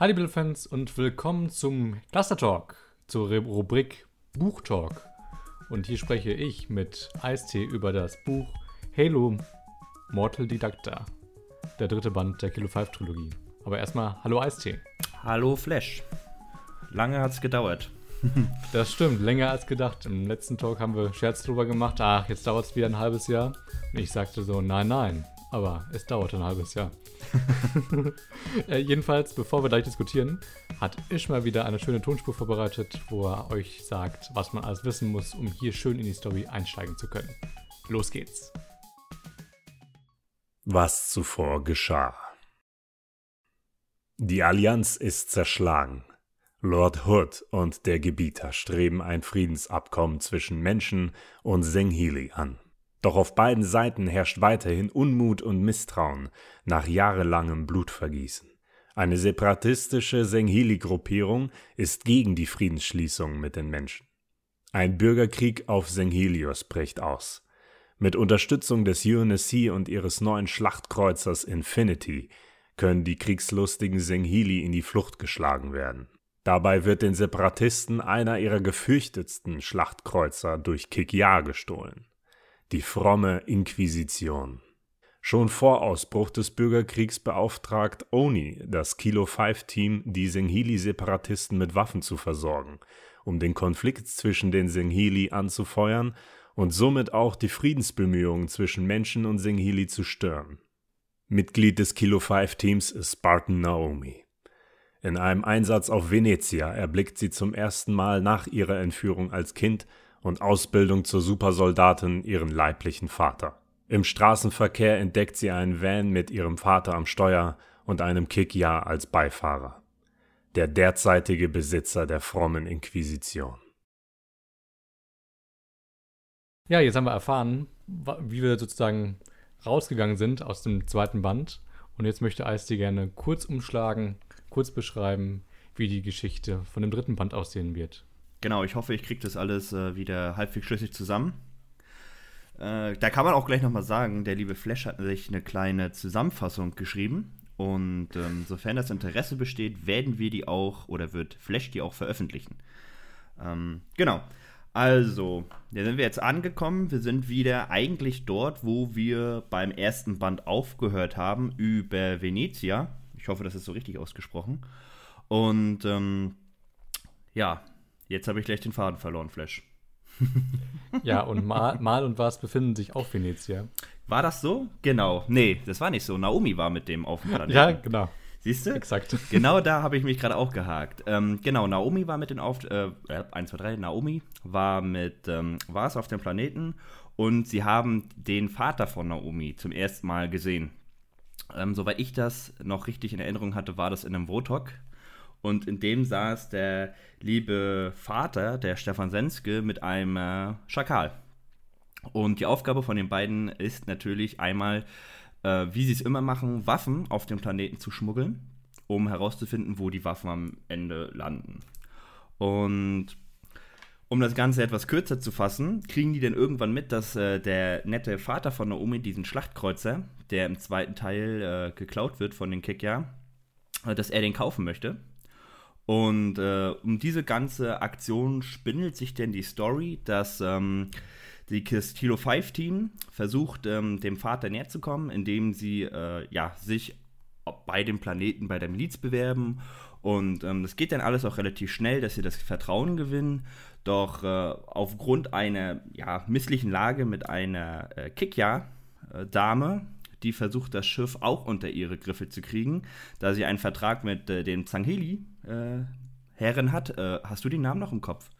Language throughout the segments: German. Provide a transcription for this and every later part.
Hallo liebe Fans und willkommen zum Cluster Talk, zur Rubrik Buch Talk. Und hier spreche ich mit Ice-T über das Buch Halo Mortal Didacta, der dritte Band der Kilo 5 Trilogie. Aber erstmal, hallo Ice-T. Hallo Flash. Lange hat's gedauert. Das stimmt, länger als gedacht. Im letzten Talk haben wir Scherz drüber gemacht. Ach, jetzt dauert es wieder ein halbes Jahr. Und ich sagte so, nein, nein. Aber es dauert ein halbes Jahr. äh, jedenfalls, bevor wir gleich diskutieren, hat Ish mal wieder eine schöne Tonspur vorbereitet, wo er euch sagt, was man alles wissen muss, um hier schön in die Story einsteigen zu können. Los geht's. Was zuvor geschah. Die Allianz ist zerschlagen. Lord Hood und der Gebieter streben ein Friedensabkommen zwischen Menschen und Senghili an. Doch auf beiden Seiten herrscht weiterhin Unmut und Misstrauen nach jahrelangem Blutvergießen. Eine separatistische Senghili-Gruppierung ist gegen die Friedensschließung mit den Menschen. Ein Bürgerkrieg auf Senghilios bricht aus. Mit Unterstützung des UNSC und ihres neuen Schlachtkreuzers Infinity können die kriegslustigen Senghili in die Flucht geschlagen werden. Dabei wird den Separatisten einer ihrer gefürchtetsten Schlachtkreuzer durch Kikya gestohlen die fromme Inquisition. Schon vor Ausbruch des Bürgerkriegs beauftragt Oni das Kilo-5-Team, die Senghili-Separatisten mit Waffen zu versorgen, um den Konflikt zwischen den Senghili anzufeuern und somit auch die Friedensbemühungen zwischen Menschen und Senghili zu stören. Mitglied des Kilo-5-Teams ist Spartan Naomi. In einem Einsatz auf Venezia erblickt sie zum ersten Mal nach ihrer Entführung als Kind und Ausbildung zur Supersoldatin ihren leiblichen Vater. Im Straßenverkehr entdeckt sie einen Van mit ihrem Vater am Steuer und einem Kikya als Beifahrer. Der derzeitige Besitzer der frommen Inquisition. Ja, jetzt haben wir erfahren, wie wir sozusagen rausgegangen sind aus dem zweiten Band. Und jetzt möchte Eis dir gerne kurz umschlagen, kurz beschreiben, wie die Geschichte von dem dritten Band aussehen wird. Genau, ich hoffe, ich kriege das alles äh, wieder halbwegs schlüssig zusammen. Äh, da kann man auch gleich nochmal sagen, der liebe Flash hat sich eine kleine Zusammenfassung geschrieben. Und ähm, sofern das Interesse besteht, werden wir die auch oder wird Flash die auch veröffentlichen. Ähm, genau. Also, da sind wir jetzt angekommen. Wir sind wieder eigentlich dort, wo wir beim ersten Band aufgehört haben, über Venezia. Ich hoffe, das ist so richtig ausgesprochen. Und ähm, ja, Jetzt habe ich gleich den Faden verloren, Flash. ja, und Mal, Mal und Was befinden sich auf Venezia. War das so? Genau. Nee, das war nicht so. Naomi war mit dem auf dem Planeten. Ja, genau. Siehst du? Exakt. Genau da habe ich mich gerade auch gehakt. Ähm, genau, Naomi war mit den auf. Äh, 1, 2, 3. Naomi war mit. Ähm, war es auf dem Planeten und sie haben den Vater von Naomi zum ersten Mal gesehen. Ähm, soweit ich das noch richtig in Erinnerung hatte, war das in einem Votok. Und in dem saß der liebe Vater, der Stefan Senske, mit einem äh, Schakal. Und die Aufgabe von den beiden ist natürlich einmal, äh, wie sie es immer machen, Waffen auf dem Planeten zu schmuggeln, um herauszufinden, wo die Waffen am Ende landen. Und um das Ganze etwas kürzer zu fassen, kriegen die dann irgendwann mit, dass äh, der nette Vater von Naomi diesen Schlachtkreuzer, der im zweiten Teil äh, geklaut wird von den Kikya, äh, dass er den kaufen möchte. Und äh, um diese ganze Aktion spindelt sich denn die Story, dass ähm, die Kilo 5 Team versucht, ähm, dem Vater näher zu kommen, indem sie äh, ja, sich bei dem Planeten bei der Miliz bewerben. Und ähm, das geht dann alles auch relativ schnell, dass sie das Vertrauen gewinnen. Doch äh, aufgrund einer ja, misslichen Lage mit einer äh, Kikya-Dame, die versucht, das Schiff auch unter ihre Griffe zu kriegen, da sie einen Vertrag mit äh, den Zangheli äh, Herren hat. Äh, hast du den Namen noch im Kopf?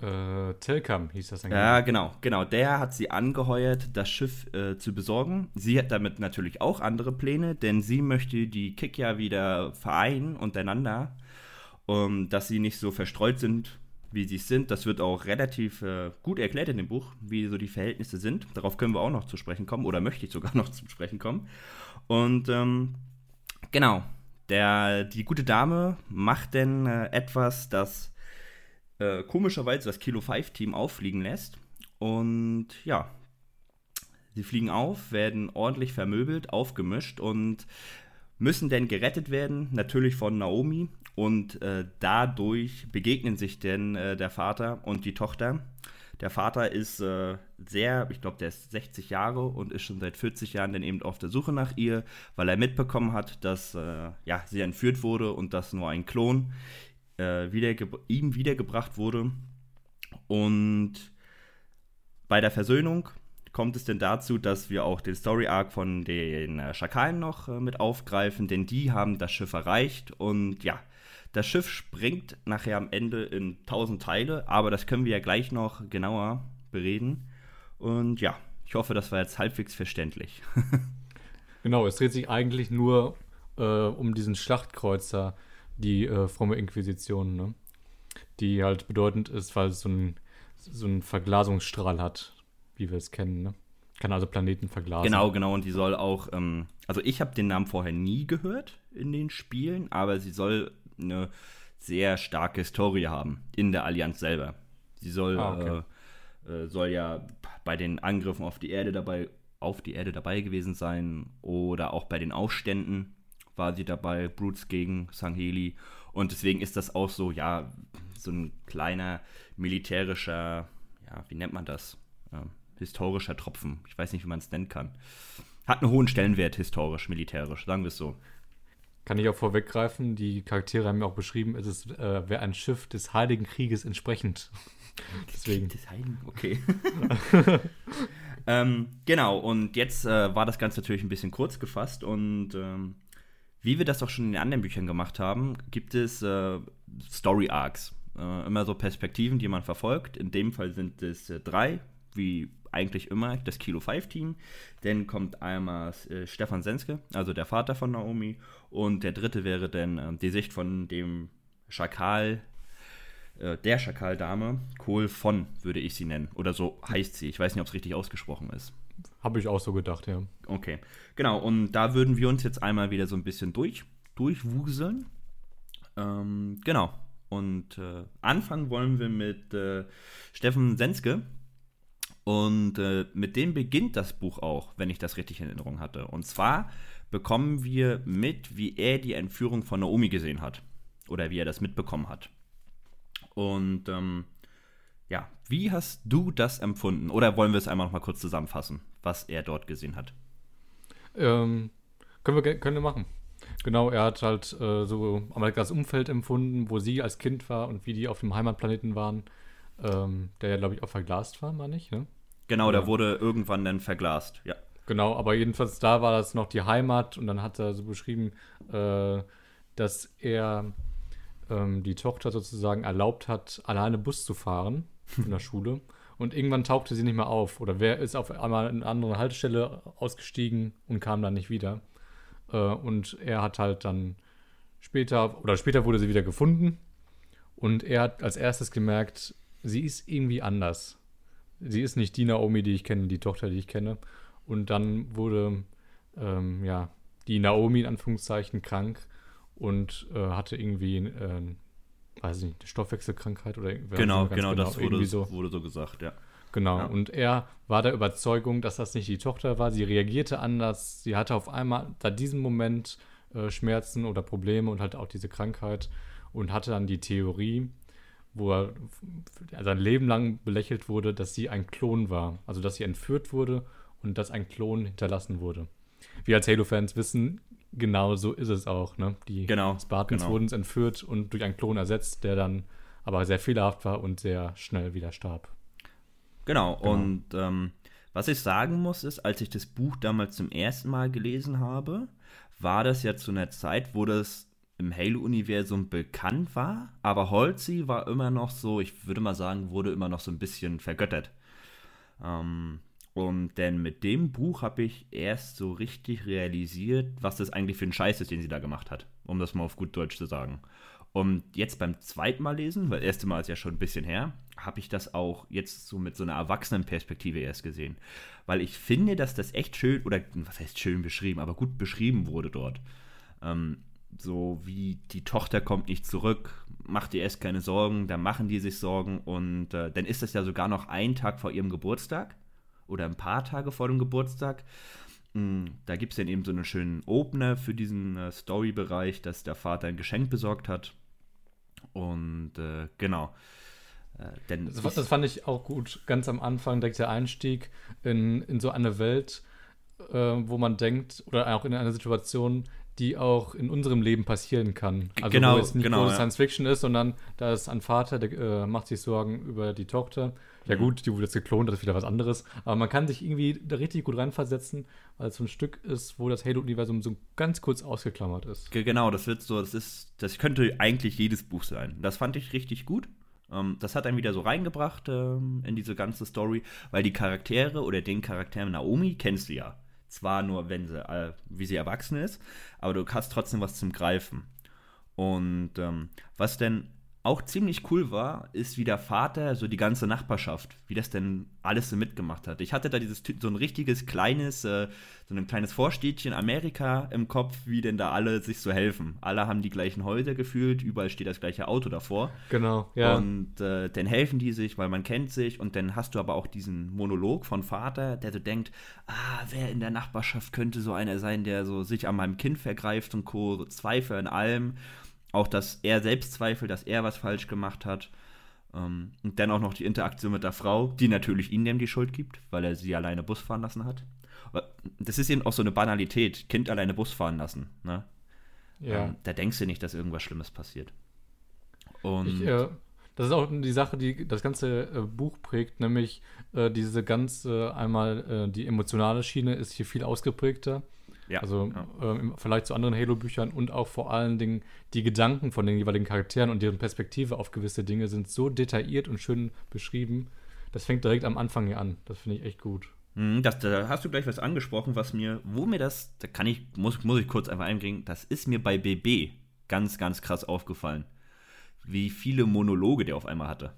Äh, Tilkam hieß das eigentlich. Ja, genau, genau. Der hat sie angeheuert, das Schiff äh, zu besorgen. Sie hat damit natürlich auch andere Pläne, denn sie möchte die Kikya wieder vereinen untereinander, um, dass sie nicht so verstreut sind, wie sie sind. Das wird auch relativ äh, gut erklärt in dem Buch, wie so die Verhältnisse sind. Darauf können wir auch noch zu sprechen kommen, oder möchte ich sogar noch zu sprechen kommen. Und ähm, genau, der, die gute Dame macht denn äh, etwas, das äh, komischerweise das Kilo 5 Team auffliegen lässt. Und ja, sie fliegen auf, werden ordentlich vermöbelt, aufgemischt und müssen denn gerettet werden, natürlich von Naomi. Und äh, dadurch begegnen sich denn äh, der Vater und die Tochter. Der Vater ist äh, sehr, ich glaube, der ist 60 Jahre und ist schon seit 40 Jahren dann eben auf der Suche nach ihr, weil er mitbekommen hat, dass äh, ja, sie entführt wurde und dass nur ein Klon äh, wiederge ihm wiedergebracht wurde. Und bei der Versöhnung kommt es denn dazu, dass wir auch den Story Arc von den äh, Schakalen noch äh, mit aufgreifen, denn die haben das Schiff erreicht und ja, das Schiff springt nachher am Ende in tausend Teile, aber das können wir ja gleich noch genauer bereden. Und ja, ich hoffe, das war jetzt halbwegs verständlich. genau, es dreht sich eigentlich nur äh, um diesen Schlachtkreuzer, die äh, fromme Inquisition, ne? die halt bedeutend ist, weil es so einen so Verglasungsstrahl hat, wie wir es kennen. Ne? Kann also Planeten verglasen. Genau, genau. Und die soll auch, ähm, also ich habe den Namen vorher nie gehört in den Spielen, aber sie soll eine sehr starke Historie haben in der Allianz selber. Sie soll, ah, okay. äh, äh, soll ja bei den Angriffen auf die Erde dabei, auf die Erde dabei gewesen sein oder auch bei den Aufständen war sie dabei, Brutes gegen Sangheli. Und deswegen ist das auch so, ja, so ein kleiner militärischer, ja, wie nennt man das? Ja, historischer Tropfen. Ich weiß nicht, wie man es nennen kann. Hat einen hohen Stellenwert historisch, militärisch, sagen wir es so. Kann ich auch vorweggreifen, die Charaktere haben mir auch beschrieben, es ist, äh, wäre ein Schiff des Heiligen Krieges entsprechend. Deswegen. Des Heiligen, okay. ähm, genau, und jetzt äh, war das Ganze natürlich ein bisschen kurz gefasst und ähm, wie wir das auch schon in den anderen Büchern gemacht haben, gibt es äh, Story Arcs. Äh, immer so Perspektiven, die man verfolgt. In dem Fall sind es äh, drei, wie eigentlich immer das Kilo 5 Team. Dann kommt einmal äh, Stefan Senske, also der Vater von Naomi. Und der dritte wäre dann äh, die Sicht von dem Schakal, äh, der Schakaldame, Kohl von, würde ich sie nennen. Oder so heißt sie. Ich weiß nicht, ob es richtig ausgesprochen ist. Habe ich auch so gedacht, ja. Okay. Genau, und da würden wir uns jetzt einmal wieder so ein bisschen durch, durchwuseln. Ähm, genau. Und äh, anfangen wollen wir mit äh, Steffen Senske, und äh, mit dem beginnt das Buch auch, wenn ich das richtig in Erinnerung hatte. Und zwar bekommen wir mit, wie er die Entführung von Naomi gesehen hat. Oder wie er das mitbekommen hat. Und ähm, ja, wie hast du das empfunden? Oder wollen wir es einmal noch mal kurz zusammenfassen, was er dort gesehen hat? Ähm, können, wir, können wir machen. Genau, er hat halt äh, so das Umfeld empfunden, wo sie als Kind war und wie die auf dem Heimatplaneten waren, ähm, der ja, glaube ich, auch verglast war, meine ich, ne? Genau, der wurde irgendwann dann verglast, ja. Genau, aber jedenfalls da war das noch die Heimat und dann hat er so beschrieben, äh, dass er ähm, die Tochter sozusagen erlaubt hat, alleine Bus zu fahren in der Schule. Und irgendwann tauchte sie nicht mehr auf. Oder wer ist auf einmal in eine andere Haltestelle ausgestiegen und kam dann nicht wieder. Äh, und er hat halt dann später, oder später wurde sie wieder gefunden. Und er hat als erstes gemerkt, sie ist irgendwie anders sie ist nicht die Naomi, die ich kenne, die Tochter, die ich kenne. Und dann wurde ähm, ja die Naomi in Anführungszeichen krank und äh, hatte irgendwie, äh, weiß ich nicht, eine Stoffwechselkrankheit oder genau, genau, genau, das wurde so. wurde so gesagt, ja. Genau, ja. und er war der Überzeugung, dass das nicht die Tochter war. Sie reagierte anders. Sie hatte auf einmal seit diesem Moment äh, Schmerzen oder Probleme und halt auch diese Krankheit und hatte dann die Theorie, wo er sein Leben lang belächelt wurde, dass sie ein Klon war. Also, dass sie entführt wurde und dass ein Klon hinterlassen wurde. Wir als Halo-Fans wissen, genau so ist es auch. Ne? Die genau, Spartans genau. wurden entführt und durch einen Klon ersetzt, der dann aber sehr fehlerhaft war und sehr schnell wieder starb. Genau, genau. und ähm, was ich sagen muss, ist, als ich das Buch damals zum ersten Mal gelesen habe, war das ja zu einer Zeit, wo das im Halo-Universum bekannt war, aber Holzi war immer noch so, ich würde mal sagen, wurde immer noch so ein bisschen vergöttert. Ähm, und denn mit dem Buch habe ich erst so richtig realisiert, was das eigentlich für ein Scheiß ist, den sie da gemacht hat, um das mal auf gut Deutsch zu sagen. Und jetzt beim zweiten Mal lesen, weil das erste Mal ist ja schon ein bisschen her, habe ich das auch jetzt so mit so einer Erwachsenenperspektive erst gesehen. Weil ich finde, dass das echt schön, oder was heißt schön beschrieben, aber gut beschrieben wurde dort. Ähm, so wie die Tochter kommt nicht zurück, macht ihr erst keine Sorgen, dann machen die sich Sorgen und äh, dann ist das ja sogar noch ein Tag vor ihrem Geburtstag oder ein paar Tage vor dem Geburtstag. Mm, da gibt es dann eben so einen schönen Opener für diesen äh, Story-Bereich, dass der Vater ein Geschenk besorgt hat. Und äh, genau. Äh, denn das, das, fand ich auch gut. Ganz am Anfang direkt der Einstieg in, in so eine Welt, äh, wo man denkt, oder auch in eine Situation, die auch in unserem Leben passieren kann. Also genau, wo es nicht genau, ja. Science Fiction ist, sondern da ist ein Vater, der äh, macht sich Sorgen über die Tochter. Ja mhm. gut, die wurde jetzt geklont, das ist wieder was anderes. Aber man kann sich irgendwie da richtig gut reinversetzen, weil es so ein Stück ist, wo das Halo-Universum so ganz kurz ausgeklammert ist. Genau, das wird so, das ist, das könnte eigentlich jedes Buch sein. Das fand ich richtig gut. Ähm, das hat einen wieder so reingebracht ähm, in diese ganze Story, weil die Charaktere oder den Charakter Naomi kennst du ja. Zwar nur, wenn sie, äh, wie sie erwachsen ist, aber du hast trotzdem was zum Greifen. Und ähm, was denn auch ziemlich cool war, ist, wie der Vater so die ganze Nachbarschaft, wie das denn alles so mitgemacht hat. Ich hatte da dieses so ein richtiges kleines, äh, so ein kleines Vorstädtchen Amerika im Kopf, wie denn da alle sich so helfen. Alle haben die gleichen Häuser gefühlt, überall steht das gleiche Auto davor. Genau, ja. Und äh, dann helfen die sich, weil man kennt sich. Und dann hast du aber auch diesen Monolog von Vater, der so denkt, ah, wer in der Nachbarschaft könnte so einer sein, der so sich an meinem Kind vergreift und Co. So Zweifel in allem auch, dass er selbst zweifelt, dass er was falsch gemacht hat. Ähm, und dann auch noch die Interaktion mit der Frau, die natürlich ihm die Schuld gibt, weil er sie alleine Bus fahren lassen hat. Aber das ist eben auch so eine Banalität, Kind alleine Bus fahren lassen. Ne? Ja. Ähm, da denkst du nicht, dass irgendwas Schlimmes passiert. Und ich, äh, das ist auch die Sache, die das ganze äh, Buch prägt, nämlich äh, diese ganze, einmal äh, die emotionale Schiene ist hier viel ausgeprägter. Ja, also ja. Äh, vielleicht zu anderen Halo-Büchern und auch vor allen Dingen die Gedanken von den jeweiligen Charakteren und deren Perspektive auf gewisse Dinge sind so detailliert und schön beschrieben. Das fängt direkt am Anfang hier an. Das finde ich echt gut. Mhm, das, da hast du gleich was angesprochen, was mir, wo mir das, da kann ich, muss, muss ich kurz einfach einbringen, das ist mir bei BB ganz, ganz krass aufgefallen. Wie viele Monologe der auf einmal hatte.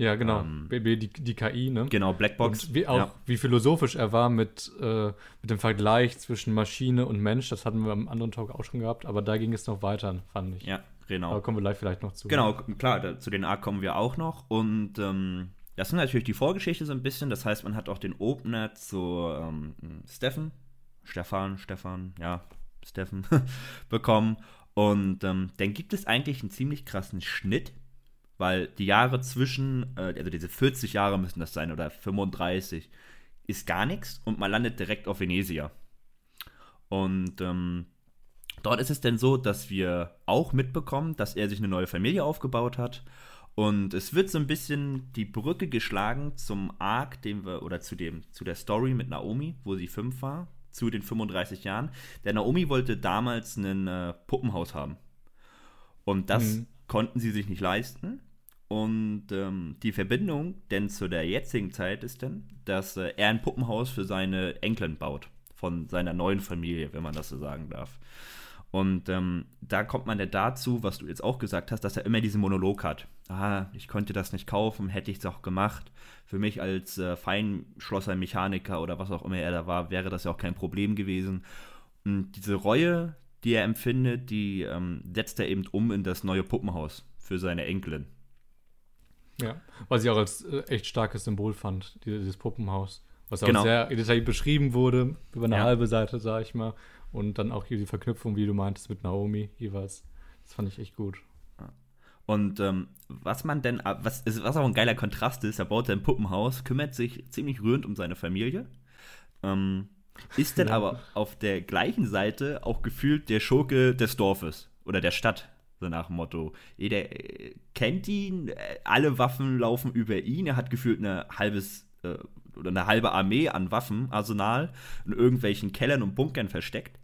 Ja, genau. Ähm, BB, die, die KI, ne? Genau, Blackbox. Und wie, auch, ja. wie philosophisch er war mit, äh, mit dem Vergleich zwischen Maschine und Mensch. Das hatten wir am anderen Talk auch schon gehabt, aber da ging es noch weiter, fand ich. Ja, genau. Da kommen wir gleich vielleicht noch zu. Genau, klar, da, zu den Arc kommen wir auch noch. Und ähm, das ist natürlich die Vorgeschichte so ein bisschen. Das heißt, man hat auch den Opener zu ähm, Steffen, Stefan, Stefan, ja, Steffen bekommen. Und ähm, dann gibt es eigentlich einen ziemlich krassen Schnitt weil die Jahre zwischen, äh, also diese 40 Jahre müssen das sein oder 35, ist gar nichts und man landet direkt auf Venesia. Und ähm, dort ist es denn so, dass wir auch mitbekommen, dass er sich eine neue Familie aufgebaut hat. Und es wird so ein bisschen die Brücke geschlagen zum Arc, den wir, oder zu dem, zu der Story mit Naomi, wo sie fünf war, zu den 35 Jahren. Der Naomi wollte damals ein äh, Puppenhaus haben. Und das mhm. konnten sie sich nicht leisten. Und ähm, die Verbindung denn zu der jetzigen Zeit ist dann, dass äh, er ein Puppenhaus für seine Enkelin baut. Von seiner neuen Familie, wenn man das so sagen darf. Und ähm, da kommt man dann dazu, was du jetzt auch gesagt hast, dass er immer diesen Monolog hat. Ah, ich konnte das nicht kaufen, hätte ich es auch gemacht. Für mich als äh, Feinschlosser, Mechaniker oder was auch immer er da war, wäre das ja auch kein Problem gewesen. Und diese Reue, die er empfindet, die ähm, setzt er eben um in das neue Puppenhaus für seine Enkelin. Ja, was ich auch als äh, echt starkes Symbol fand, dieses Puppenhaus. Was genau. auch sehr detailliert beschrieben wurde, über eine ja. halbe Seite, sag ich mal. Und dann auch hier die Verknüpfung, wie du meintest, mit Naomi jeweils. Das fand ich echt gut. Und ähm, was man denn, äh, was, was auch ein geiler Kontrast ist, er baut sein Puppenhaus, kümmert sich ziemlich rührend um seine Familie. Ähm, ist dann ja. aber auf der gleichen Seite auch gefühlt der Schurke des Dorfes oder der Stadt. So nach dem Motto. Jeder äh, kennt ihn, äh, alle Waffen laufen über ihn. Er hat gefühlt eine halbes äh, oder eine halbe Armee an Waffenarsenal in irgendwelchen Kellern und Bunkern versteckt.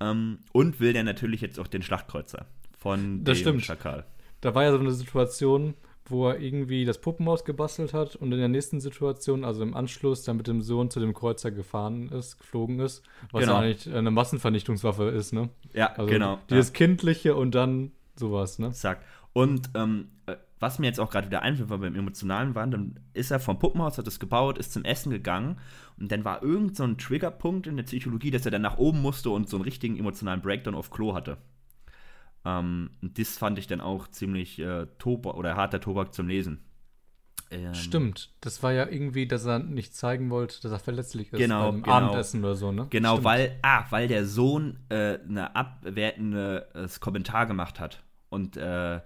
Ähm, und will dann natürlich jetzt auch den Schlachtkreuzer von das dem stimmt. Schakal. Da war ja so eine Situation, wo er irgendwie das Puppenhaus gebastelt hat und in der nächsten Situation, also im Anschluss, dann mit dem Sohn zu dem Kreuzer gefahren ist, geflogen ist, was genau. eigentlich eine Massenvernichtungswaffe ist, ne? Ja, also genau. Dieses ja. Kindliche und dann Sowas, ne? Zack. Und ähm, äh, was mir jetzt auch gerade wieder einfällt, weil wir im Emotionalen waren, dann ist er vom Puppenhaus, hat es gebaut, ist zum Essen gegangen und dann war irgend so ein Triggerpunkt in der Psychologie, dass er dann nach oben musste und so einen richtigen emotionalen Breakdown auf Klo hatte. Ähm, das fand ich dann auch ziemlich äh, Tobak oder harter Tobak zum Lesen. Ähm, Stimmt, das war ja irgendwie, dass er nicht zeigen wollte, dass er verletzlich ist genau, beim genau. Abendessen oder so, ne? Genau, Stimmt. weil, ah, weil der Sohn äh, eine abwertendes Kommentar gemacht hat und äh,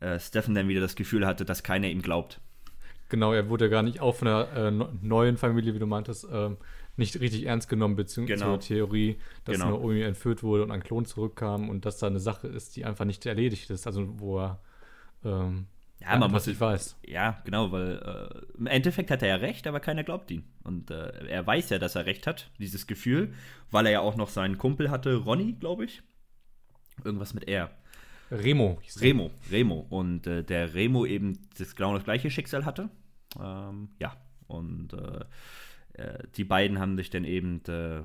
äh, Steffen dann wieder das Gefühl hatte, dass keiner ihm glaubt. Genau, er wurde ja gar nicht auch von der äh, neuen Familie, wie du meintest, ähm, nicht richtig ernst genommen, beziehungsweise genau. zur Theorie, dass genau. Naomi entführt wurde und ein Klon zurückkam und dass da eine Sache ist, die einfach nicht erledigt ist, also wo er ähm, ja, man muss nicht weiß. Ja, genau, weil äh, im Endeffekt hat er ja recht, aber keiner glaubt ihn. Und äh, er weiß ja, dass er recht hat, dieses Gefühl, weil er ja auch noch seinen Kumpel hatte, Ronny, glaube ich. Irgendwas mit R. Remo. Remo, Remo. Und äh, der Remo eben das genau das gleiche Schicksal hatte. Ähm, ja, und äh, äh, die beiden haben sich dann eben äh,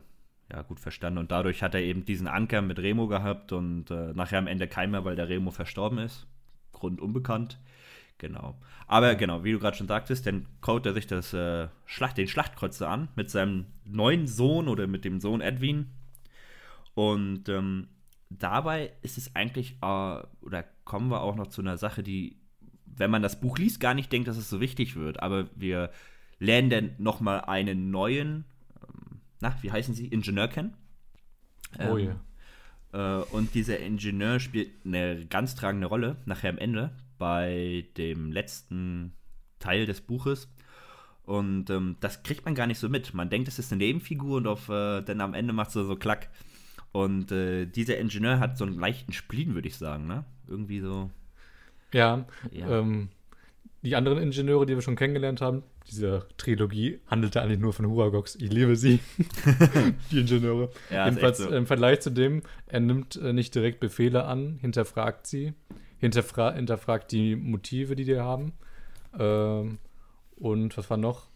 ja, gut verstanden. Und dadurch hat er eben diesen Anker mit Remo gehabt und nachher am Ende kein mehr, weil der Remo verstorben ist. Grund unbekannt. Genau. Aber genau, wie du gerade schon sagtest, dann kaut er sich das äh, Schlacht, den Schlachtkreuzer an mit seinem neuen Sohn oder mit dem Sohn Edwin. Und ähm, dabei ist es eigentlich, äh, oder kommen wir auch noch zu einer Sache, die, wenn man das Buch liest, gar nicht denkt, dass es so wichtig wird. Aber wir lernen dann nochmal einen neuen, ähm, na, wie heißen sie, Ingenieur kennen. oh ja. Ähm, äh, und dieser Ingenieur spielt eine ganz tragende Rolle nachher am Ende bei dem letzten Teil des Buches. Und ähm, das kriegt man gar nicht so mit. Man denkt, es ist eine Nebenfigur und auf, äh, dann am Ende macht es so, klack. Und äh, dieser Ingenieur hat so einen leichten Spleen, würde ich sagen, ne? Irgendwie so. Ja. ja. Ähm, die anderen Ingenieure, die wir schon kennengelernt haben, diese Trilogie handelte eigentlich nur von Huragox. Ich liebe sie, die Ingenieure. Ja, Jedenfalls so. im Vergleich zu dem, er nimmt äh, nicht direkt Befehle an, hinterfragt sie hinterfra hinterfragt die Motive, die die haben. Ähm, und was war noch?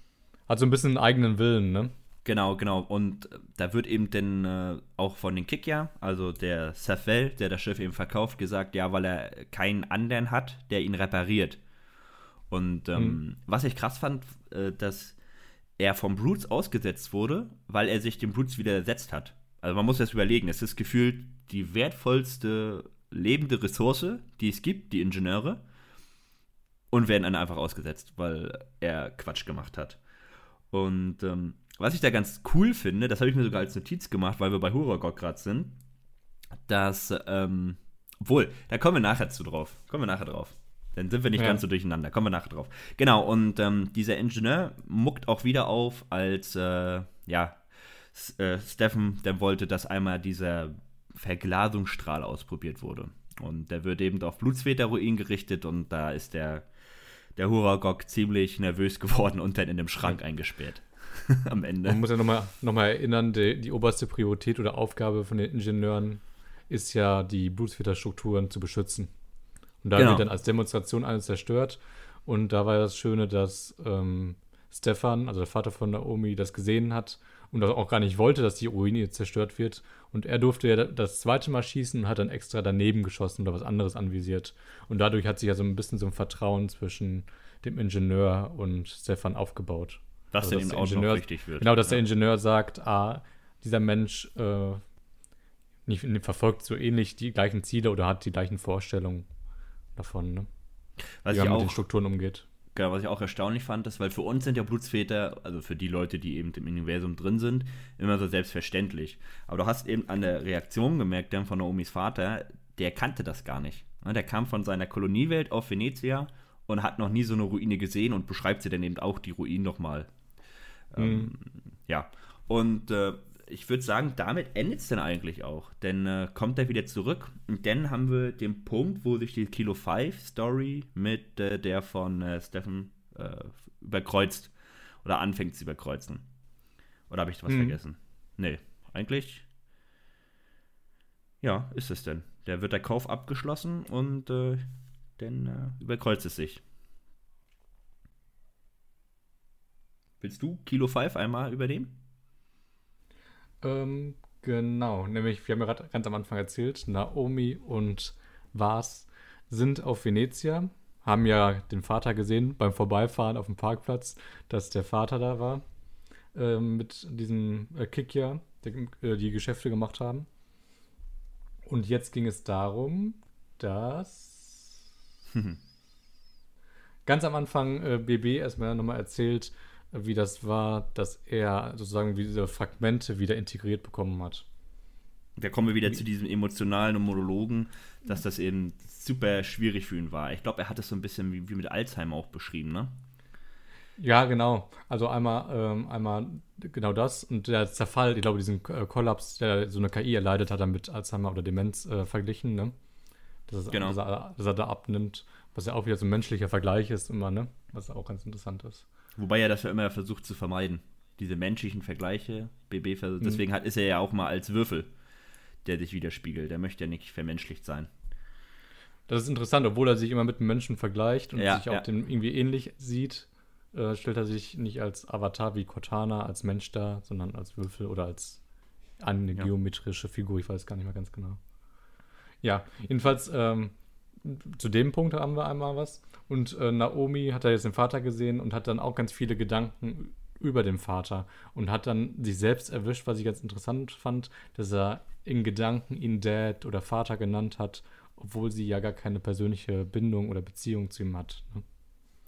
Hat so ein bisschen einen eigenen Willen, ne? Genau, genau. Und da wird eben dann äh, auch von den Kikya, also der Safel, der das Schiff eben verkauft, gesagt, ja, weil er keinen anderen hat, der ihn repariert. Und ähm, mhm. was ich krass fand, äh, dass er vom Brutes ausgesetzt wurde, weil er sich dem Brutes widersetzt hat. Also man muss das überlegen, es ist gefühlt die wertvollste lebende Ressource, die es gibt, die Ingenieure, und werden dann einfach ausgesetzt, weil er Quatsch gemacht hat. Und ähm, was ich da ganz cool finde, das habe ich mir sogar als Notiz gemacht, weil wir bei Huragog gerade sind, dass, ähm, obwohl, da kommen wir nachher zu drauf. Kommen wir nachher drauf. Dann sind wir nicht ja. ganz so durcheinander. Kommen wir nachher drauf. Genau, und ähm, dieser Ingenieur muckt auch wieder auf, als, äh, ja, S äh, Steffen dann wollte, dass einmal dieser Verglasungsstrahl ausprobiert wurde. Und der wird eben auf Blutsväterruin gerichtet und da ist der, der Huragog ziemlich nervös geworden und dann in dem Schrank eingesperrt. Am Ende. Man muss ja nochmal noch mal erinnern, die, die oberste Priorität oder Aufgabe von den Ingenieuren ist ja, die Blutsväterstrukturen zu beschützen. Und da genau. wird dann als Demonstration alles zerstört. Und da war das Schöne, dass ähm, Stefan, also der Vater von Naomi, das gesehen hat und auch gar nicht wollte, dass die Ruine zerstört wird. Und er durfte ja das zweite Mal schießen und hat dann extra daneben geschossen oder was anderes anvisiert. Und dadurch hat sich ja so ein bisschen so ein Vertrauen zwischen dem Ingenieur und Stefan aufgebaut. Was also, denn eben auch Ingenieur, noch wichtig wird. Genau, dass ja. der Ingenieur sagt, ah, dieser Mensch äh, nicht, verfolgt so ähnlich die gleichen Ziele oder hat die gleichen Vorstellungen davon, ne? Was Wie man auch, mit den Strukturen umgeht. Genau, was ich auch erstaunlich fand, ist, weil für uns sind ja Blutsväter, also für die Leute, die eben im Universum drin sind, immer so selbstverständlich. Aber du hast eben an der Reaktion gemerkt, dann von Naomis Vater, der kannte das gar nicht. Ne, der kam von seiner Koloniewelt auf Venezia und hat noch nie so eine Ruine gesehen und beschreibt sie dann eben auch die Ruine nochmal. Mhm. Ähm, ja, und äh, ich würde sagen, damit endet es dann eigentlich auch. Denn äh, kommt er wieder zurück und dann haben wir den Punkt, wo sich die Kilo 5 Story mit äh, der von äh, Steffen äh, überkreuzt oder anfängt zu überkreuzen. Oder habe ich was mhm. vergessen? Nee, eigentlich. Ja, ist es denn. Da wird der Kauf abgeschlossen und äh, dann äh, überkreuzt es sich. Willst du Kilo 5 einmal übernehmen? Ähm, genau, nämlich, wir haben ja gerade ganz am Anfang erzählt, Naomi und Vas sind auf Venezia, haben ja den Vater gesehen beim Vorbeifahren auf dem Parkplatz, dass der Vater da war äh, mit diesem äh, Kikya, der, äh, die Geschäfte gemacht haben. Und jetzt ging es darum, dass ganz am Anfang äh, BB erstmal nochmal erzählt, äh, wie das war, dass er sozusagen diese Fragmente wieder integriert bekommen hat. Da kommen wir wieder zu diesem emotionalen Monologen, dass das eben super schwierig für ihn war. Ich glaube, er hat es so ein bisschen wie, wie mit Alzheimer auch beschrieben, ne? Ja, genau. Also einmal, ähm, einmal genau das und der Zerfall, ich glaube, diesen äh, Kollaps, der so eine KI erleidet hat, dann mit Alzheimer oder Demenz äh, verglichen, ne? Dass, es, Genau. dass, er, dass er da abnimmt, was ja auch wieder so ein menschlicher Vergleich ist immer, ne? Was auch ganz interessant ist. Wobei er das ja immer versucht zu vermeiden. Diese menschlichen Vergleiche, BB, vers- deswegen hat, ist er ja auch mal als Würfel, der sich widerspiegelt. Der möchte ja nicht vermenschlicht sein. Das ist interessant, obwohl er sich immer mit einem Menschen vergleicht und Ja, sich auch ja. dem irgendwie ähnlich sieht, äh, stellt er sich nicht als Avatar wie Cortana, als Mensch dar, sondern als Würfel oder als eine Ja. geometrische Figur, ich weiß gar nicht mehr ganz genau. Ja, jedenfalls ähm, zu dem Punkt haben wir einmal was. Und äh, Naomi hat da jetzt den Vater gesehen und hat dann auch ganz viele Gedanken über den Vater und hat dann sich selbst erwischt, was ich ganz interessant fand, dass er in Gedanken ihn Dad oder Vater genannt hat, obwohl sie ja gar keine persönliche Bindung oder Beziehung zu ihm hat. Ne?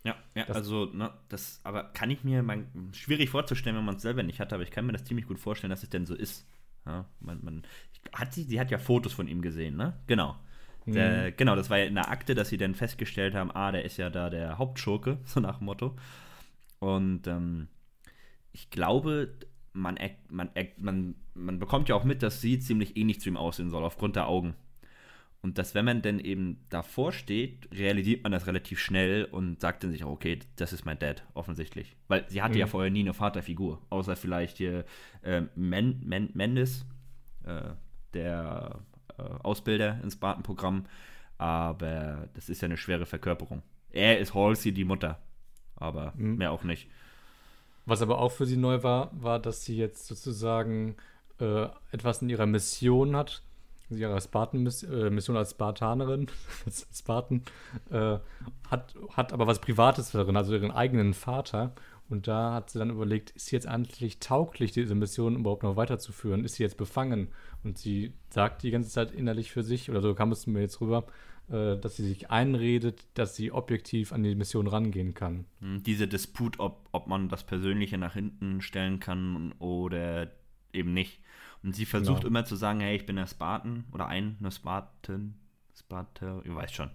Ja, ja Das- also, ne, das, aber kann ich mir, man, schwierig vorzustellen, wenn man es selber nicht hat, aber ich kann mir das ziemlich gut vorstellen, dass es denn so ist. Ja, man, man, hat sie, sie hat ja Fotos von ihm gesehen, ne? Genau. Der, Genau, das war ja in der Akte, dass sie dann festgestellt haben, ah, der ist ja da der Hauptschurke, so nach dem Motto. Und ähm, ich glaube, man, man, man, man bekommt ja auch mit, dass sie ziemlich ähnlich zu ihm aussehen soll, aufgrund der Augen. Und dass, wenn man dann eben davor steht, realisiert man das relativ schnell und sagt dann sich auch, okay, das ist mein Dad, offensichtlich. Weil sie hatte ja Mhm. vorher nie eine Vaterfigur, außer vielleicht hier äh, Men, Men, Mendes, äh, der Ausbilder ins Spartan-Programm. Aber das ist ja eine schwere Verkörperung. Er ist Halsey, die Mutter. Aber Mhm. mehr auch nicht. Was aber auch für sie neu war, war, dass sie jetzt sozusagen äh, etwas in ihrer Mission hat, in ihrer Spartan-Mission äh, Mission als Spartanerin, als Spartan, äh, hat, hat aber was Privates darin, also ihren eigenen Vater. Und da hat sie dann überlegt, ist sie jetzt eigentlich tauglich, diese Mission überhaupt noch weiterzuführen? Ist sie jetzt befangen? Und sie sagt die ganze Zeit innerlich für sich, oder so kam es mir jetzt rüber, äh, dass sie sich einredet, dass sie objektiv an die Mission rangehen kann. Hm, Diese Disput, ob, ob man das Persönliche nach hinten stellen kann oder eben nicht. Und sie versucht Genau. immer zu sagen, hey, ich bin der Spartan oder ein, eine Spartan, Sparta, ihr weißt schon.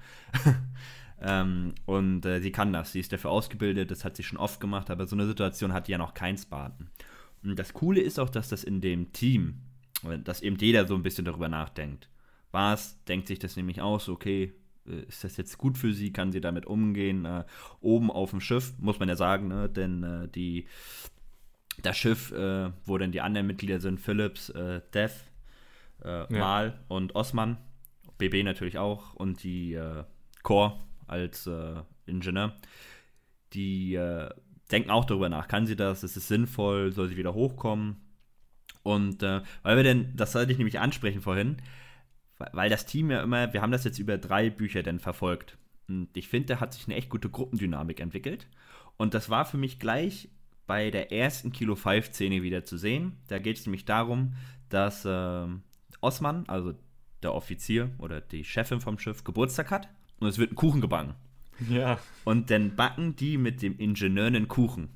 Ähm, und äh, sie kann das, sie ist dafür ausgebildet, das hat sie schon oft gemacht, aber so eine Situation hat ja noch kein Spartan. Und das Coole ist auch, dass das in dem Team, äh, dass eben jeder so ein bisschen darüber nachdenkt. Was denkt sich das nämlich aus, okay, äh, ist das jetzt gut für sie, kann sie damit umgehen? Äh, oben auf dem Schiff, muss man ja sagen, ne? denn äh, die, das Schiff, äh, wo dann die anderen Mitglieder sind, Phillips, äh, Death, äh, Ja. Mal und Osman, BB natürlich auch und die äh, Core als äh, Ingenieur, die äh, denken auch darüber nach, kann sie das, ist es sinnvoll, soll sie wieder hochkommen? Und äh, weil wir denn, das sollte ich nämlich ansprechen vorhin, weil- das Team ja immer, wir haben das jetzt über drei Bücher dann verfolgt. Und ich finde, da hat sich eine echt gute Gruppendynamik entwickelt. Und das war für mich gleich bei der ersten Kilo 5 Szene wieder zu sehen. Da geht es nämlich darum, dass ähm, Osman, also der Offizier oder die Chefin vom Schiff, Geburtstag hat und es wird ein Kuchen gebacken. Ja. Und dann backen die mit dem Ingenieur einen Kuchen.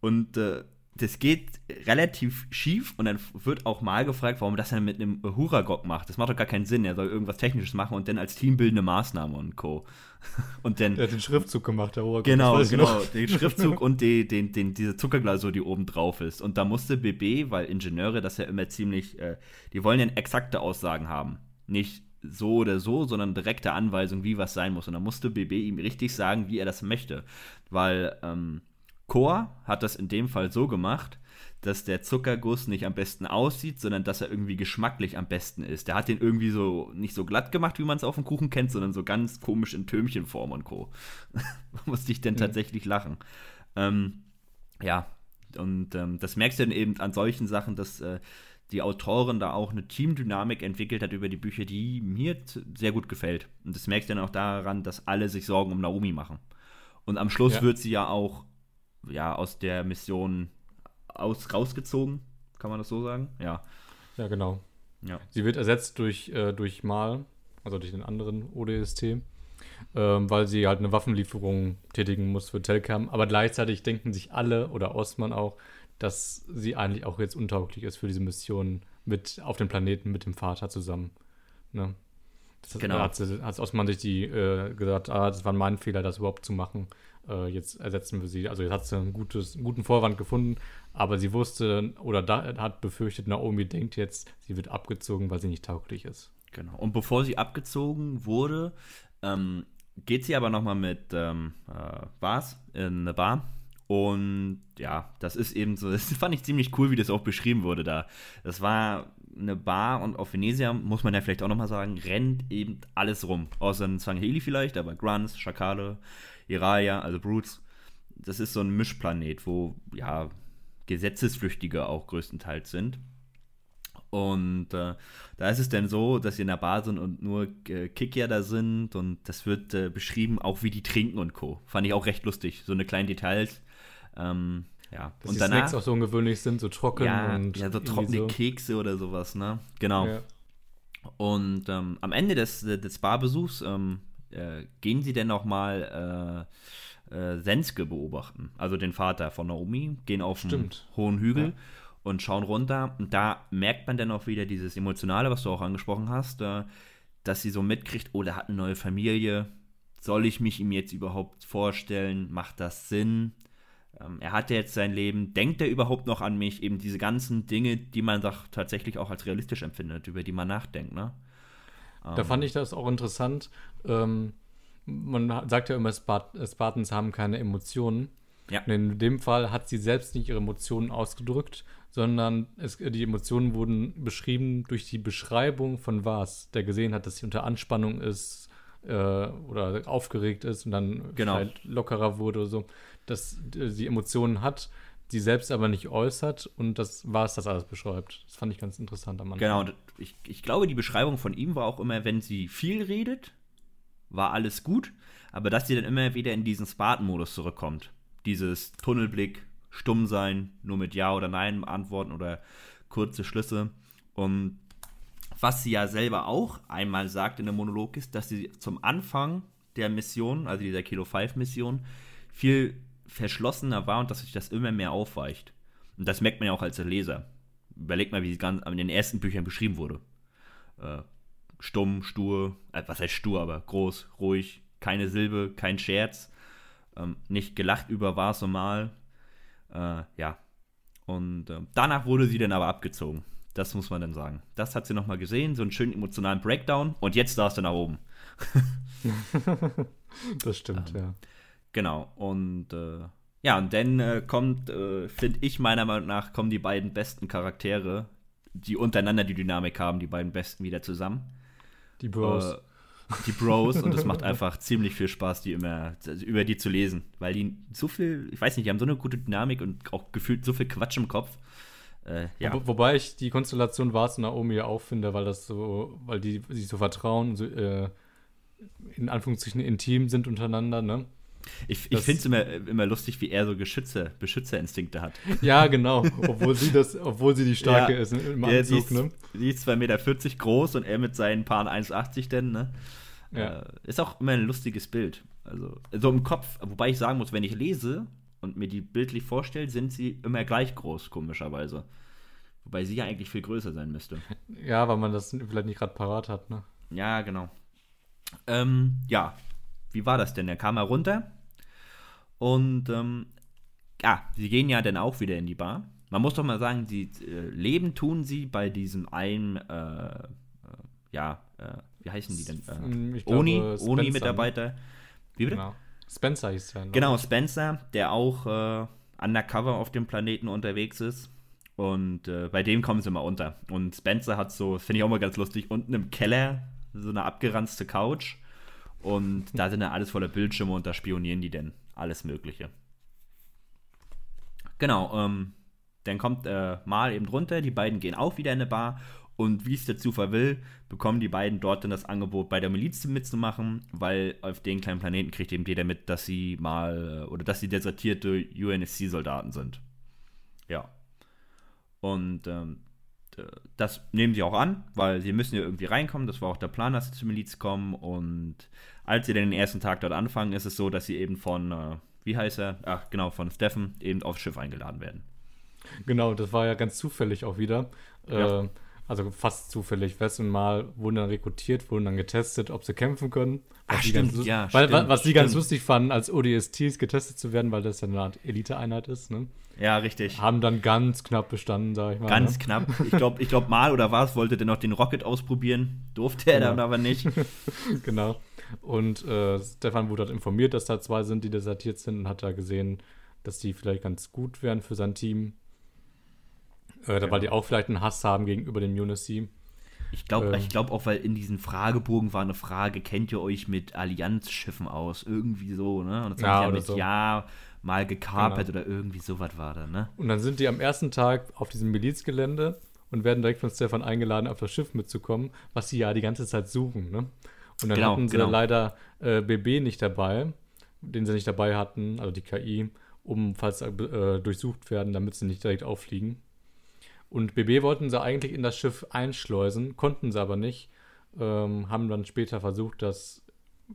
Und äh, das geht relativ schief und dann wird auch mal gefragt, warum das dann mit einem Huragok macht. Das macht doch gar keinen Sinn. Er soll irgendwas Technisches machen und dann als teambildende Maßnahme und Co. Und dann Der hat den Schriftzug gemacht, der Oberkopf. Genau, genau. Den Schriftzug und die, den, den, diese Zuckerglasur, die oben drauf ist. Und da musste BB, weil Ingenieure das ja immer ziemlich, äh, die wollen ja exakte Aussagen haben. Nicht so oder so, sondern direkte Anweisung, wie was sein muss. Und da musste BB ihm richtig sagen, wie er das möchte. Weil ähm, Chor hat das in dem Fall so gemacht, dass der Zuckerguss nicht am besten aussieht, sondern dass er irgendwie geschmacklich am besten ist. Der hat den irgendwie so nicht so glatt gemacht, wie man es auf dem Kuchen kennt, sondern so ganz komisch in Türmchenform und Co. Musste ich denn tatsächlich lachen. Ähm, ja, und ähm, das merkst du dann eben an solchen Sachen, dass äh, die Autorin da auch eine Teamdynamik entwickelt hat über die Bücher, die mir sehr gut gefällt. Und das merkst du dann auch daran, dass alle sich Sorgen um Naomi machen. Und am Schluss Ja. wird sie ja auch ja, aus der Mission aus, rausgezogen, kann man das so sagen? Ja. Ja, genau. Ja. Sie wird ersetzt durch, äh, durch Mal, also durch den anderen ODST. ähm, weil sie halt eine Waffenlieferung tätigen muss für Telcam. Aber gleichzeitig denken sich alle oder Ostmann auch, dass sie eigentlich auch jetzt untauglich ist für diese Mission mit auf dem Planeten mit dem Vater zusammen. Ne? Das genau. hat, hat Osman sich die äh, gesagt, ah, das war mein Fehler, das überhaupt zu machen. Äh, jetzt ersetzen wir sie. Also jetzt hat sie einen, gutes, einen guten Vorwand gefunden, aber sie wusste oder da, hat befürchtet, Naomi denkt jetzt, sie wird abgezogen, weil sie nicht tauglich ist. Genau. Und bevor sie abgezogen wurde, ähm, geht sie aber nochmal mit ähm, äh, Bars in eine Bar. Und ja, das ist eben so, das fand ich ziemlich cool, wie das auch beschrieben wurde da. Das war eine Bar und auf Venesia, muss man ja vielleicht auch nochmal sagen, rennt eben alles rum. Außer in Sangheli vielleicht, aber Grunts, Schakale, Iralia, also Brutes. Das ist so ein Mischplanet, wo ja Gesetzesflüchtige auch größtenteils sind. Und äh, da ist es dann so, dass sie in der Bar sind und nur äh, Kicker da sind und das wird äh, beschrieben, auch wie die trinken und Co. Fand ich auch recht lustig, so eine kleinen Details. Ähm, ja. Dass und die danach, Snacks auch so ungewöhnlich sind, so trocken ja, und. Ja, so trockene so. Kekse oder sowas, ne? Genau. Ja. Und ähm, am Ende des, des Barbesuchs ähm, äh, gehen sie denn nochmal äh, äh, Senske beobachten, also den Vater von Naomi, gehen auf einen hohen Hügel ja. und schauen runter. Und da merkt man dann auch wieder dieses Emotionale, was du auch angesprochen hast, äh, dass sie so mitkriegt, oh, der hat eine neue Familie. Soll ich mich ihm jetzt überhaupt vorstellen? Macht das Sinn? Ähm, er hat ja jetzt sein Leben, denkt er überhaupt noch an mich? Eben diese ganzen Dinge, die man doch tatsächlich auch als realistisch empfindet, über die man nachdenkt, ne? Da fand ich das auch interessant. Ähm, man sagt ja immer, Spart Spartans haben keine Emotionen. Ja. Und in dem Fall hat sie selbst nicht ihre Emotionen ausgedrückt, sondern es, die Emotionen wurden beschrieben durch die Beschreibung von was, der gesehen hat, dass sie unter Anspannung ist äh, oder aufgeregt ist und dann genau. lockerer wurde oder so dass sie Emotionen hat, die selbst aber nicht äußert und das war es, das alles beschreibt. Das fand ich ganz interessant am Anfang. Genau, und ich, ich glaube, die Beschreibung von ihm war auch immer, wenn sie viel redet, war alles gut, aber dass sie dann immer wieder in diesen Spartan-Modus zurückkommt. Dieses Tunnelblick, stumm sein, nur mit Ja oder Nein antworten oder kurze Schlüsse. Und was sie ja selber auch einmal sagt in der Monolog ist, dass sie zum Anfang der Mission, also dieser Kilo 5 Mission, viel verschlossener war und dass sich das immer mehr aufweicht. Und das merkt man ja auch als Leser. Überlegt mal, wie es ganz in den ersten Büchern beschrieben wurde. Äh, stumm, stur, äh, was heißt stur, aber groß, ruhig, keine Silbe, kein Scherz, ähm, nicht gelacht über war es normal. Äh, ja. Und äh, danach wurde sie dann aber abgezogen. Das muss man dann sagen. Das hat sie nochmal gesehen, so einen schönen emotionalen Breakdown und jetzt saß sie nach oben. das stimmt, ähm, ja. Genau, und äh, ja, und dann äh, kommt, äh, finde ich meiner Meinung nach, kommen die beiden besten Charaktere, die untereinander die Dynamik haben, die beiden besten wieder zusammen. Die Bros. Äh, die Bros und es macht einfach ziemlich viel Spaß, die immer also über die zu lesen, weil die so viel, ich weiß nicht, die haben so eine gute Dynamik und auch gefühlt so viel Quatsch im Kopf. Äh, ja. Wo, wobei ich die Konstellation Vars und Naomi auch finde, weil das so, weil die sich so vertrauen, so, äh, in Anführungszeichen intim sind untereinander, ne? Ich, ich finde es immer, immer lustig, wie er so Geschütze, Beschützerinstinkte hat. Ja, genau. Obwohl sie das, obwohl sie die starke ja, ist im Anzug, die ist, ne? Die ist 2,40 Meter groß und er mit seinen Paaren 1,80 denn, ne? Ja. Äh, ist auch immer ein lustiges Bild. Also, so im Kopf, wobei ich sagen muss, wenn ich lese und mir die bildlich vorstelle, sind sie immer gleich groß, komischerweise. Wobei sie ja eigentlich viel größer sein müsste. Ja, weil man das vielleicht nicht gerade parat hat, ne? Ja, genau. Ähm, ja, wie war das denn? Er kam herunter und ähm, ja, sie gehen ja dann auch wieder in die Bar. Man muss doch mal sagen, die äh, leben tun sie bei diesem einen, äh, äh, ja, äh, wie heißen die denn? Äh, Oni, Oni-Mitarbeiter. Wie bitte? Genau. Spencer hieß der. Genau, Spencer, der auch äh, undercover auf dem Planeten unterwegs ist. Und bei dem kommen sie mal unter. Und Spencer hat so, finde ich auch mal ganz lustig, unten im Keller so eine abgeranzte Couch. Und da sind dann alles voller Bildschirme und da spionieren die denn alles Mögliche. Genau, ähm, dann kommt äh, Mal eben drunter, die beiden gehen auch wieder in eine Bar und wie es der Zufall will, bekommen die beiden dort dann das Angebot, bei der Miliz mitzumachen, weil auf den kleinen Planeten kriegt eben jeder mit, dass sie mal oder dass sie desertierte UNSC-Soldaten sind. Ja. Und ähm, äh, das nehmen sie auch an, weil sie müssen ja irgendwie reinkommen. Das war auch der Plan, dass sie zur Miliz kommen. Und als sie dann den ersten Tag dort anfangen, ist es so, dass sie eben von, äh, wie heißt er? Ach, genau, von Steffen eben aufs Schiff eingeladen werden. Genau, das war ja ganz zufällig auch wieder. Ja. Äh, also fast zufällig. Wessen Mal wurden dann rekrutiert, wurden dann getestet, ob sie kämpfen können. Was Ach, die stimmt, ganz, ja, weil, stimmt, was die ganz stimmt. lustig fanden, als ODSTs getestet zu werden, weil das ja eine Art Elite-Einheit ist. Ne? Ja, richtig. Haben dann ganz knapp bestanden, sag ich mal. Ganz ne? knapp. Ich glaube, ich glaub, mal oder was wollte der noch den Rocket ausprobieren. Durfte er Ja. dann aber nicht. genau. Und äh, Stefan wurde halt informiert, dass da zwei sind, die desertiert sind und hat da gesehen, dass die vielleicht ganz gut wären für sein Team. Äh, Ja. Weil die auch vielleicht einen Hass haben gegenüber dem Unity. Ich glaube Ähm. ich glaub auch, weil in diesen Fragebogen war eine Frage, kennt ihr euch mit Allianzschiffen aus? Irgendwie so, ne? Und das Ja, haben sie ja mit so. Ja mal gekapert Genau. oder irgendwie sowas war da, ne? Und dann sind die am ersten Tag auf diesem Milizgelände und werden direkt von Stefan eingeladen, auf das Schiff mitzukommen, was sie ja die ganze Zeit suchen. Ne? Und dann Genau, hatten sie genau. leider äh, BB nicht dabei, den sie nicht dabei hatten, also die KI, um, falls äh, durchsucht werden, damit sie nicht direkt auffliegen. Und BB wollten sie eigentlich in das Schiff einschleusen, konnten sie aber nicht. Ähm, haben dann später versucht, das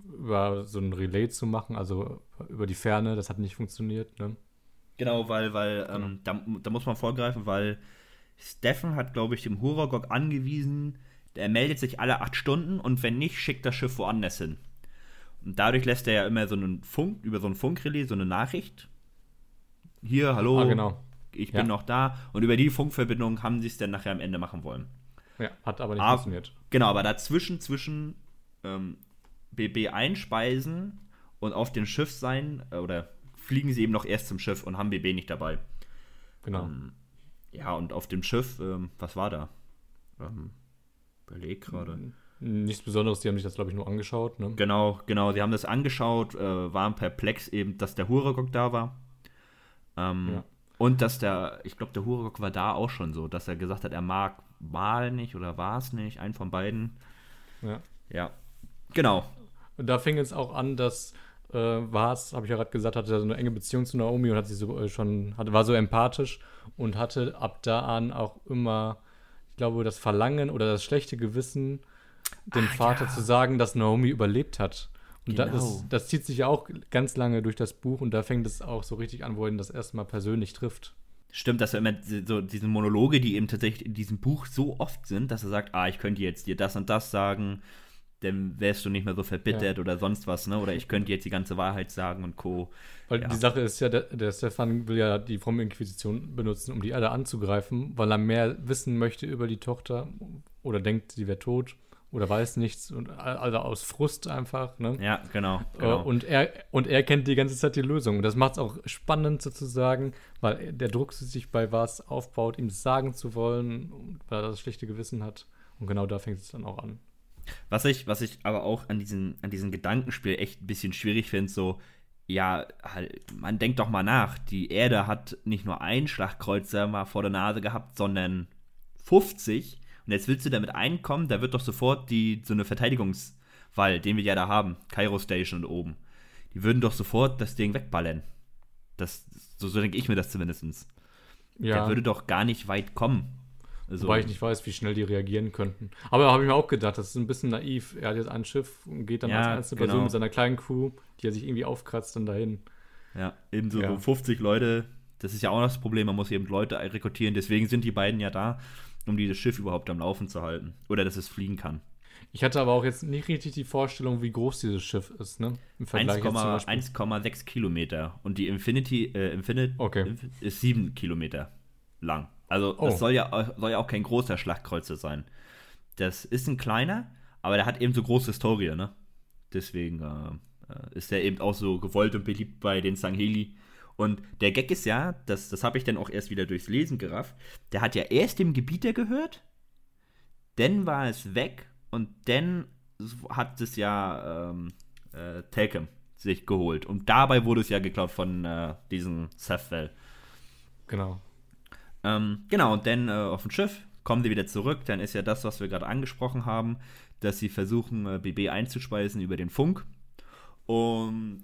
über so ein Relay zu machen, also über die Ferne. Das hat nicht funktioniert. Ne? Genau, weil, weil ähm, da, da muss man vorgreifen, weil Steffen hat, glaube ich, dem Huragog angewiesen, er meldet sich alle acht Stunden und wenn nicht, schickt das Schiff woanders hin. Und dadurch lässt er ja immer so einen Funk, über so ein Funkrelais, so eine Nachricht. Hier, hallo, Ah, genau. Ich Ja. bin noch da. Und über die Funkverbindung haben sie es dann nachher am Ende machen wollen. Ja, hat aber nicht Ah, funktioniert. Genau, aber dazwischen, zwischen ähm, BB einspeisen und auf dem Schiff sein, äh, oder fliegen sie eben noch erst zum Schiff und haben BB nicht dabei. Genau. Ähm, ja, und auf dem Schiff, ähm, was war da? Ähm, überleg gerade. Nichts Besonderes, die haben sich das, glaube ich, nur angeschaut. Ne? Genau, genau, sie haben das angeschaut, äh, waren perplex eben, dass der Huragok da war. Ähm, Ja. Und dass der, ich glaube, der Huragok war da auch schon so, dass er gesagt hat, er mag Mal nicht oder war es nicht, einen von beiden. Ja. Ja, genau. Und da fing es auch an, dass äh, Vars, habe ich ja gerade gesagt, hatte so eine enge Beziehung zu Naomi und hat sie so äh, schon, hatte, war so empathisch und hatte ab da an auch immer, ich glaube, das Verlangen oder das schlechte Gewissen, dem Ah, Vater ja. zu sagen, dass Naomi überlebt hat. Und Genau. das, das zieht sich ja auch ganz lange durch das Buch und da fängt es auch so richtig an, wo ihn das erste Mal persönlich trifft. Stimmt, dass er immer so diese Monologe, die eben tatsächlich in diesem Buch so oft sind, dass er sagt, ah, ich könnte jetzt dir das und das sagen, dann wärst du nicht mehr so verbittert oder sonst was, ne? Oder ich könnte jetzt die ganze Wahrheit sagen und Co. Weil Ja. die Sache ist ja, der, der Stefan will ja die fromme Inquisition benutzen, um die Erde anzugreifen, weil er mehr wissen möchte über die Tochter oder denkt, sie wäre tot oder weiß nichts und also aus Frust einfach. Ne? Ja, genau. Äh, genau. Und, er, und er kennt die ganze Zeit die Lösung. Und das macht es auch spannend sozusagen, weil der Druck sich bei was aufbaut, ihm sagen zu wollen, weil er das schlechte Gewissen hat. Und genau da fängt es dann auch an. Was ich, was ich aber auch an diesem, an diesem Gedankenspiel echt ein bisschen schwierig finde, so, ja, halt, man denkt doch mal nach, die Erde hat nicht nur einen Schlachtkreuzer mal vor der Nase gehabt, sondern 50. Und jetzt willst du damit einkommen, da wird doch sofort die, so eine Verteidigungswall, den wir ja da haben, Cairo Station und oben, die würden doch sofort das Ding wegballern. Das, so, so denke ich mir das zumindest. Ja. Der würde doch gar nicht weit kommen. Also, Wobei ich nicht weiß, wie schnell die reagieren könnten. Aber habe ich mir auch gedacht, das ist ein bisschen naiv. Er hat jetzt ein Schiff und geht dann Ja, als einzelne genau. Person mit seiner kleinen Crew, die er sich irgendwie aufkratzt, dann dahin. Ja, eben so Ja. 50 Leute. Das ist ja auch noch das Problem, man muss eben Leute rekrutieren. Deswegen sind die beiden ja da, um dieses Schiff überhaupt am Laufen zu halten. Oder dass es fliegen kann. Ich hatte aber auch jetzt nicht richtig die Vorstellung, wie groß dieses Schiff ist, ne? Im Vergleich jetzt zum 1,6 Beispiel. 1,6 Kilometer. Und die Infinity, äh, Infinite Okay. Inf- ist 7 Kilometer lang. Also Oh. das soll ja, soll ja auch kein großer Schlachtkreuzer sein. Das ist ein kleiner, aber der hat eben so große Historie, ne? Deswegen äh, äh, ist der eben auch so gewollt und beliebt bei den Sangheli. Und der Gag ist ja, das, das habe ich dann auch erst wieder durchs Lesen gerafft, der hat ja erst dem Gebieter gehört, dann war es weg und dann hat es ja ähm, äh, Telkem sich geholt. Und dabei wurde es ja geklaut von äh, diesem Sethwell. Genau. Ähm, genau, und dann äh, auf dem Schiff kommen sie wieder zurück. Dann ist ja das, was wir gerade angesprochen haben, dass sie versuchen, äh, BB einzuspeisen über den Funk. Und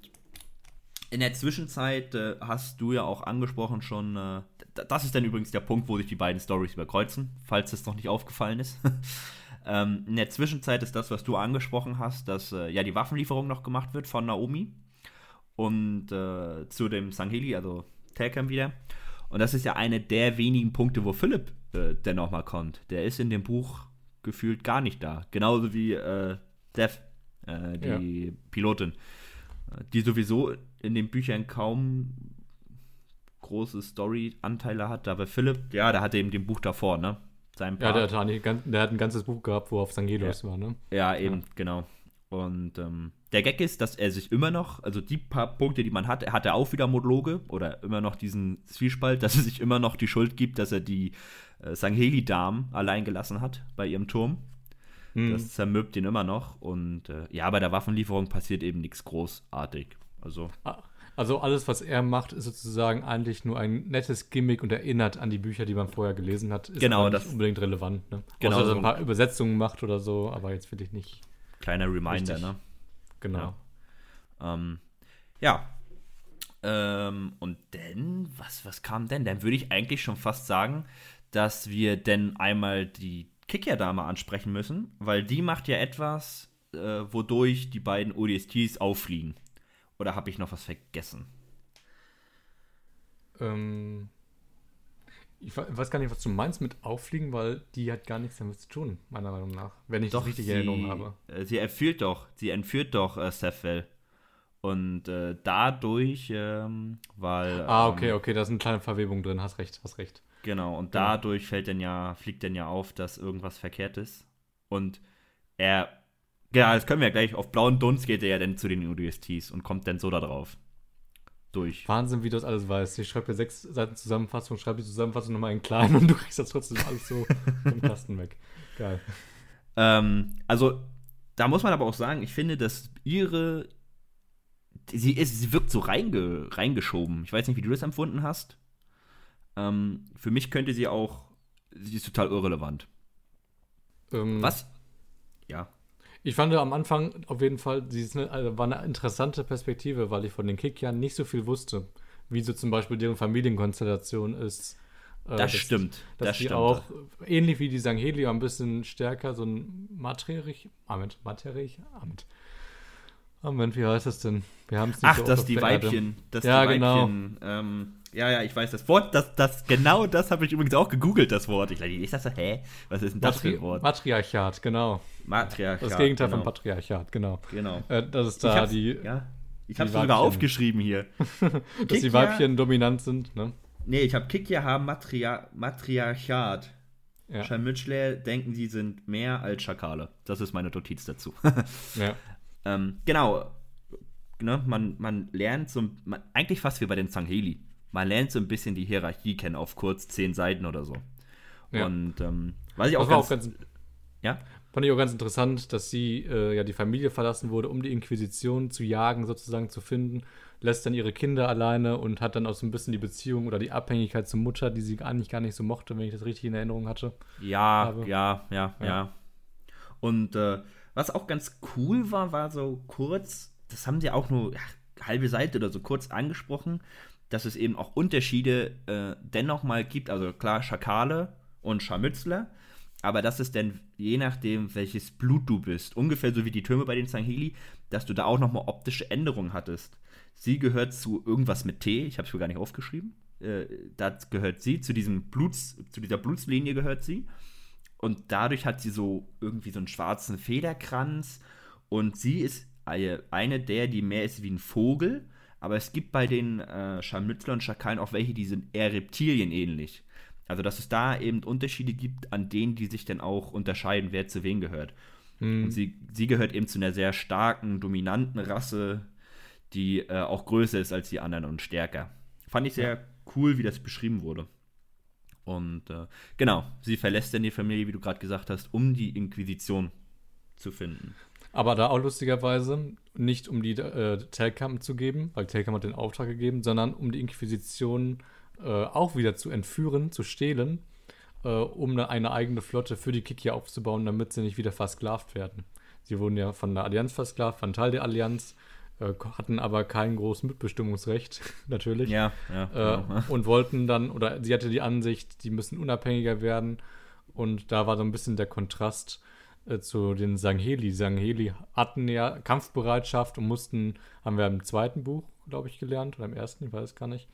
in der Zwischenzeit äh, hast du ja auch angesprochen schon, äh, das ist dann übrigens der Punkt, wo sich die beiden Stories überkreuzen, falls es noch nicht aufgefallen ist. ähm, in der Zwischenzeit ist das, was du angesprochen hast, dass äh, ja die Waffenlieferung noch gemacht wird von Naomi und äh, zu dem Sangheli, also Telcam wieder. Und das ist ja eine der wenigen Punkte, wo Philipp äh, dann nochmal kommt. Der ist in dem Buch gefühlt gar nicht da. Genauso wie äh, Dev, äh, die ja. Pilotin, die sowieso in den Büchern kaum große Story-Anteile hat. Aber Philipp, ja, der hatte eben den Buch davor, ne? Sein ja, der hat, nicht, der hat ein ganzes Buch gehabt, wo auf St. Gelos ja. war, ne? Ja, eben, ja. genau. Und ähm, der Gag ist, dass er sich immer noch, also die paar Punkte, die man hat, er hat er auch wieder Monologe oder immer noch diesen Zwiespalt, dass er sich immer noch die Schuld gibt, dass er die äh, Sangheli-Damen allein gelassen hat bei ihrem Turm. Hm. Das zermürbt ihn immer noch. Und äh, ja, bei der Waffenlieferung passiert eben nichts großartig. Also. Ah, also alles, was er macht, ist sozusagen eigentlich nur ein nettes Gimmick und erinnert an die Bücher, die man vorher gelesen hat. Ist genau, das nicht unbedingt relevant. Ne? Genau, Außer, dass er ein paar Übersetzungen macht oder so, aber jetzt will ich nicht. Kleiner Reminder, richtig. ne? Genau. Ja. Ähm, ja. Ähm, und dann, was, was kam denn? Dann würde ich eigentlich schon fast sagen, dass wir denn einmal die Kikia-Dame ansprechen müssen, weil die macht ja etwas, äh, wodurch die beiden ODSTs auffliegen. Oder habe ich noch was vergessen? Ähm, ich weiß gar nicht, was du meinst mit auffliegen, weil die hat gar nichts damit zu tun, meiner Meinung nach. Wenn ich doch, das richtig sie, in Erinnerung habe. Äh, sie entführt doch, sie entführt doch äh, Sefwell. Und äh, dadurch, ähm, weil. Ah, okay, ähm, okay, da ist eine kleine Verwebung drin, hast recht, hast recht. Genau, und dadurch fällt dann ja, fliegt dann ja auf, dass irgendwas verkehrt ist. Und er, ja, das können wir ja gleich, auf blauen Dunst geht er ja dann zu den UDSTs und kommt dann so da drauf. Durch. Wahnsinn, wie du das alles weißt. Ich schreibe dir sechs Seiten Zusammenfassung, schreibe die Zusammenfassung nochmal in klein und du kriegst das trotzdem alles so vom Kasten weg. Geil. Ähm, also, da muss man aber auch sagen, ich finde, dass ihre. Sie, ist, sie wirkt so reinge, reingeschoben. Ich weiß nicht, wie du das empfunden hast. Ähm, für mich könnte sie auch, sie ist total irrelevant. Ähm, Was? Ja. Ich fand am Anfang auf jeden Fall, sie ist eine, also war eine interessante Perspektive, weil ich von den Kickjahren nicht so viel wusste, wie so zum Beispiel deren Familienkonstellation ist. Äh, das dass, stimmt. Dass das die stimmt. auch, ähnlich wie die Sangheli, ein bisschen stärker so ein Materich, Amt, Materich, Amt. Moment, wie heißt das denn? Wir haben es nicht Ach, so dass die Weibchen, dass ja, die Weibchen, genau. ähm, ja, ja, ich weiß das Wort, das, das, genau das habe ich übrigens auch gegoogelt, das Wort. Ich, ich dachte so, hä, was ist denn das Matri für ein Wort? Matriarchat, genau. Matriarchat. Das Gegenteil genau. von Patriarchat, genau. Genau. Äh, das ist da ich die. Ja, ich habe sogar aufgeschrieben hier. dass die Weibchen dominant sind, ne? Nee, ich habe Kikja haben Matria Matriarchat. Ja. Scharmütschler denken, sie sind mehr als Schakale. Das ist meine Notiz dazu. ja. Ähm, genau. Ne, man, man lernt so, man, eigentlich fast wie bei den Sangheli. Man lernt so ein bisschen die Hierarchie kennen auf kurz zehn Seiten oder so. Ja. Und ähm, was ich auch ganz, auch ganz, ja? Fand ich auch ganz interessant, dass sie äh, ja die Familie verlassen wurde, um die Inquisition zu jagen, sozusagen zu finden, lässt dann ihre Kinder alleine und hat dann auch so ein bisschen die Beziehung oder die Abhängigkeit zur Mutter, die sie eigentlich gar nicht so mochte, wenn ich das richtig in Erinnerung hatte. Ja, ja, ja, ja, ja. Und äh, was auch ganz cool war, war so kurz, das haben sie auch nur ja, halbe Seite oder so kurz angesprochen, dass es eben auch Unterschiede äh, dennoch mal gibt. Also klar, Schakale und Scharmützler, aber dass es denn je nachdem, welches Blut du bist, ungefähr so wie die Türme bei den Sangheli, dass du da auch nochmal optische Änderungen hattest. Sie gehört zu irgendwas mit T, ich habe es mir gar nicht aufgeschrieben. Äh, da gehört sie, zu diesem Bluts, zu dieser Blutslinie gehört sie. Und dadurch hat sie so irgendwie so einen schwarzen Federkranz. Und sie ist eine der, die mehr ist wie ein Vogel. Aber es gibt bei den äh, Scharmützler und Schakalen auch welche, die sind eher Reptilien ähnlich. Also, dass es da eben Unterschiede gibt, an denen die sich dann auch unterscheiden, wer zu wem gehört. Hm. Und sie, sie gehört eben zu einer sehr starken, dominanten Rasse, die äh, auch größer ist als die anderen und stärker. Fand ich sehr ja. cool, wie das beschrieben wurde. Und äh, genau, sie verlässt dann die Familie, wie du gerade gesagt hast, um die Inquisition zu finden. Aber da auch lustigerweise nicht um die äh, Telkam zu geben, weil Telkam hat den Auftrag gegeben, sondern um die Inquisition äh, auch wieder zu entführen, zu stehlen, äh, um eine, eine, eigene Flotte für die Kiki aufzubauen, damit sie nicht wieder versklavt werden. Sie wurden ja von der Allianz versklavt, von Teil der Allianz, äh, hatten aber kein großes Mitbestimmungsrecht, natürlich. Ja, ja. Äh, genau. und wollten dann, oder sie hatte die Ansicht, die müssen unabhängiger werden. Und da war so ein bisschen der Kontrast äh, zu den Sangheli. Sangheli hatten ja Kampfbereitschaft und mussten, haben wir im zweiten Buch, glaube ich, gelernt, oder im ersten, ich weiß gar nicht,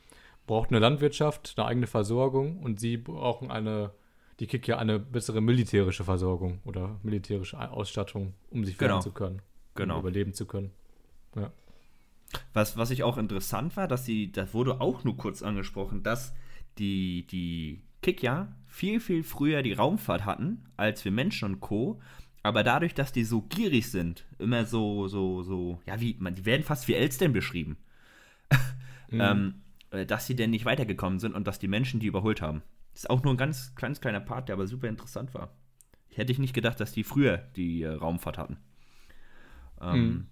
brauchten eine Landwirtschaft, eine eigene Versorgung und sie brauchen eine, die Kick ja eine bessere militärische Versorgung oder militärische Ausstattung, um sich Genau. zu können, Genau. um überleben zu können. Ja. Was, was ich auch interessant war, dass sie, das wurde auch nur kurz angesprochen, dass die, die Kikya viel, viel früher die Raumfahrt hatten, als wir Menschen und Co. Aber dadurch, dass die so gierig sind, immer so, so, so, ja, wie, man, die werden fast wie Elstern beschrieben, ähm, äh, dass sie denn nicht weitergekommen sind und dass die Menschen die überholt haben. Das ist auch nur ein ganz, ganz kleiner Part, der aber super interessant war. Hätte ich nicht gedacht, dass die früher die äh, Raumfahrt hatten. Ähm,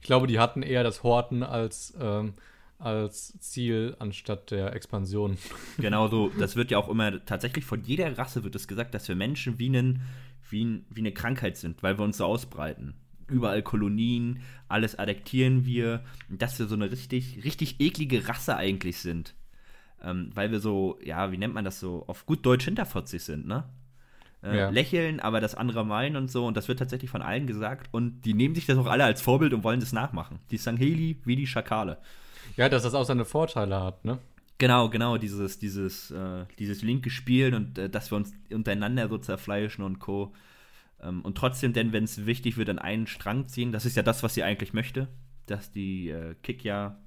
Ich glaube, die hatten eher das Horten als, ähm, als Ziel anstatt der Expansion. Genau so, das wird ja auch immer, tatsächlich von jeder Rasse wird es gesagt, dass wir Menschen wie, einen, wie, wie eine Krankheit sind, weil wir uns so ausbreiten. Überall Kolonien, alles adaptieren wir, dass wir so eine richtig, richtig eklige Rasse eigentlich sind. Ähm, weil wir so, ja, wie nennt man das so, auf gut Deutsch hinterfotzig sind, ne? Äh, Ja. Lächeln, aber das andere meinen und so, und das wird tatsächlich von allen gesagt, und die nehmen sich das auch alle als Vorbild und wollen das nachmachen. Die Sangheli wie die Schakale. Ja, dass das auch seine Vorteile hat, ne? Genau, genau, dieses, dieses, äh, dieses linke Spiel und äh, dass wir uns untereinander so zerfleischen und Co. Ähm, und trotzdem, denn wenn es wichtig wird, an einen Strang ziehen, das ist ja das, was sie eigentlich möchte, dass die äh, Kick ja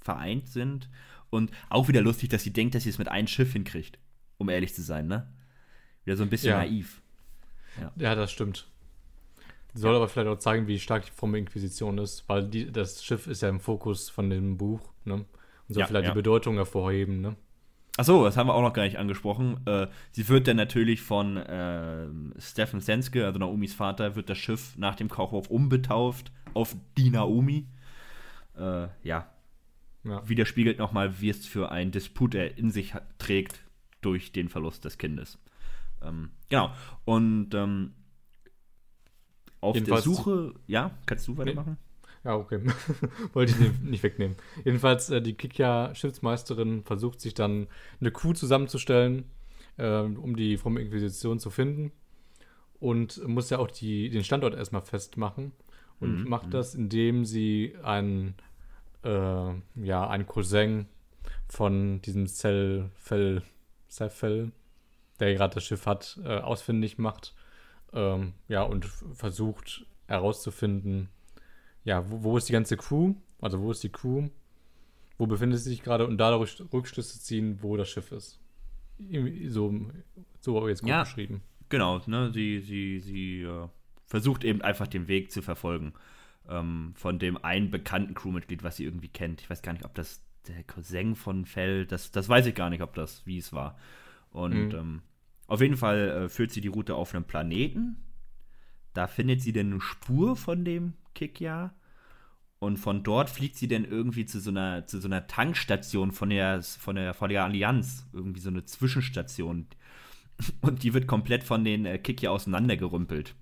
vereint sind. Und auch wieder lustig, dass sie denkt, dass sie es mit einem Schiff hinkriegt, um ehrlich zu sein, ne? Wieder so ein bisschen Ja. naiv. Ja, das stimmt. Soll aber vielleicht auch zeigen, wie stark die fromme Inquisition ist, weil die, das Schiff ist ja im Fokus von dem Buch, ne? Und soll Ja, vielleicht ja. die Bedeutung hervorheben, ne? Achso, das haben wir auch noch gar nicht angesprochen. Äh, sie wird dann natürlich von äh, Stefan Senske, also Naomis Vater, wird das Schiff nach dem Kaufhof umbetauft auf die Naomi. Äh, ja, Ja. widerspiegelt nochmal, wie es für einen Disput er in sich trägt durch den Verlust des Kindes. Ähm, genau. Und ähm, auf Jedenfalls- der Suche, ja, kannst du weitermachen? Ja, okay. Wollte ich nicht- wegnehmen. Jedenfalls, äh, die Kikya-Schiffsmeisterin versucht sich dann eine Kuh zusammenzustellen, äh, um die fromme Inquisition zu finden. Und muss ja auch die, den Standort erstmal festmachen. Und Mhm, macht das, indem sie einen, äh, ja, einen Cousin von diesem Cellfell, Cellfell, der gerade das Schiff hat, äh, ausfindig macht. Ähm, ja, und versucht herauszufinden, ja, wo, wo ist die ganze Crew? Also wo ist die Crew? Wo befindet sie sich gerade? Und dadurch Rückschlüsse ziehen, wo das Schiff ist. So, so jetzt gut Ja. beschrieben. Genau, ne, sie, sie, sie äh, versucht eben einfach den Weg zu verfolgen ähm, von dem einen bekannten Crewmitglied, was sie irgendwie kennt. Ich weiß gar nicht, ob das der Cousin von Fell, das, das weiß ich gar nicht, ob das, wie es war. Und Mhm. ähm, auf jeden Fall äh, führt sie die Route auf einem Planeten. Da findet sie dann eine Spur von dem Kikya. Und von dort fliegt sie dann irgendwie zu so einer, zu so einer Tankstation von der, von, der, von der Allianz. Irgendwie so eine Zwischenstation. Und die wird komplett von den äh, Kikya auseinandergerümpelt.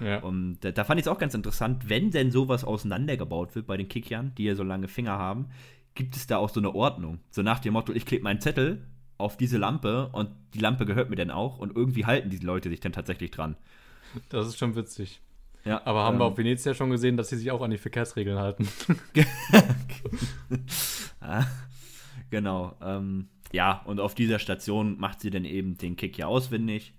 Ja. Und da, da fand ich es auch ganz interessant, wenn denn sowas auseinandergebaut wird bei den Kickern, die ja so lange Finger haben, gibt es da auch so eine Ordnung. So nach dem Motto, ich klebe meinen Zettel auf diese Lampe und die Lampe gehört mir dann auch und irgendwie halten die Leute sich dann tatsächlich dran. Das ist schon witzig. Ja, Aber haben wir ähm, auf Venezia schon gesehen, dass sie sich auch an die Verkehrsregeln halten. Ah, genau. Ähm, ja, und auf dieser Station macht sie dann eben den Kick ja auswendig.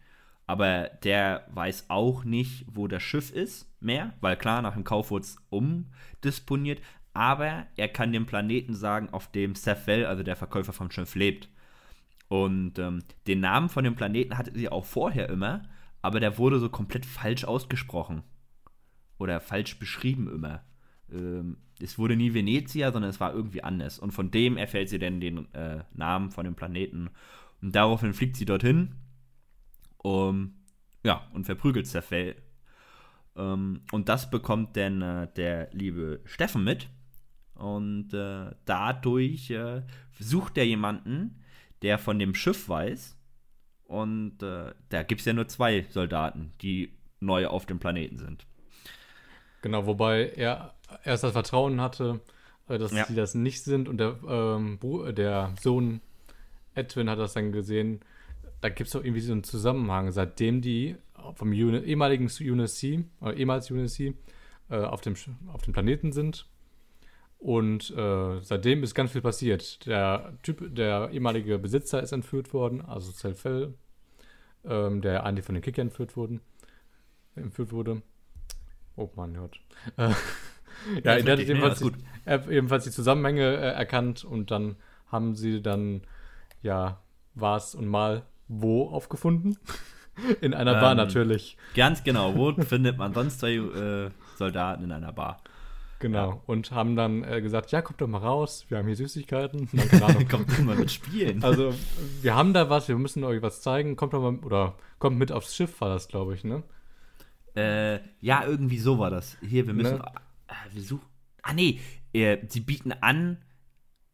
Aber der weiß auch nicht, wo das Schiff ist mehr, weil klar, nach dem Kauf wurde es umdisponiert. Aber er kann dem Planeten sagen, auf dem Sethwell, also der Verkäufer vom Schiff, lebt. Und ähm, den Namen von dem Planeten hatte sie auch vorher immer, aber der wurde so komplett falsch ausgesprochen. Oder falsch beschrieben immer. Ähm, es wurde nie Venezia, sondern es war irgendwie anders. Und von dem erfährt sie dann den äh, Namen von dem Planeten. Und daraufhin fliegt sie dorthin. Um, ja, und verprügelt Sethwell. Ähm, und das bekommt dann äh, der liebe Steffen mit. Und äh, dadurch äh, sucht er jemanden, der von dem Schiff weiß. Und äh, da gibt es ja nur zwei Soldaten, die neu auf dem Planeten sind. Genau, wobei er erst das Vertrauen hatte, äh, dass Ja. sie das nicht sind und der, ähm, der Sohn Edwin hat das dann gesehen. Da gibt es doch irgendwie so einen Zusammenhang, seitdem die vom Uni ehemaligen UNSC, äh, ehemals UNSC, äh, auf, dem, auf dem Planeten sind. Und äh, seitdem ist ganz viel passiert. Der Typ, der ehemalige Besitzer ist entführt worden, also Zelfell, ähm, der eigentlich von den Kicker entführt wurden, entführt wurde. Oh mein Gott. Äh, ja, der hat richtig, nee, die, er, ebenfalls die Zusammenhänge äh, erkannt und dann haben sie dann, ja, was und mal wo aufgefunden. In einer Bar Ähm, natürlich. Ganz genau. Wo findet man sonst zwei äh, Soldaten in einer Bar? Genau. Und haben dann äh, gesagt, ja, kommt doch mal raus, wir haben hier Süßigkeiten. Ahnung. Kommt immer mit Spielen. Also, wir haben da was, wir müssen euch was zeigen. Kommt doch mal, oder kommt mit aufs Schiff, war das, glaube ich, ne? Äh, ja, irgendwie so war das. Hier, wir müssen. Ne? Äh, wir suchen. Ah, nee. Äh, sie bieten an,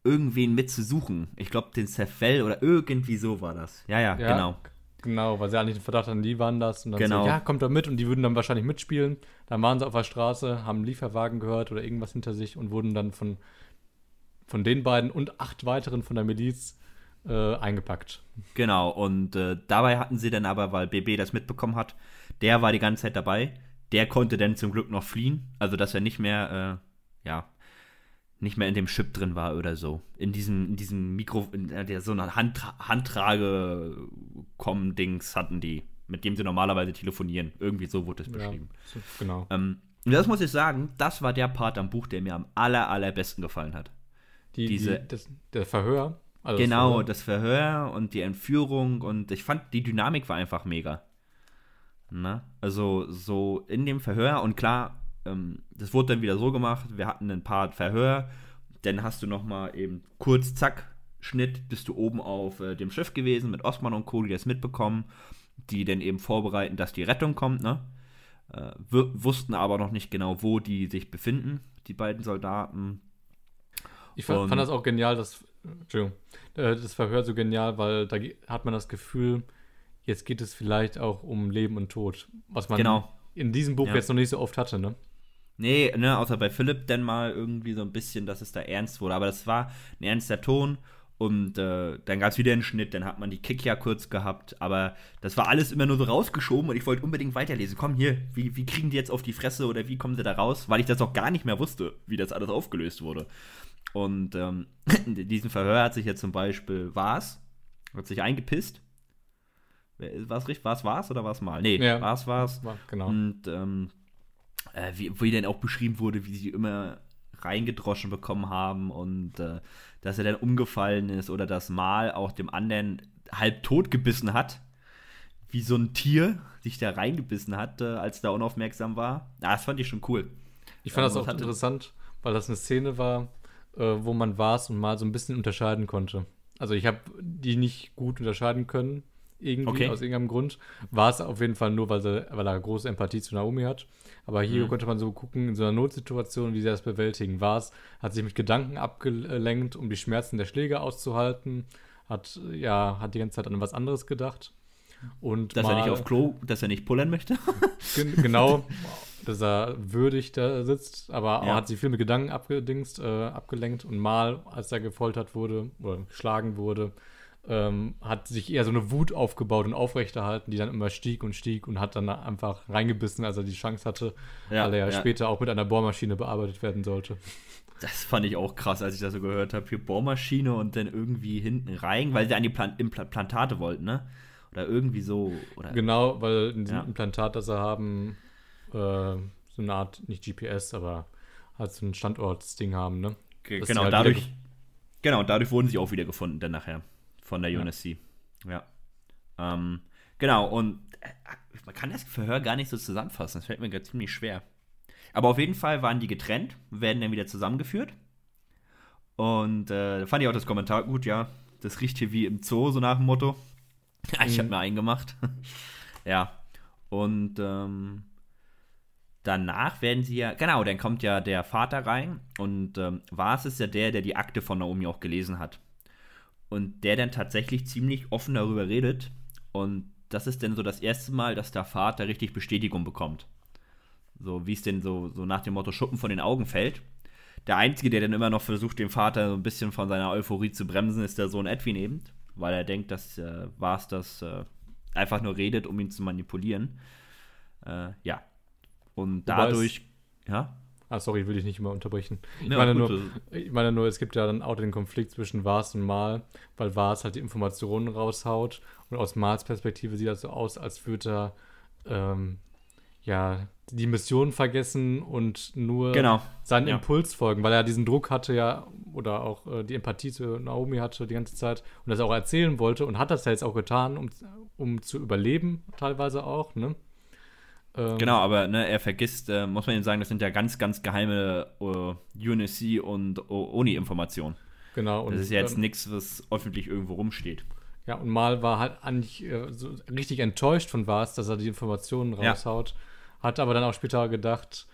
irgendwen mitzusuchen. Ich glaube, den Cefell oder irgendwie so war das. Ja, ja, Ja, genau. Genau, weil sie eigentlich den Verdacht hatten, die waren das. Und dann Genau. so, ja, kommt doch mit. Und die würden dann wahrscheinlich mitspielen. Dann waren sie auf der Straße, haben einen Lieferwagen gehört oder irgendwas hinter sich und wurden dann von, von den beiden und acht weiteren von der Miliz äh, eingepackt. Genau. Und äh, dabei hatten sie dann aber, weil BB das mitbekommen hat, der war die ganze Zeit dabei. Der konnte dann zum Glück noch fliehen. Also, dass er nicht mehr, äh, ja, nicht mehr in dem Chip drin war oder so. In diesem, in diesem Mikro, in der, so eine Handtra Handtrage-Com-Dings hatten die, mit dem sie normalerweise telefonieren. Irgendwie so wurde es Ja, beschrieben. so, genau. Ähm, und das muss ich sagen, das war der Part am Buch, der mir am aller, allerbesten gefallen hat. Die, diese- die, das, der Verhör. also genau, Verhör. das Verhör und die Entführung und ich fand, die Dynamik war einfach mega. Na? Also so in dem Verhör und klar, ähm, das wurde dann wieder so gemacht, wir hatten ein Part Verhör, dann hast du nochmal eben kurz, zack, Schnitt, bist du oben auf äh, dem Schiff gewesen mit Osman und Co., die das mitbekommen, die dann eben vorbereiten, dass die Rettung kommt, ne? Äh, wussten aber noch nicht genau, wo die sich befinden, die beiden Soldaten. Ich fand, fand das auch genial, das, Entschuldigung, äh, das Verhör so genial, weil da hat man das Gefühl, jetzt geht es vielleicht auch um Leben und Tod, was man Genau. in diesem Buch Ja. jetzt noch nicht so oft hatte, ne? Nee, ne, außer bei Philipp dann mal irgendwie so ein bisschen, dass es da ernst wurde. Aber das war ein ernster Ton. Und äh, dann gab es wieder einen Schnitt, dann hat man die Kick ja kurz gehabt. Aber das war alles immer nur so rausgeschoben und ich wollte unbedingt weiterlesen. Komm hier, wie, wie kriegen die jetzt auf die Fresse oder wie kommen sie da raus? Weil ich das auch gar nicht mehr wusste, wie das alles aufgelöst wurde. Und ähm, in diesem Verhör hat sich jetzt zum Beispiel Vars, hat sich eingepisst. War es richtig? War es Vars oder war es mal? Nee, Ja. Vars war es. War- Genau. Und ähm, äh, wie, wie dann auch beschrieben wurde, wie sie immer reingedroschen bekommen haben und äh, dass er dann umgefallen ist oder das Mal auch dem anderen halb tot gebissen hat, wie so ein Tier sich da reingebissen hat, äh, als da unaufmerksam war. Ah, das fand ich schon cool. Ich fand das Ähm, auch hatte- interessant, weil das eine Szene war, äh, wo man war und mal so ein bisschen unterscheiden konnte. Also ich habe die nicht gut unterscheiden können, irgendwie Okay. aus irgendeinem Grund. War es auf jeden Fall nur, weil, sie, weil er große Empathie zu Naomi hat. Aber hier Mhm. konnte man so gucken, in so einer Notsituation, wie sie das bewältigen. War es, hat sich mit Gedanken abgelenkt, um die Schmerzen der Schläge auszuhalten, hat, ja, hat die ganze Zeit an was anderes gedacht. Und Dass er nicht mal- auf Klo, dass er nicht pullern möchte. Gen genau, dass er würdig da sitzt, aber Ja. hat sich viel mit Gedanken abgedingst, äh, abgelenkt und mal, als er gefoltert wurde oder geschlagen wurde, ähm, hat sich eher so eine Wut aufgebaut und aufrechterhalten, die dann immer stieg und stieg und hat dann einfach reingebissen, als er die Chance hatte, Ja, weil er ja, ja. später auch mit einer Bohrmaschine bearbeitet werden sollte. Das fand ich auch krass, als ich das so gehört habe. Hier Bohrmaschine und dann irgendwie hinten rein, weil sie an die Plan Implantate wollten, ne? Oder irgendwie so. Oder Genau, weil in diesem Ja. Implantat, das sie haben, äh, so eine Art, nicht GPS, aber halt so ein Standortsding haben, ne? Dass genau, halt dadurch, genau, dadurch wurden sie auch wieder gefunden, dann nachher. Von der Ja. UNSC. Ja. Ähm, genau, und äh, man kann das Verhör gar nicht so zusammenfassen. Das fällt mir gerade ziemlich schwer. Aber auf jeden Fall waren die getrennt, werden dann wieder zusammengeführt. Und äh, da fand ich auch das Kommentar gut, ja. Das riecht hier wie im Zoo, so nach dem Motto. Ja, ich habe Mhm. mir einen gemacht. ja. Und ähm, danach werden sie ja, genau, dann kommt ja der Vater rein und ähm, Vars ist ja der, der die Akte von Naomi auch gelesen hat. Und der dann tatsächlich ziemlich offen darüber redet. Und das ist dann so das erste Mal, dass der Vater richtig Bestätigung bekommt. so wie es denn so, so nach dem Motto Schuppen von den Augen fällt. Der Einzige, der dann immer noch versucht, den Vater so ein bisschen von seiner Euphorie zu bremsen, ist der Sohn Edwin eben, weil er denkt, dass äh, Vars das äh, einfach nur redet, um ihn zu manipulieren. Äh, ja. Und dadurch, ja. Ah, sorry, will ich nicht immer unterbrechen. Ich, Ja, meine gut, nur, ich meine nur, es gibt ja dann auch den Konflikt zwischen Vars und Mal, weil Vars halt die Informationen raushaut und aus Mals Perspektive sieht das so aus, als würde er ähm, ja die Mission vergessen und nur Genau. seinen Ja. Impuls folgen, weil er diesen Druck hatte ja oder auch äh, die Empathie zu Naomi hatte die ganze Zeit und das auch erzählen wollte und hat das ja jetzt auch getan, um, um zu überleben, teilweise auch, ne? Ähm, Genau, aber ne, er vergisst, äh, muss man ihm sagen, das sind ja ganz, ganz geheime äh, UNSC und ONI-Informationen. Genau. Und, Das ist ja jetzt ähm, nichts, was öffentlich irgendwo rumsteht. Ja, und Mal war halt eigentlich äh, so richtig enttäuscht von Vars, dass er die Informationen Ja. raushaut. Hat aber dann auch später gedacht,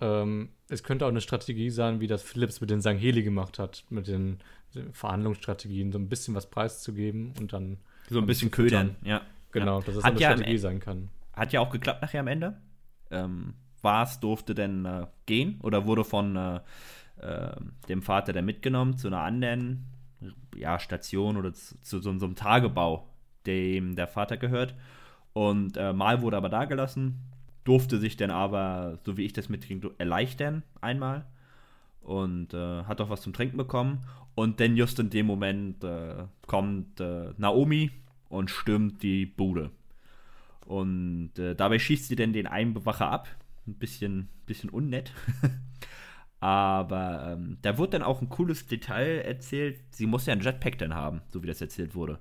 ähm, es könnte auch eine Strategie sein, wie das Philips mit den Sangheli gemacht hat, mit den, den Verhandlungsstrategien, so ein bisschen was preiszugeben und dann So ein bisschen ködern, ja. genau, ja. dass es Hat eine ja Strategie E- sein kann. Hat ja auch geklappt nachher am Ende. Ähm, Vars durfte dann äh, gehen oder wurde von äh, äh, dem Vater dann mitgenommen zu einer anderen ja, Station oder zu, zu so, so einem Tagebau, dem der Vater gehört. Und äh, Mal wurde aber da gelassen, durfte sich dann aber, so wie ich das mitkriege, erleichtern einmal und äh, hat auch was zum Trinken bekommen. Und dann just in dem Moment äh, kommt Naomi und stürmt die Bude. Und äh, dabei schießt sie dann den einen Bewacher ab. Ein bisschen, bisschen unnett. Aber ähm, da wird dann auch ein cooles Detail erzählt. Sie muss ja ein Jetpack dann haben, so wie das erzählt wurde.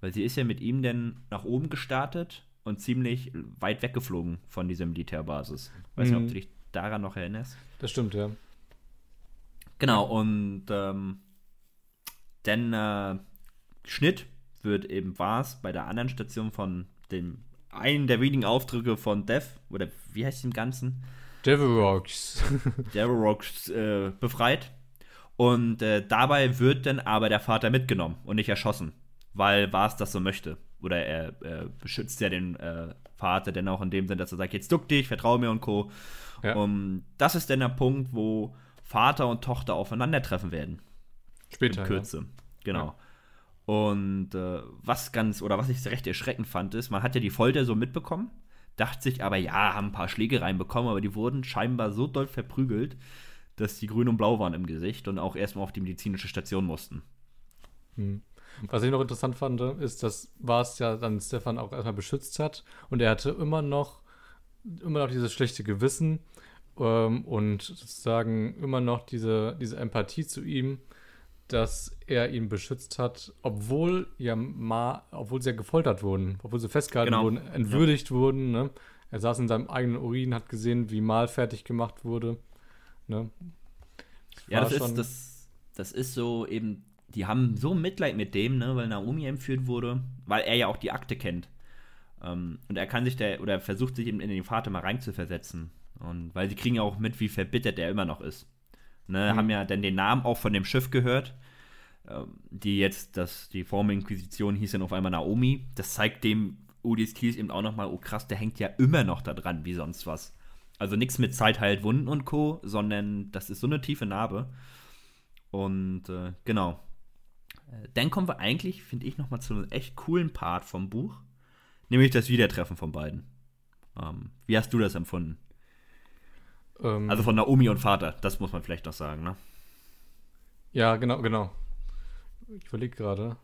Weil sie ist ja mit ihm dann nach oben gestartet und ziemlich weit weggeflogen von dieser Militärbasis. Weiß nicht, ob Mhm. du dich daran noch erinnerst. Das stimmt, ja. Genau, und ähm, dann äh, Schnitt wird eben Vars bei der anderen Station von dem einen der wenigen Aufdrücke von Dev, oder wie heißt im Ganzen? Deverox. Deverox äh, befreit. Und äh, dabei wird dann aber der Vater mitgenommen und nicht erschossen, weil Vars das so möchte. Oder er äh, beschützt ja den äh, Vater dann auch in dem Sinne, dass er sagt, jetzt duck dich, vertraue mir und Co. Ja. Und das ist dann der Punkt, wo Vater und Tochter aufeinandertreffen werden Später. in Kürze. Genau. Und äh, was ganz, oder was ich recht erschreckend fand, ist, man hat ja die Folter so mitbekommen, dachte sich aber, ja, haben ein paar Schläge reinbekommen, aber die wurden scheinbar so doll verprügelt, dass die grün und blau waren im Gesicht und auch erstmal auf die medizinische Station mussten. Hm. Was ich noch interessant fand, ist, dass Vars ja dann Stefan auch erstmal beschützt hat und er hatte immer noch, immer noch dieses schlechte Gewissen ähm, und sozusagen immer noch diese, diese Empathie zu ihm, dass er ihn beschützt hat, obwohl ja mal, obwohl sie ja gefoltert wurden, obwohl sie festgehalten Genau. wurden, entwürdigt wurden. Ne? Er saß in seinem eigenen Urin, hat gesehen, wie Mal fertig gemacht wurde. Ne? Ja, War das ist, das, das ist so eben, die haben so Mitleid mit dem, ne, weil Naomi entführt wurde, weil er ja auch die Akte kennt. Ähm, und er kann sich da, oder versucht sich eben in den Vater mal reinzuversetzen. Und weil sie kriegen ja auch mit, wie verbittert er immer noch ist. Ne, Mhm. haben ja dann den Namen auch von dem Schiff gehört, ähm, die jetzt, das, die Forminquisition hieß dann auf einmal Naomi. Das zeigt dem Udis Kies eben auch nochmal, oh krass, der hängt ja immer noch da dran, wie sonst was. Also nichts mit Zeit heilt Wunden und Co., sondern das ist so eine tiefe Narbe. Und äh, genau. Äh, Dann kommen wir eigentlich, finde ich, nochmal zu einem echt coolen Part vom Buch. Nämlich das Wiedertreffen von beiden. Ähm, wie hast du das empfunden? Ähm, Also von Naomi und Vater, das muss man vielleicht noch sagen, ne? Ja, genau, genau. Ich überlege gerade.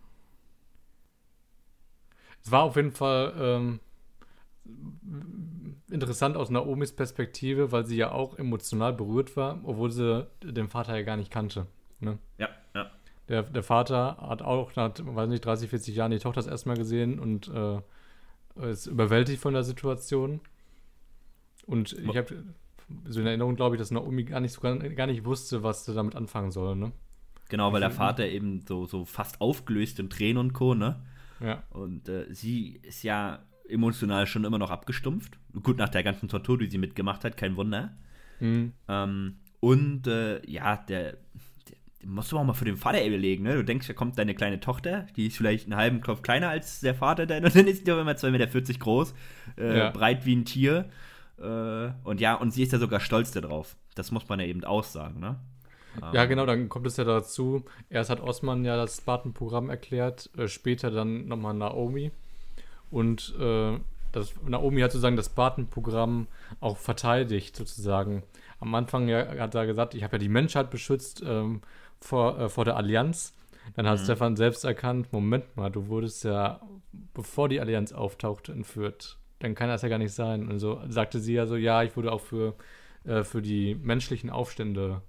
Es war auf jeden Fall ähm, interessant aus Naomis Perspektive, weil sie ja auch emotional berührt war, obwohl sie den Vater ja gar nicht kannte. Ne? Ja, ja. Der, der Vater hat auch nach, weiß nicht, 30, 40 Jahren die Tochter das erste Mal gesehen und äh, ist überwältigt von der Situation. Und ich habe so in Erinnerung, glaube ich, dass Naomi gar nicht, so, gar, gar nicht wusste, was sie damit anfangen soll. Ne? Genau, weil der Vater eben so, so fast aufgelöst in Tränen und Co., ne? Ja. Und äh, sie ist ja emotional schon immer noch abgestumpft. Gut, nach der ganzen Tortur, die sie mitgemacht hat, kein Wunder. Mhm. Ähm, und äh, ja, der, der, der musst du auch mal für den Vater überlegen, ne? Du denkst, da kommt deine kleine Tochter, die ist vielleicht einen halben Kopf kleiner als der Vater dann, und dann ist die auf einmal 2,40 Meter groß, äh, Ja. breit wie ein Tier. Äh, und ja, und sie ist ja sogar stolz darauf. Das muss man ja eben auch sagen, ne? Ja, genau, dann kommt es ja dazu. Erst hat Osman ja das Spartan-Programm erklärt, äh, später dann nochmal Naomi. Und äh, das, Naomi hat sozusagen das Spartan-Programm auch verteidigt, sozusagen. Am Anfang ja, hat er gesagt, ich habe ja die Menschheit beschützt ähm, vor, äh, vor der Allianz. Dann hat mhm. Stefan selbst erkannt, Moment mal, du wurdest ja, bevor die Allianz auftauchte, entführt. Dann kann das ja gar nicht sein. Und so sagte sie ja so, ja, ich wurde auch für, äh, für die menschlichen Aufstände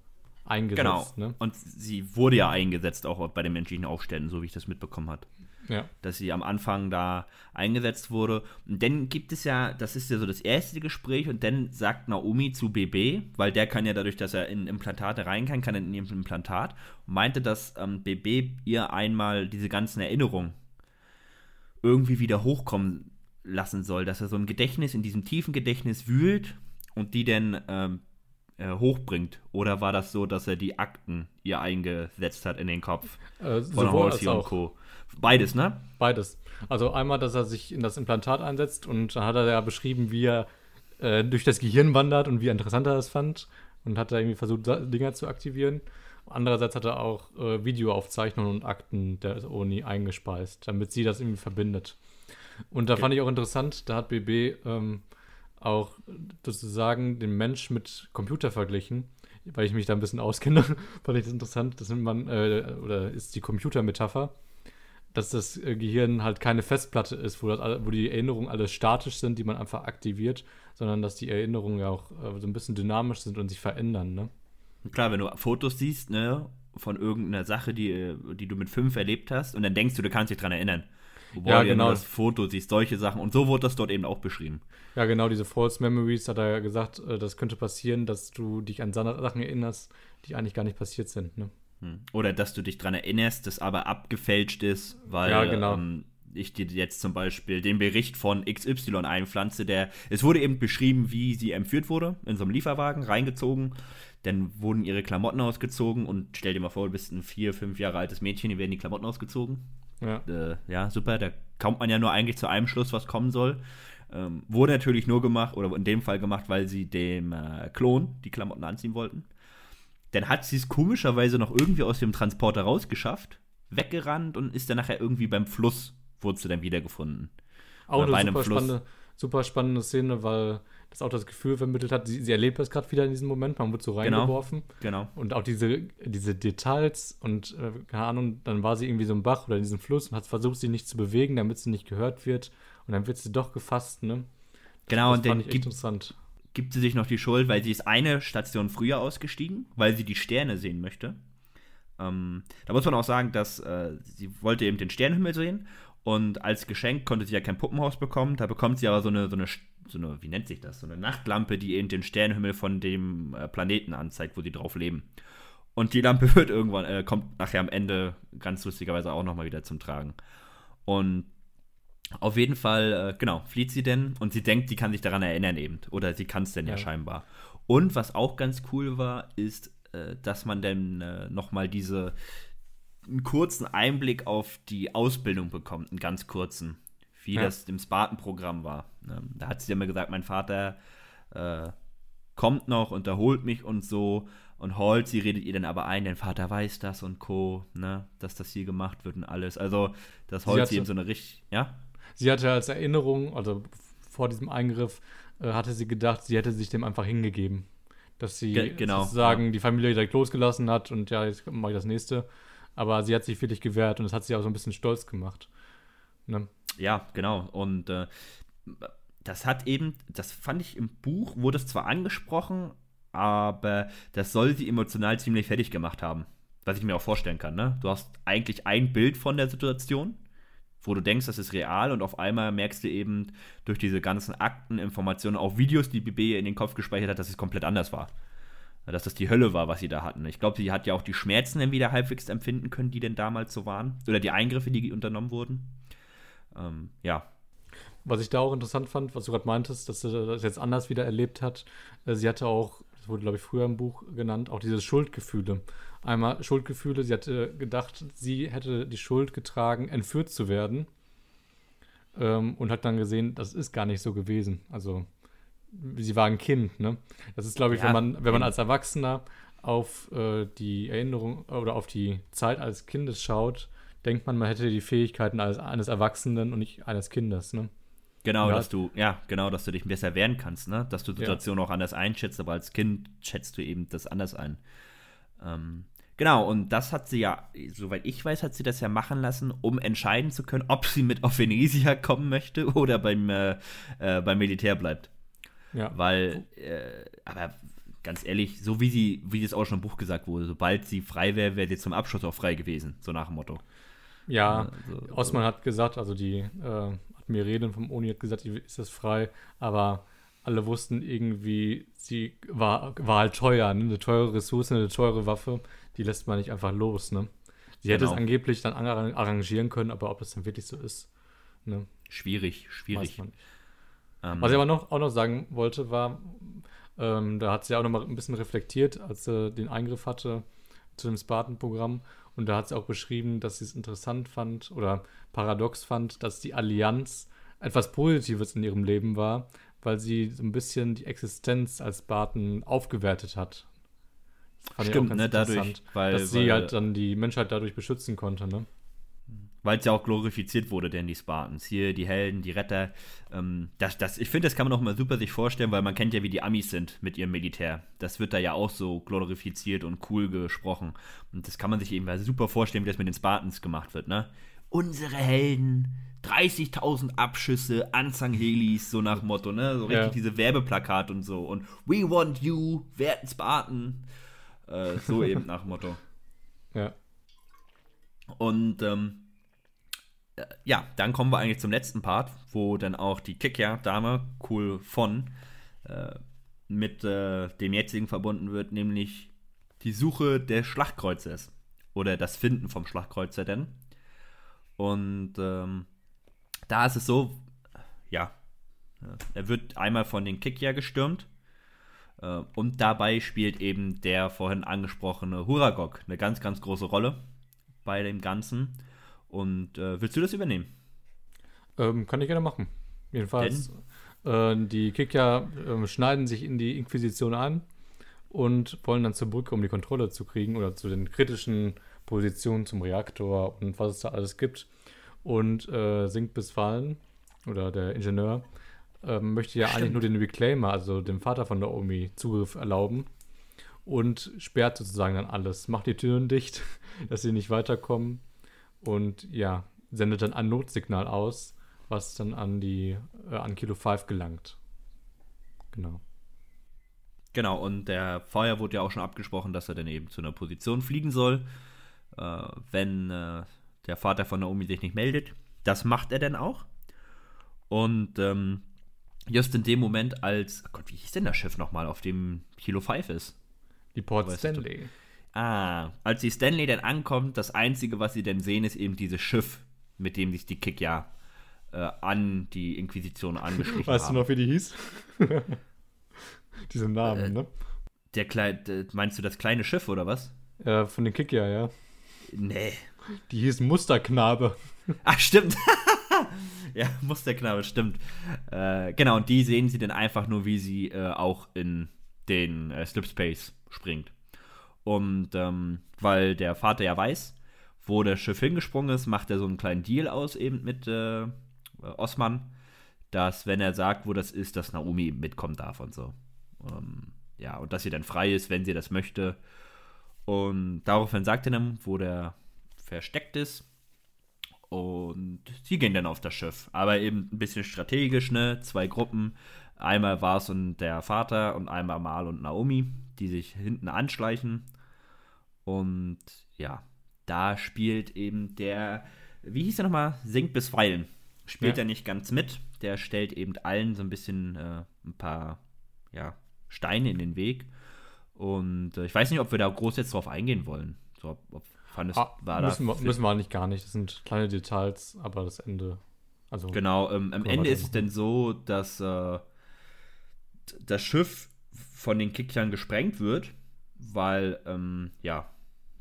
eingesetzt. Genau. Ne? Und sie wurde ja eingesetzt auch bei den menschlichen Aufständen, so wie ich das mitbekommen habe. Ja. Dass sie am Anfang da eingesetzt wurde. Und dann gibt es ja, das ist ja so das erste Gespräch, und dann sagt Naomi zu BB, weil der kann ja dadurch, dass er in Implantate rein kann, kann er in ihrem Implantat, und meinte, dass ähm, BB ihr einmal diese ganzen Erinnerungen irgendwie wieder hochkommen lassen soll, dass er so ein Gedächtnis in diesem tiefen Gedächtnis wühlt und die dann ähm, äh, hochbringt? Oder war das so, dass er die Akten ihr eingesetzt hat in den Kopf äh, von Halsey und Co.? Beides, ne? Beides. Also einmal, dass er sich in das Implantat einsetzt und dann hat er ja beschrieben, wie er äh, durch das Gehirn wandert und wie interessant er das fand und hat da irgendwie versucht, Dinger zu aktivieren. Andererseits hat er auch äh, Videoaufzeichnungen und Akten der Uni eingespeist, damit sie das irgendwie verbindet. Und da okay. fand ich auch interessant, da hat BB ähm, auch sozusagen den Mensch mit Computer verglichen, weil ich mich da ein bisschen auskenne, fand ich das interessant. Das nimmt man, äh, oder ist die Computermetapher, dass das äh, Gehirn halt keine Festplatte ist, wo, das, wo die Erinnerungen alle statisch sind, die man einfach aktiviert, sondern dass die Erinnerungen ja auch äh, so ein bisschen dynamisch sind und sich verändern, ne? Klar, wenn du Fotos siehst, ne, von irgendeiner Sache, die, äh, die du mit fünf erlebt hast, und dann denkst du, du kannst dich dran erinnern. Wo ja, genau. das Foto siehst, solche Sachen. Und so wurde das dort eben auch beschrieben. Ja, genau, diese False Memories hat er ja gesagt, äh, das könnte passieren, dass du dich an Sachen erinnerst, die eigentlich gar nicht passiert sind. Ne? Hm. Oder dass du dich daran erinnerst, das aber abgefälscht ist, weil ja, genau. ähm, ich dir jetzt zum Beispiel den Bericht von XY einpflanze, der, es wurde eben beschrieben, wie sie entführt wurde, in so einem Lieferwagen, reingezogen. Dann wurden ihre Klamotten ausgezogen und stell dir mal vor, du bist ein vier, fünf Jahre altes Mädchen, die werden die Klamotten ausgezogen. Ja. Äh, ja, super. Da kommt man ja nur eigentlich zu einem Schluss, was kommen soll. Ähm, wurde natürlich nur gemacht, oder in dem Fall gemacht, weil sie dem äh, Klon die Klamotten anziehen wollten. Dann hat sie es komischerweise noch irgendwie aus dem Transporter rausgeschafft, weggerannt und ist dann nachher irgendwie beim Fluss, wurde sie dann wiedergefunden. Auch eine super spannende, super spannende Szene, weil das auch das Gefühl vermittelt hat, sie, sie erlebt das gerade wieder in diesem Moment, man wird so genau, reingeworfen. Genau, genau. Und auch diese, diese Details und, äh, keine Ahnung, dann war sie irgendwie so im Bach oder in diesem Fluss und hat versucht, sie nicht zu bewegen, damit sie nicht gehört wird. Und dann wird sie doch gefasst, ne? Genau, das und dann gibt, interessant. gibt sie sich noch die Schuld, weil sie ist eine Station früher ausgestiegen, weil sie die Sterne sehen möchte. Ähm, da muss man auch sagen, dass äh, sie wollte eben den Sternenhimmel sehen und als Geschenk konnte sie ja kein Puppenhaus bekommen. Da bekommt sie aber so eine, so eine, so eine wie nennt sich das, so eine Nachtlampe, die eben den Sternenhimmel von dem äh, Planeten anzeigt, wo sie drauf leben. Und die Lampe wird irgendwann, äh, kommt nachher am Ende ganz lustigerweise auch nochmal wieder zum Tragen. Und auf jeden Fall, äh, genau, flieht sie denn und sie denkt, die kann sich daran erinnern eben. Oder sie kann es denn ja. ja. scheinbar. Und was auch ganz cool war, ist, äh, dass man dann äh, nochmal diese, einen kurzen Einblick auf die Ausbildung bekommt, einen ganz kurzen, wie ja. das im Spartan-Programm war. Ähm, da hat sie immer gesagt, mein Vater äh, kommt noch und erholt mich und so. Und Halsey redet ihr dann aber ein, dein Vater weiß das und Co., ne, dass das hier gemacht wird und alles. Also, dass Halsey eben so eine richtig, ja? Sie hatte als Erinnerung, also vor diesem Eingriff, äh, hatte sie gedacht, sie hätte sich dem einfach hingegeben. Dass sie Ge genau, sozusagen ja. die Familie direkt losgelassen hat und ja, jetzt mache ich das nächste. Aber sie hat sich wirklich gewehrt und das hat sie auch so ein bisschen stolz gemacht. Ne? Ja, genau. Und äh, das hat eben, das fand ich im Buch, wurde es zwar angesprochen, aber das soll sie emotional ziemlich fertig gemacht haben. Was ich mir auch vorstellen kann, ne? Du hast eigentlich ein Bild von der Situation, wo du denkst, das ist real und auf einmal merkst du eben durch diese ganzen Akten, Informationen, auch Videos, die BB in den Kopf gespeichert hat, dass es komplett anders war dass das die Hölle war, was sie da hatten. Ich glaube, sie hat ja auch die Schmerzen dann wieder halbwegs empfinden können, die denn damals so waren. Oder die Eingriffe, die unternommen wurden. Ähm, ja. Was ich da auch interessant fand, was du gerade meintest, dass sie das jetzt anders wieder erlebt hat. Äh, sie hatte auch, das wurde, glaube ich, früher im Buch genannt, auch diese Schuldgefühle. Einmal Schuldgefühle, sie hatte gedacht, sie hätte die Schuld getragen, entführt zu werden. Ähm, und hat dann gesehen, das ist gar nicht so gewesen. Also sie war ein Kind, ne? Das ist, glaube ich, Ja, wenn man, wenn man als Erwachsener auf äh, die Erinnerung oder auf die Zeit als Kindes schaut, denkt man, man hätte die Fähigkeiten als, eines Erwachsenen und nicht eines Kindes, ne? Genau, Ja. dass du, ja, genau, dass du dich besser wehren kannst, ne? Dass du Situationen auch anders einschätzt, aber als Kind schätzt du eben das anders ein. Ähm, genau, und das hat sie ja, soweit ich weiß, hat sie das ja machen lassen, um entscheiden zu können, ob sie mit auf Venezia kommen möchte oder beim, äh, äh, beim Militär bleibt. Ja. Weil, äh, aber ganz ehrlich, so wie sie, wie es auch schon im Buch gesagt wurde, sobald sie frei wäre, wäre sie zum Abschluss auch frei gewesen, so nach dem Motto. Ja, Also, Osman hat gesagt, also die äh, Admirärin vom Uni hat gesagt, ist das frei, aber alle wussten irgendwie, sie war, war halt teuer, ne? eine teure Ressource, eine teure Waffe, die lässt man nicht einfach los, ne? Sie hätte es Genau. angeblich dann arra- arrangieren können, aber ob das dann wirklich so ist, ne? Schwierig, Weiß schwierig. man nicht. Ähm, Was ich aber noch, auch noch sagen wollte, war, ähm, da hat sie auch noch mal ein bisschen reflektiert, als sie den Eingriff hatte zu dem Spartan-Programm. Und da hat sie auch beschrieben, dass sie es interessant fand oder paradox fand, dass die Allianz etwas Positives in ihrem Leben war, weil sie so ein bisschen die Existenz als Spartan aufgewertet hat. Fand Stimmt, ne, dadurch, weil- dass sie weil- halt dann die Menschheit dadurch beschützen konnte, ne? Weil es ja auch glorifiziert wurde, denn die Spartans. Hier die Helden, die Retter. Ähm, das, das, ich finde, das kann man auch mal super sich vorstellen, weil man kennt ja, wie die Amis sind mit ihrem Militär. Das wird da ja auch so glorifiziert und cool gesprochen. Und das kann man sich eben super vorstellen, wie das mit den Spartans gemacht wird, ne? Unsere Helden, 30.000 Abschüsse, Anzang-Helis, so nach Motto, ne? So richtig Ja. diese Werbeplakate und so. Und We want you, werden Spartan. Äh, so eben nach Motto. Ja. Und ähm, äh, ja, dann kommen wir eigentlich zum letzten Part, wo dann auch die Kicker-Dame, cool von, äh, mit äh, dem jetzigen verbunden wird, nämlich die Suche des Schlachtkreuzers. Oder das Finden vom Schlachtkreuzer denn. Und ähm, da ist es so, ja, ja, er wird einmal von den Kikya gestürmt. Äh, und dabei spielt eben der vorhin angesprochene Huragok eine ganz, ganz große Rolle bei dem Ganzen. Und äh, willst du das übernehmen? Ähm, kann ich gerne machen. Jedenfalls, äh, die Kicker ähm, schneiden sich in die Inquisition ein und wollen dann zur Brücke, um die Kontrolle zu kriegen oder zu den kritischen Positionen zum Reaktor und was es da alles gibt. Und äh, Sink bisweilen, oder der Ingenieur, ähm, möchte ja eigentlich Stimmt. nur den Reclaimer, also dem Vater von Naomi, Zugriff erlauben und sperrt sozusagen dann alles, macht die Türen dicht, dass sie nicht weiterkommen und ja, sendet dann ein Notsignal aus, was dann an die äh, an Kilo 5 gelangt. Genau. Genau, und der Feuer wurde ja auch schon abgesprochen, dass er dann eben zu einer Position fliegen soll, äh, wenn äh, der Vater von Naomi sich nicht meldet. Das macht er dann auch. Und ähm, just in dem Moment, als, oh Gott, wie hieß denn das Schiff nochmal, auf dem Kilo 5 ist? Die Port Weißt Stanley. Ah, als die Stanley dann ankommt, das Einzige, was sie dann sehen, ist eben dieses Schiff, mit dem sich die Kick ja äh, an die Inquisition angeschlichen Weißt haben. du noch, wie die hieß? Diese Namen, Äh, ne? Der meinst du das kleine Schiff oder was? Äh, von den Kicker, ja. Nee. Die hieß Musterknabe. Ach, stimmt. ja, Musterknabe, stimmt. Äh, genau, und die sehen sie dann einfach nur, wie sie äh, auch in den äh, Slipspace springt. Und ähm, weil der Vater ja weiß, wo das Schiff hingesprungen ist, macht er so einen kleinen Deal aus eben mit äh, Osman, dass wenn er sagt, wo das ist, dass Naomi eben mitkommen darf und so. Ähm, ja, und dass sie dann frei ist, wenn sie das möchte. Und daraufhin sagt er dann, wo der versteckt ist. Und sie gehen dann auf das Schiff. Aber eben ein bisschen strategisch, ne? Zwei Gruppen. Einmal Vars und der Vater und einmal Mal und Naomi, die sich hinten anschleichen. Und ja, da spielt eben der, wie hieß der nochmal? Singt bisweilen. Spielt Ja. er nicht ganz mit. Der stellt eben allen so ein bisschen äh, ein paar, ja, Steine in den Weg. Und äh, ich weiß nicht, ob wir da groß jetzt drauf eingehen wollen. So, ob, ob fandest, Ah, war müssen, da wir, müssen wir eigentlich gar nicht. Das sind kleine Details, aber das Ende. Also, Genau, ähm, am Ende ist es denn so, dass äh, das Schiff von den Kicklern gesprengt wird, weil, ähm, ja,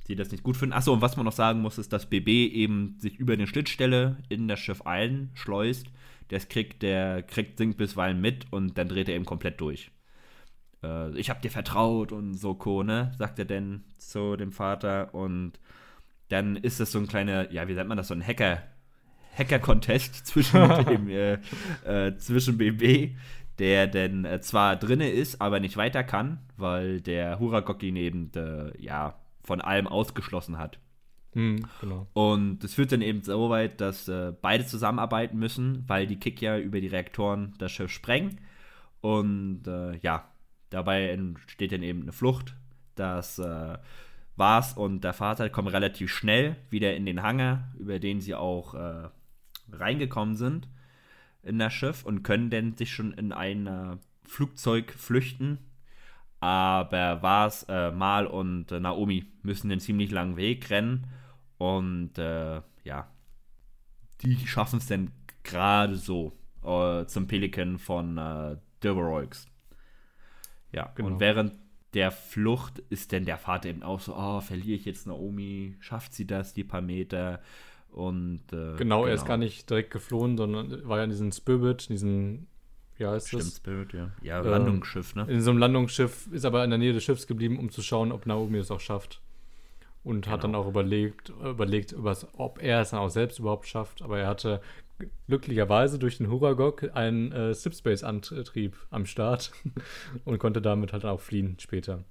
sie das nicht gut finden. Achso, und was man noch sagen muss, ist, dass BB eben sich über eine Schnittstelle in das Schiff einschleust, Das kriegt der kriegt singt bisweilen mit und dann dreht er eben komplett durch. Äh, ich hab dir vertraut und so Co, ne? Sagt er denn zu dem Vater und dann ist es so ein kleiner, ja, wie nennt man das, so ein Hacker, Hacker-Contest zwischen äh, äh, zwischen BB, der denn äh, zwar drinne ist, aber nicht weiter kann, weil der Huragok ihn eben, äh, ja, von allem ausgeschlossen hat. Hm, genau. Und es führt dann eben so weit, dass äh, beide zusammenarbeiten müssen, weil die Kick ja über die Reaktoren das Schiff sprengen. Und äh, ja, dabei entsteht dann eben eine Flucht. Das äh, war's und der Vater kommen relativ schnell wieder in den Hangar, über den sie auch äh, reingekommen sind in das Schiff und können dann sich schon in ein äh, Flugzeug flüchten. Aber Vas, äh, Mal und äh, Naomi müssen den ziemlich langen Weg rennen und äh, ja, die schaffen es dann gerade so äh, zum Pelikan von äh, Deveroix. Ja, Genau. und während der Flucht ist denn der Vater eben auch so, oh, verliere ich jetzt Naomi, schafft sie das, die paar Meter? Und äh, Genau, er ist gar nicht direkt geflohen, sondern war ja in diesem Spirit, in diesem, ja, ist Stimmt, das? Spirit, ja. Ja, Ähm, Landungsschiff, ne? In so einem Landungsschiff, ist aber in der Nähe des Schiffs geblieben, um zu schauen, ob Naomi es auch schafft. Und hat dann Genau. auch überlegt, überlegt ob er es dann auch selbst überhaupt schafft. Aber er hatte glücklicherweise durch den Huragok einen äh, Sipspace-Antrieb am Start und konnte damit halt auch fliehen später.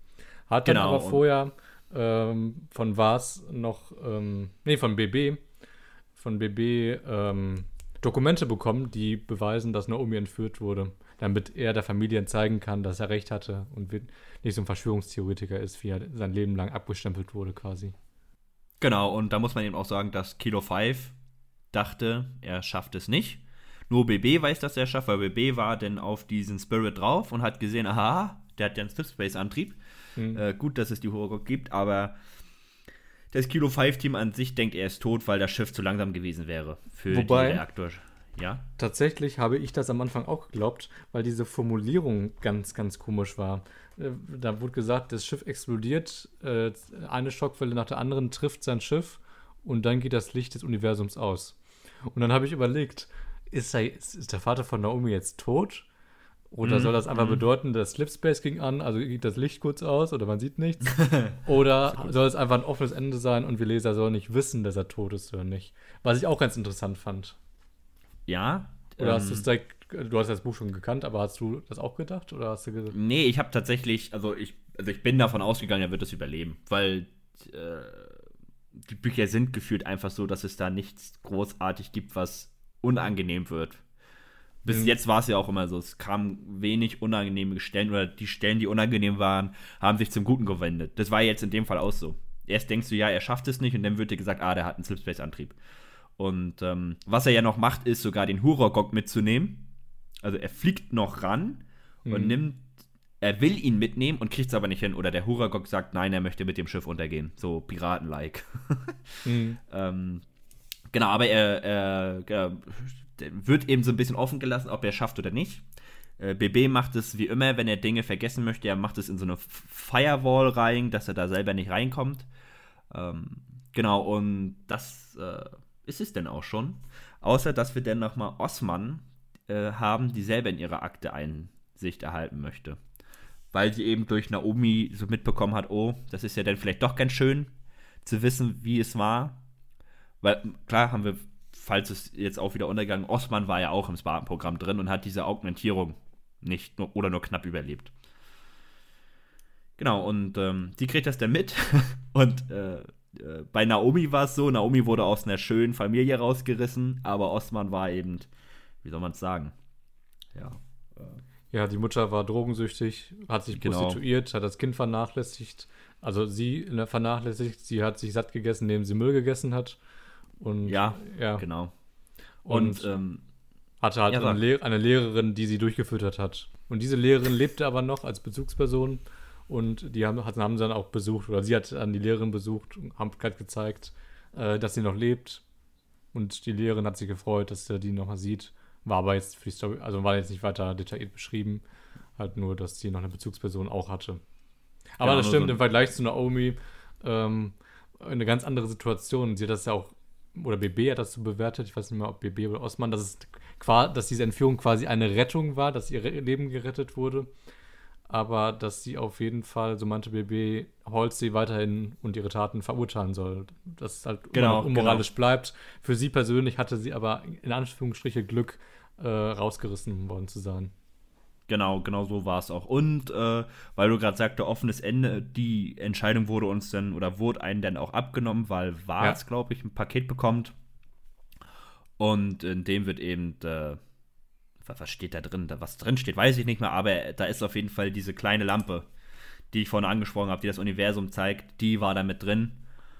Hat dann Genau, aber und- vorher ähm, von Vars noch, ähm, nee, von BB, von BB ähm, Dokumente bekommen, die beweisen, dass Naomi entführt wurde, damit er der Familie zeigen kann, dass er recht hatte und nicht so ein Verschwörungstheoretiker ist, wie er sein Leben lang abgestempelt wurde quasi. Genau, und da muss man eben auch sagen, dass Kilo 5 dachte, er schafft es nicht. Nur BB weiß, dass er es schafft, weil BB war dann auf diesen Spirit drauf und hat gesehen, aha, der hat ja einen Slipspace-Antrieb. Mhm. Äh, gut, dass es die Horror gibt, aber das Kilo 5-Team an sich denkt, er ist tot, weil das Schiff zu langsam gewesen wäre für Wobei- den Reaktor. Ja? Tatsächlich habe ich das am Anfang auch geglaubt, weil diese Formulierung ganz, ganz komisch war. Äh, Da wurde gesagt, das Schiff explodiert, äh, eine Schockwelle nach der anderen trifft sein Schiff und dann geht das Licht des Universums aus. Und dann habe ich überlegt, ist, er, ist, ist der Vater von Naomi jetzt tot? Oder Mhm, soll das einfach mhm. bedeuten, dass Slipspace ging an, also geht das Licht kurz aus oder man sieht nichts? oder soll es einfach ein offenes Ende sein und wir Leser sollen nicht wissen, dass er tot ist oder nicht? Was ich auch ganz interessant fand. Ja. Oder hast ähm, du es direkt, du hast das Buch schon gekannt, aber hast du das auch gedacht? Oder hast du gesagt, Nee, ich habe tatsächlich, also ich, also ich bin davon ausgegangen, er wird es überleben, weil äh, die Bücher sind gefühlt einfach so, dass es da nichts großartig gibt, was unangenehm wird. Bis Mhm. jetzt war es ja auch immer so, es kamen wenig unangenehme Stellen oder die Stellen, die unangenehm waren, haben sich zum Guten gewendet. Das war jetzt in dem Fall auch so. Erst denkst du, ja, er schafft es nicht und dann wird dir gesagt, ah, der hat einen Slipspace-Antrieb. Und ähm, was er ja noch macht, ist sogar den Huragok mitzunehmen. Also er fliegt noch ran und Mhm. nimmt, er will ihn mitnehmen und kriegt es aber nicht hin. Oder der Huragok sagt, nein, er möchte mit dem Schiff untergehen. So Piraten-like. hm, ähm, genau, aber er, er, er wird eben so ein bisschen offen gelassen, ob er es schafft oder nicht. Äh, BB macht es wie immer, wenn er Dinge vergessen möchte, er macht es in so eine Firewall rein, dass er da selber nicht reinkommt. Ähm, genau, und das äh, ist es denn auch schon. Außer, dass wir dann nochmal Osman äh, haben, die selber in ihrer Akte Einsicht erhalten möchte. Weil sie eben durch Naomi so mitbekommen hat, oh, das ist ja dann vielleicht doch ganz schön zu wissen, wie es war. Weil, klar haben wir, falls es jetzt auch wieder untergegangen, Osman war ja auch im Spartan-Programm drin und hat diese Augmentierung nicht nur, oder nur knapp überlebt. Genau, und ähm, die kriegt das dann mit. und äh, äh, bei Naomi war es so, Naomi wurde aus einer schönen Familie rausgerissen, aber Osman war eben, wie soll man es sagen? Ja. ja, die Mutter war drogensüchtig, hat sich Genau. prostituiert, hat das Kind vernachlässigt. Also sie äh, vernachlässigt, sie hat sich satt gegessen, indem sie Müll gegessen hat. Und Ja, ja Genau. Und, Und, ähm, hatte halt Ja, eine. Lehr eine Lehrerin, die sie durchgefüttert hat. Und diese Lehrerin lebte aber noch als Bezugsperson und die haben, haben sie dann auch besucht, oder sie hat dann die Lehrerin besucht und haben gerade gezeigt, äh, dass sie noch lebt. Und die Lehrerin hat sich gefreut, dass sie die nochmal sieht. War aber jetzt für die Story, also war jetzt nicht weiter detailliert beschrieben. Halt nur, dass sie noch eine Bezugsperson auch hatte. Aber Ja, das stimmt, so im Vergleich zu Naomi ähm, eine ganz andere Situation. Sie hat das ja auch oder BB hat das so bewertet, ich weiß nicht mehr, ob BB oder Osman, dass, es, dass diese Entführung quasi eine Rettung war, dass ihr Leben gerettet wurde. Aber dass sie auf jeden Fall, so meinte BB, Holzsee weiterhin und ihre Taten verurteilen soll. Dass es halt genau, unmoralisch genau. bleibt. Für sie persönlich hatte sie aber in Anführungsstriche Glück, äh, rausgerissen worden zu sein. Genau, genau so war es auch. Und äh, weil du gerade sagte, offenes Ende, die Entscheidung wurde uns dann oder wurde einen dann auch abgenommen, weil Vars, ja. glaube ich, ein Paket bekommt. Und in dem wird eben, äh, was steht da drin? Was drin steht, weiß ich nicht mehr, aber da ist auf jeden Fall diese kleine Lampe, die ich vorhin angesprochen habe, die das Universum zeigt, die war da mit drin.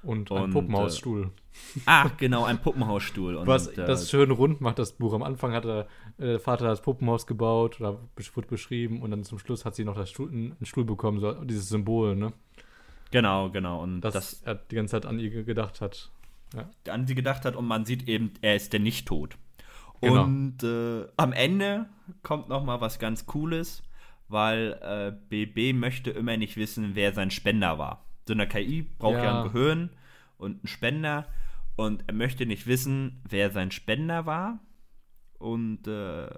Und ein und, Puppenhausstuhl. Äh, ach, genau, ein Puppenhausstuhl. Und, Was äh, das schön rund macht, das Buch. Am Anfang hat der äh, Vater das Puppenhaus gebaut oder wird beschrieben und dann zum Schluss hat sie noch das Stuhl, einen Stuhl bekommen, so dieses Symbol, ne? Genau, genau. Und Dass das er die ganze Zeit an ihr gedacht hat. Ja. An sie gedacht hat und man sieht eben, er ist denn nicht tot. Genau. Und äh, am Ende kommt noch mal was ganz Cooles, weil äh, BB möchte immer nicht wissen, wer sein Spender war so eine KI braucht ja. ja ein Gehirn und einen Spender und er möchte nicht wissen, wer sein Spender war. Und äh,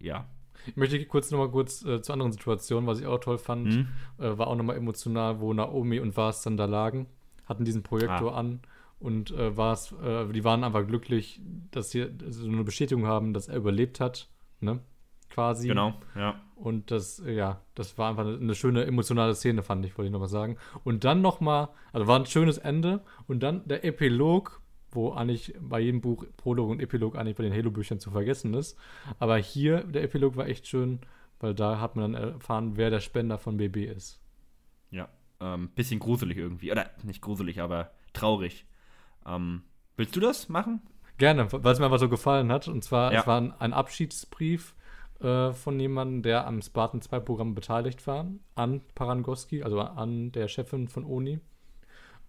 ja. Ich möchte kurz nochmal kurz äh, zur anderen Situation, was ich auch toll fand, mhm. äh, war auch nochmal emotional, wo Naomi und Vars dann da lagen, hatten diesen Projektor ah. an und äh, Vars, äh, die waren einfach glücklich, dass sie so eine Bestätigung haben, dass er überlebt hat, ne? Quasi. Genau, ja. Und das, ja, das war einfach eine schöne emotionale Szene, fand ich, wollte ich nochmal sagen. Und dann nochmal, also war ein schönes Ende und dann der Epilog, wo eigentlich bei jedem Buch Prolog und Epilog eigentlich bei den Halo-Büchern zu vergessen ist. Aber hier, der Epilog war echt schön, weil da hat man dann erfahren, wer der Spender von BB ist. Ja, ähm, bisschen gruselig irgendwie. Oder nicht gruselig, aber traurig. Ähm, willst du das machen? Gerne, weil es mir einfach so gefallen hat. Und zwar, ja. es war ein, ein Abschiedsbrief äh, von jemandem, der am Spartan 2 Programm beteiligt war, an Parangoski, also an der Chefin von Oni.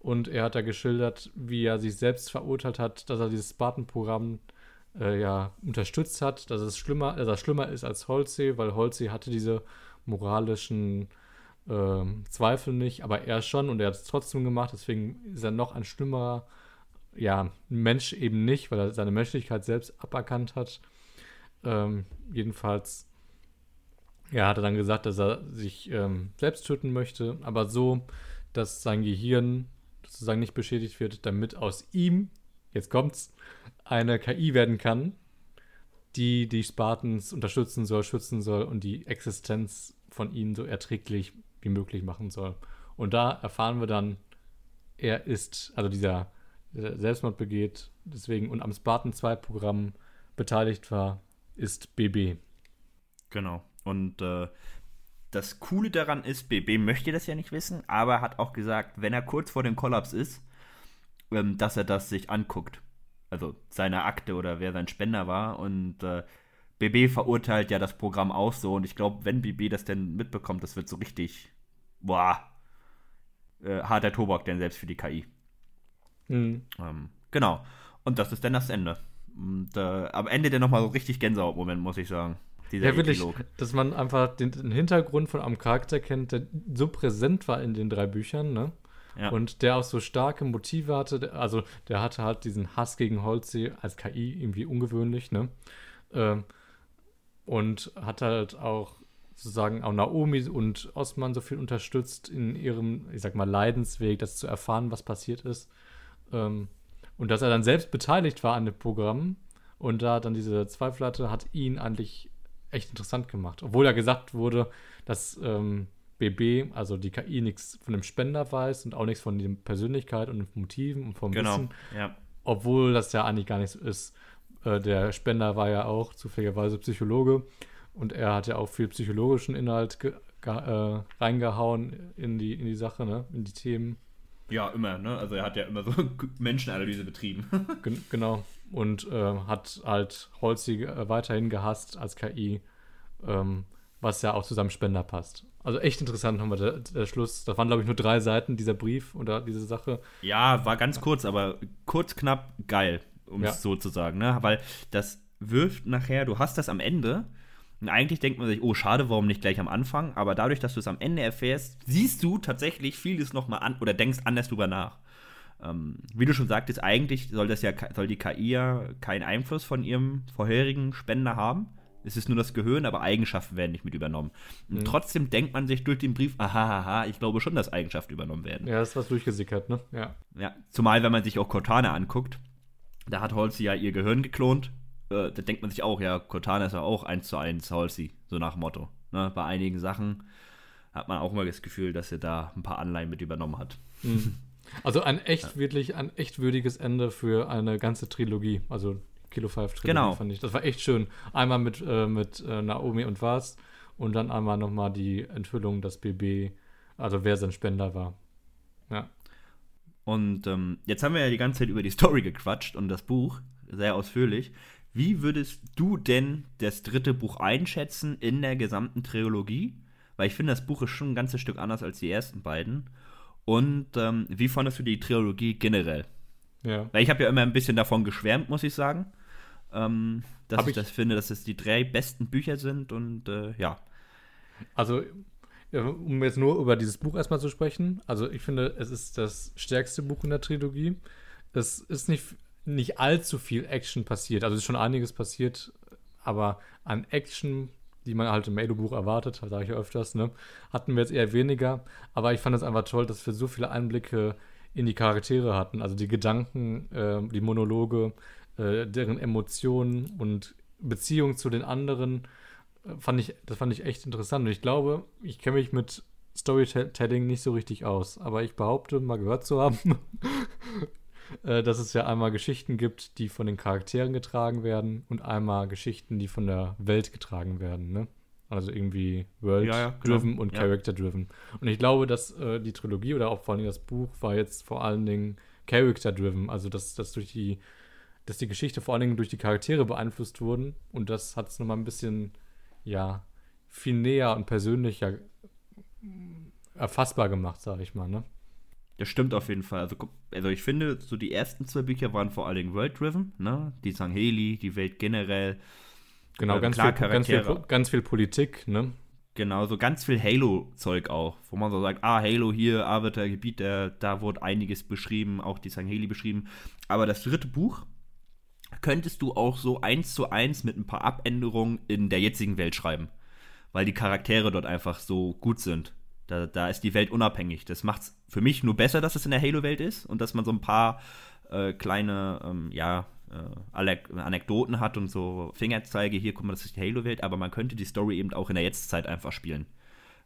Und er hat da geschildert, wie er sich selbst verurteilt hat, dass er dieses Spartan-Programm äh, ja, unterstützt hat, dass es schlimmer, dass er schlimmer ist als Holzsee, weil Holzsee hatte diese moralischen äh, Zweifel nicht, aber er schon und er hat es trotzdem gemacht, deswegen ist er noch ein schlimmerer ja, Mensch eben nicht, weil er seine Menschlichkeit selbst aberkannt hat. Ähm, jedenfalls, ja, hat er dann gesagt, dass er sich ähm, selbst töten möchte, aber so, dass sein Gehirn sozusagen nicht beschädigt wird, damit aus ihm, jetzt kommt's, eine KI werden kann, die die Spartans unterstützen soll, schützen soll und die Existenz von ihnen so erträglich wie möglich machen soll. Und da erfahren wir dann, er ist, also dieser, Selbstmord begeht, deswegen und am Spartan 2 Programm beteiligt war, ist BB. Genau. Und äh, das Coole daran ist, BB möchte das ja nicht wissen, aber hat auch gesagt, wenn er kurz vor dem Kollaps ist, ähm, dass er das sich anguckt. Also seine Akte oder wer sein Spender war. Und äh, BB verurteilt ja das Programm auch so. Und ich glaube, wenn BB das denn mitbekommt, das wird so richtig, boah, äh, harter Tobak denn selbst für die KI. Mhm. Ähm, genau. Und das ist dann das Ende. Und äh, am Ende dann nochmal so richtig Gänsehaut-Moment, muss ich sagen. Dieser ja, wirklich, Epilog. dass man einfach den, den, Hintergrund von einem Charakter kennt, der so präsent war in den drei Büchern, ne? Ja. Und der auch so starke Motive hatte. Also, der hatte halt diesen Hass gegen Holzsee als KI irgendwie ungewöhnlich, ne? Ähm, und hat halt auch sozusagen auch Naomi und Osman so viel unterstützt in ihrem, ich sag mal, Leidensweg, das zu erfahren, was passiert ist. Ähm, und dass er dann selbst beteiligt war an dem Programm und da dann diese Zweifel hatte, hat ihn eigentlich echt interessant gemacht. Obwohl ja gesagt wurde, dass ähm, BB, also die KI, nichts von dem Spender weiß und auch nichts von der Persönlichkeit und den Motiven und vom genau, Wissen. Ja. Obwohl das ja eigentlich gar nicht so ist. Äh, der Spender war ja auch zufälligerweise Psychologe und er hat ja auch viel psychologischen Inhalt äh, reingehauen in die, in die Sache, ne? in die Themen. Ja, immer, ne? Also er hat ja immer so Menschenanalyse betrieben. genau. Und äh, hat halt Holzig äh, weiterhin gehasst als KI, ähm, was ja auch zu seinem Spender passt. Also echt interessant nochmal der, der Schluss. Da waren, glaube ich, nur drei Seiten, dieser Brief oder diese Sache. Ja, war ganz kurz, aber kurz, knapp, geil, um es so zu sagen, ne? Weil das wirft nachher, du hast das am Ende und eigentlich denkt man sich, oh, schade, warum nicht gleich am Anfang? Aber dadurch, dass du es am Ende erfährst, siehst du tatsächlich vieles nochmal an oder denkst anders drüber nach. Ähm, wie du schon sagtest, eigentlich soll das ja soll die KI ja keinen Einfluss von ihrem vorherigen Spender haben. Es ist nur das Gehirn, aber Eigenschaften werden nicht mit übernommen. Und mhm. trotzdem denkt man sich durch den Brief, aha, aha, ich glaube schon, dass Eigenschaften übernommen werden. Ja, ist was durchgesickert, ne? Ja. Ja, zumal, wenn man sich auch Cortana anguckt, da hat Halsey ja ihr Gehirn geklont. Äh, da denkt man sich auch, ja, Cortana ist ja auch eins zu eins Halsey, so nach dem Motto. Ne? Bei einigen Sachen hat man auch immer das Gefühl, dass er da ein paar Anleihen mit übernommen hat. Mhm. Also ein echt, wirklich ein echt würdiges Ende für eine ganze Trilogie. Also Kilo 5 Trilogie genau. fand ich. Das war echt schön. Einmal mit, äh, mit äh, Naomi und Vaz und dann einmal nochmal die Enthüllung, dass BB, also wer sein Spender war. Ja. Und ähm, jetzt haben wir ja die ganze Zeit über die Story gequatscht und das Buch sehr ausführlich. Wie würdest du denn das dritte Buch einschätzen in der gesamten Trilogie? Weil ich finde, das Buch ist schon ein ganzes Stück anders als die ersten beiden. Und ähm, wie fandest du die Trilogie generell? Ja. Weil ich habe ja immer ein bisschen davon geschwärmt, muss ich sagen. Ähm, dass ich, ich, das finde, dass es die drei besten Bücher sind und äh, ja. Also, um jetzt nur über dieses Buch erstmal zu sprechen, also ich finde, es ist das stärkste Buch in der Trilogie. Es ist nicht, nicht allzu viel Action passiert. Also es ist schon einiges passiert, aber an Action die man halt im Melo-Buch erwartet, sage ich ja öfters, ne? hatten wir jetzt eher weniger. Aber ich fand es einfach toll, dass wir so viele Einblicke in die Charaktere hatten. Also die Gedanken, äh, die Monologe, äh, deren Emotionen und Beziehung zu den anderen. Äh, fand ich, das fand ich echt interessant. Und ich glaube, ich kenne mich mit Storytelling nicht so richtig aus. Aber ich behaupte, mal gehört zu haben, äh, dass es ja einmal Geschichten gibt, die von den Charakteren getragen werden und einmal Geschichten, die von der Welt getragen werden. Ne? Also irgendwie World-driven ja, ja, und ja. Character-driven. Und ich glaube, dass äh, die Trilogie oder auch vor allem das Buch war jetzt vor allen Dingen Character-driven. Also dass, dass durch die dass die Geschichte vor allen Dingen durch die Charaktere beeinflusst wurden. Und das hat es nochmal ein bisschen, ja, viel näher und persönlicher erfassbar gemacht, sage ich mal, ne? Das stimmt auf jeden Fall. Also, also ich finde, so die ersten zwei Bücher waren vor allen Dingen world-driven, ne? Die Sangheli, die Welt generell. Genau, äh, ganz, viel, ganz, viel, ganz viel Politik, ne? Genau, so ganz viel Halo-Zeug auch, wo man so sagt, ah, Halo hier, Arbiter, Gebiet, da, da wurde einiges beschrieben, auch die Sangheli beschrieben. Aber das dritte Buch könntest du auch so eins zu eins mit ein paar Abänderungen in der jetzigen Welt schreiben. Weil die Charaktere dort einfach so gut sind. Da, da ist die Welt unabhängig. Das macht es für mich nur besser, dass es in der Halo-Welt ist und dass man so ein paar äh, kleine, ähm, ja, äh, Anekdoten hat und so Fingerzeige, hier, guck mal, das ist die Halo-Welt, aber man könnte die Story eben auch in der Jetztzeit einfach spielen.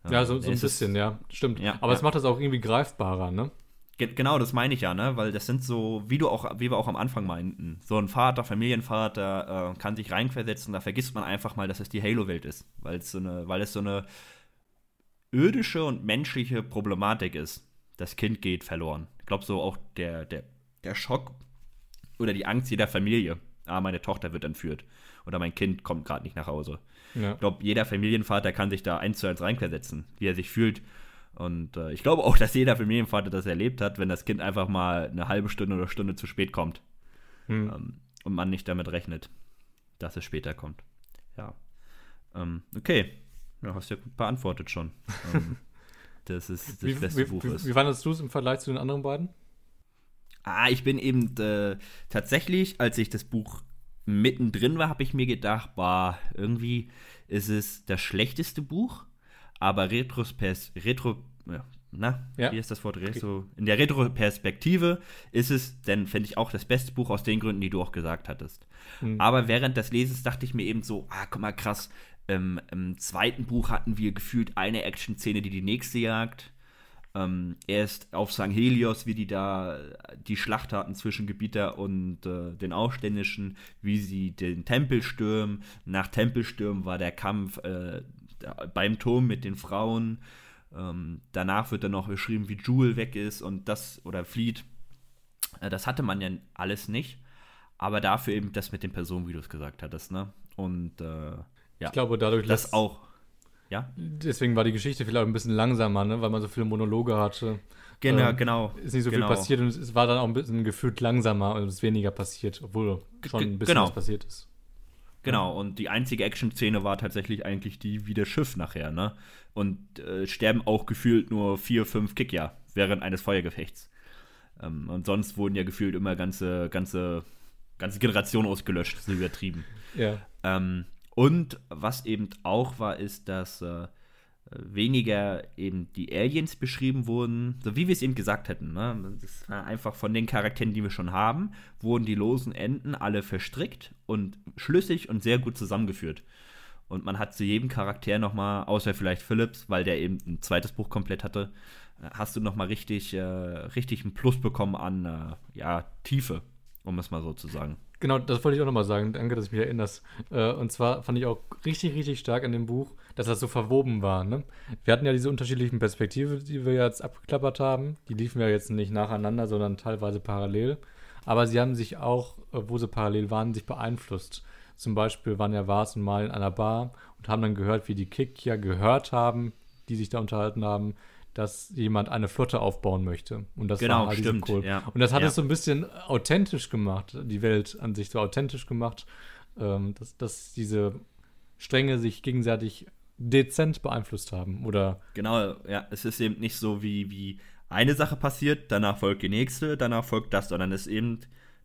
Ja, so, so ein bisschen, ja, stimmt. Ja, aber es macht das auch irgendwie greifbarer, ne? genau, das meine ich ja, ne? Weil das sind so, wie du auch, wie wir auch am Anfang meinten, so ein Vater, Familienvater äh, kann sich reinversetzen, da vergisst man einfach mal, dass es die Halo-Welt ist, weil es so eine, weil es so eine irdische und menschliche Problematik ist. Das Kind geht verloren. Ich glaube, so auch der, der, der Schock oder die Angst jeder Familie. Ah, meine Tochter wird entführt. Oder mein Kind kommt gerade nicht nach Hause. Ja. Ich glaube, jeder Familienvater kann sich da eins zu eins reinversetzen, wie er sich fühlt. Und äh, ich glaube auch, dass jeder Familienvater das erlebt hat, wenn das Kind einfach mal eine halbe Stunde oder Stunde zu spät kommt. Hm. Ähm, und man nicht damit rechnet, dass es später kommt. Ja. Ähm, okay, ja, hast ja gut beantwortet schon. ähm, das ist das wie, beste wie, Buch wie, ist. Wie fandest du es im Vergleich zu den anderen beiden? Ah, ich bin eben äh, tatsächlich, als ich das Buch mittendrin war, habe ich mir gedacht, bah, irgendwie ist es das schlechteste Buch, aber Retrospers Retro, ja, na, ja. wie ist das Wort? Retro, in der Retroperspektive ist es, denn finde ich auch das beste Buch aus den Gründen, die du auch gesagt hattest. Mhm. Aber während des Lesens dachte ich mir eben so, ah, guck mal, krass, ähm, Im zweiten Buch hatten wir gefühlt eine Action-Szene, die die nächste jagt. Ähm, erst auf St. Helios, wie die da die Schlacht hatten zwischen Gebieter und äh, den Aufständischen, wie sie den Tempel stürmen. Nach Tempelstürmen war der Kampf äh, beim Turm mit den Frauen. Ähm, danach wird dann noch beschrieben, wie Jewel weg ist und das oder flieht. Äh, das hatte man ja alles nicht. Aber dafür eben das mit den Personen, wie du es gesagt hattest, ne? Und äh, ja. Ich glaube, dadurch das auch. Ja. Deswegen war die Geschichte vielleicht ein bisschen langsamer, ne? weil man so viele Monologe hatte. Genau, ähm, genau. Ist nicht so genau. viel passiert und es war dann auch ein bisschen gefühlt langsamer und es ist weniger passiert, obwohl schon ein bisschen genau. was passiert ist. Genau, und die einzige Action-Szene war tatsächlich eigentlich die wie das Schiff nachher, ne? Und äh, sterben auch gefühlt nur vier, fünf Kickja während eines Feuergefechts. Ähm, und sonst wurden ja gefühlt immer ganze, ganze, ganze Generationen ausgelöscht, so übertrieben. Ja. Ähm, und was eben auch war, ist, dass äh, weniger eben die Aliens beschrieben wurden, so wie wir es eben gesagt hätten. Ne? Das war einfach von den Charakteren, die wir schon haben, wurden die losen Enden alle verstrickt und schlüssig und sehr gut zusammengeführt. Und man hat zu jedem Charakter nochmal, außer vielleicht Phillips, weil der eben ein zweites Buch komplett hatte, äh, hast du nochmal richtig, äh, richtig einen Plus bekommen an äh, ja, Tiefe, um es mal so zu sagen. Genau, das wollte ich auch nochmal sagen. Danke, dass du mich erinnerst. Äh, und zwar fand ich auch richtig, richtig stark an dem Buch, dass das so verwoben war. Ne? Wir hatten ja diese unterschiedlichen Perspektiven, die wir jetzt abgeklappert haben. Die liefen ja jetzt nicht nacheinander, sondern teilweise parallel. Aber sie haben sich auch, äh, wo sie parallel waren, sich beeinflusst. Zum Beispiel waren ja Vars und Mal in einer Bar und haben dann gehört, wie die Kick ja gehört haben, die sich da unterhalten haben, dass jemand eine Flotte aufbauen möchte. Und das Genau, war halt stimmt, Kohl. ja. Und das hat Ja. es so ein bisschen authentisch gemacht, die Welt an sich so authentisch gemacht, ähm, dass, dass diese Stränge sich gegenseitig dezent beeinflusst haben. Oder Genau, ja, es ist eben nicht so wie, wie eine Sache passiert, danach folgt die nächste, danach folgt das, sondern es ist eben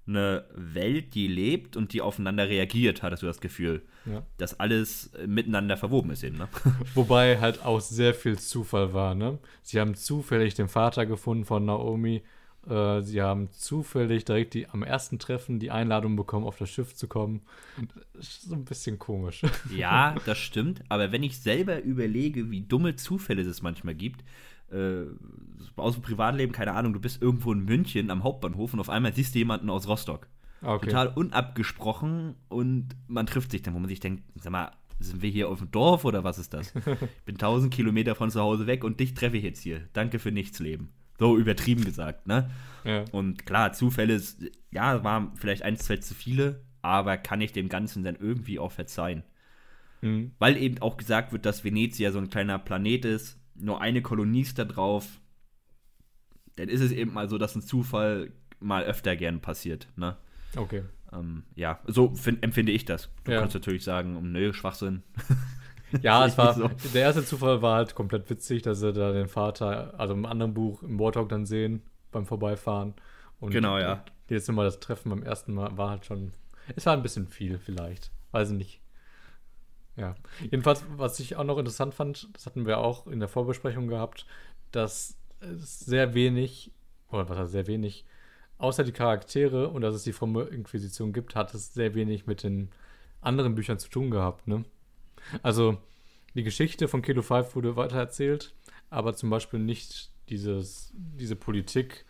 eine Welt, die lebt und die aufeinander reagiert, hattest du das Gefühl. ja. Dass alles äh, miteinander verwoben ist eben, ne? Wobei halt auch sehr viel Zufall war, ne? Sie haben zufällig den Vater gefunden von Naomi. Äh, sie haben zufällig direkt die, am ersten Treffen die Einladung bekommen, auf das Schiff zu kommen. Das ist so ein bisschen komisch. Ja, das stimmt, aber wenn ich selber überlege, wie dumme Zufälle es manchmal gibt, äh, aus dem Privatleben, keine Ahnung, du bist irgendwo in München am Hauptbahnhof und auf einmal siehst du jemanden aus Rostock. Okay. Total unabgesprochen und man trifft sich dann, wo man sich denkt, sag mal, sind wir hier auf dem Dorf oder was ist das? Ich bin 1000 Kilometer von zu Hause weg und dich treffe ich jetzt hier. Danke für nichts, Leben. So übertrieben gesagt, ne? Ja. Und klar, Zufälle, ist- ja, waren vielleicht ein, zwei zu viele, aber kann ich dem Ganzen dann irgendwie auch verzeihen. Mhm. Weil eben auch gesagt wird, dass Venezia so ein kleiner Planet ist, nur eine Kolonie ist da drauf, dann ist es eben mal so, dass ein Zufall mal öfter gern passiert, ne? Okay. Ähm, ja, so fin- empfinde ich das. Du Ja. kannst natürlich sagen, um, nö, Schwachsinn. Ja, es war, So. der erste Zufall war halt komplett witzig, dass sie da den Vater, also im anderen Buch, im Warthog dann sehen, beim Vorbeifahren. Und Genau, ja. Jetzt Mal das Treffen beim ersten Mal war halt schon, es war ein bisschen viel vielleicht, weiß ich nicht. Ja, jedenfalls, was ich auch noch interessant fand, das hatten wir auch in der Vorbesprechung gehabt, dass es sehr wenig, oder was heißt sehr wenig, außer die Charaktere und dass es die fromme Inquisition gibt, hat es sehr wenig mit den anderen Büchern zu tun gehabt, ne? Also, die Geschichte von Kilo 5 wurde weitererzählt, aber zum Beispiel nicht dieses, diese Politik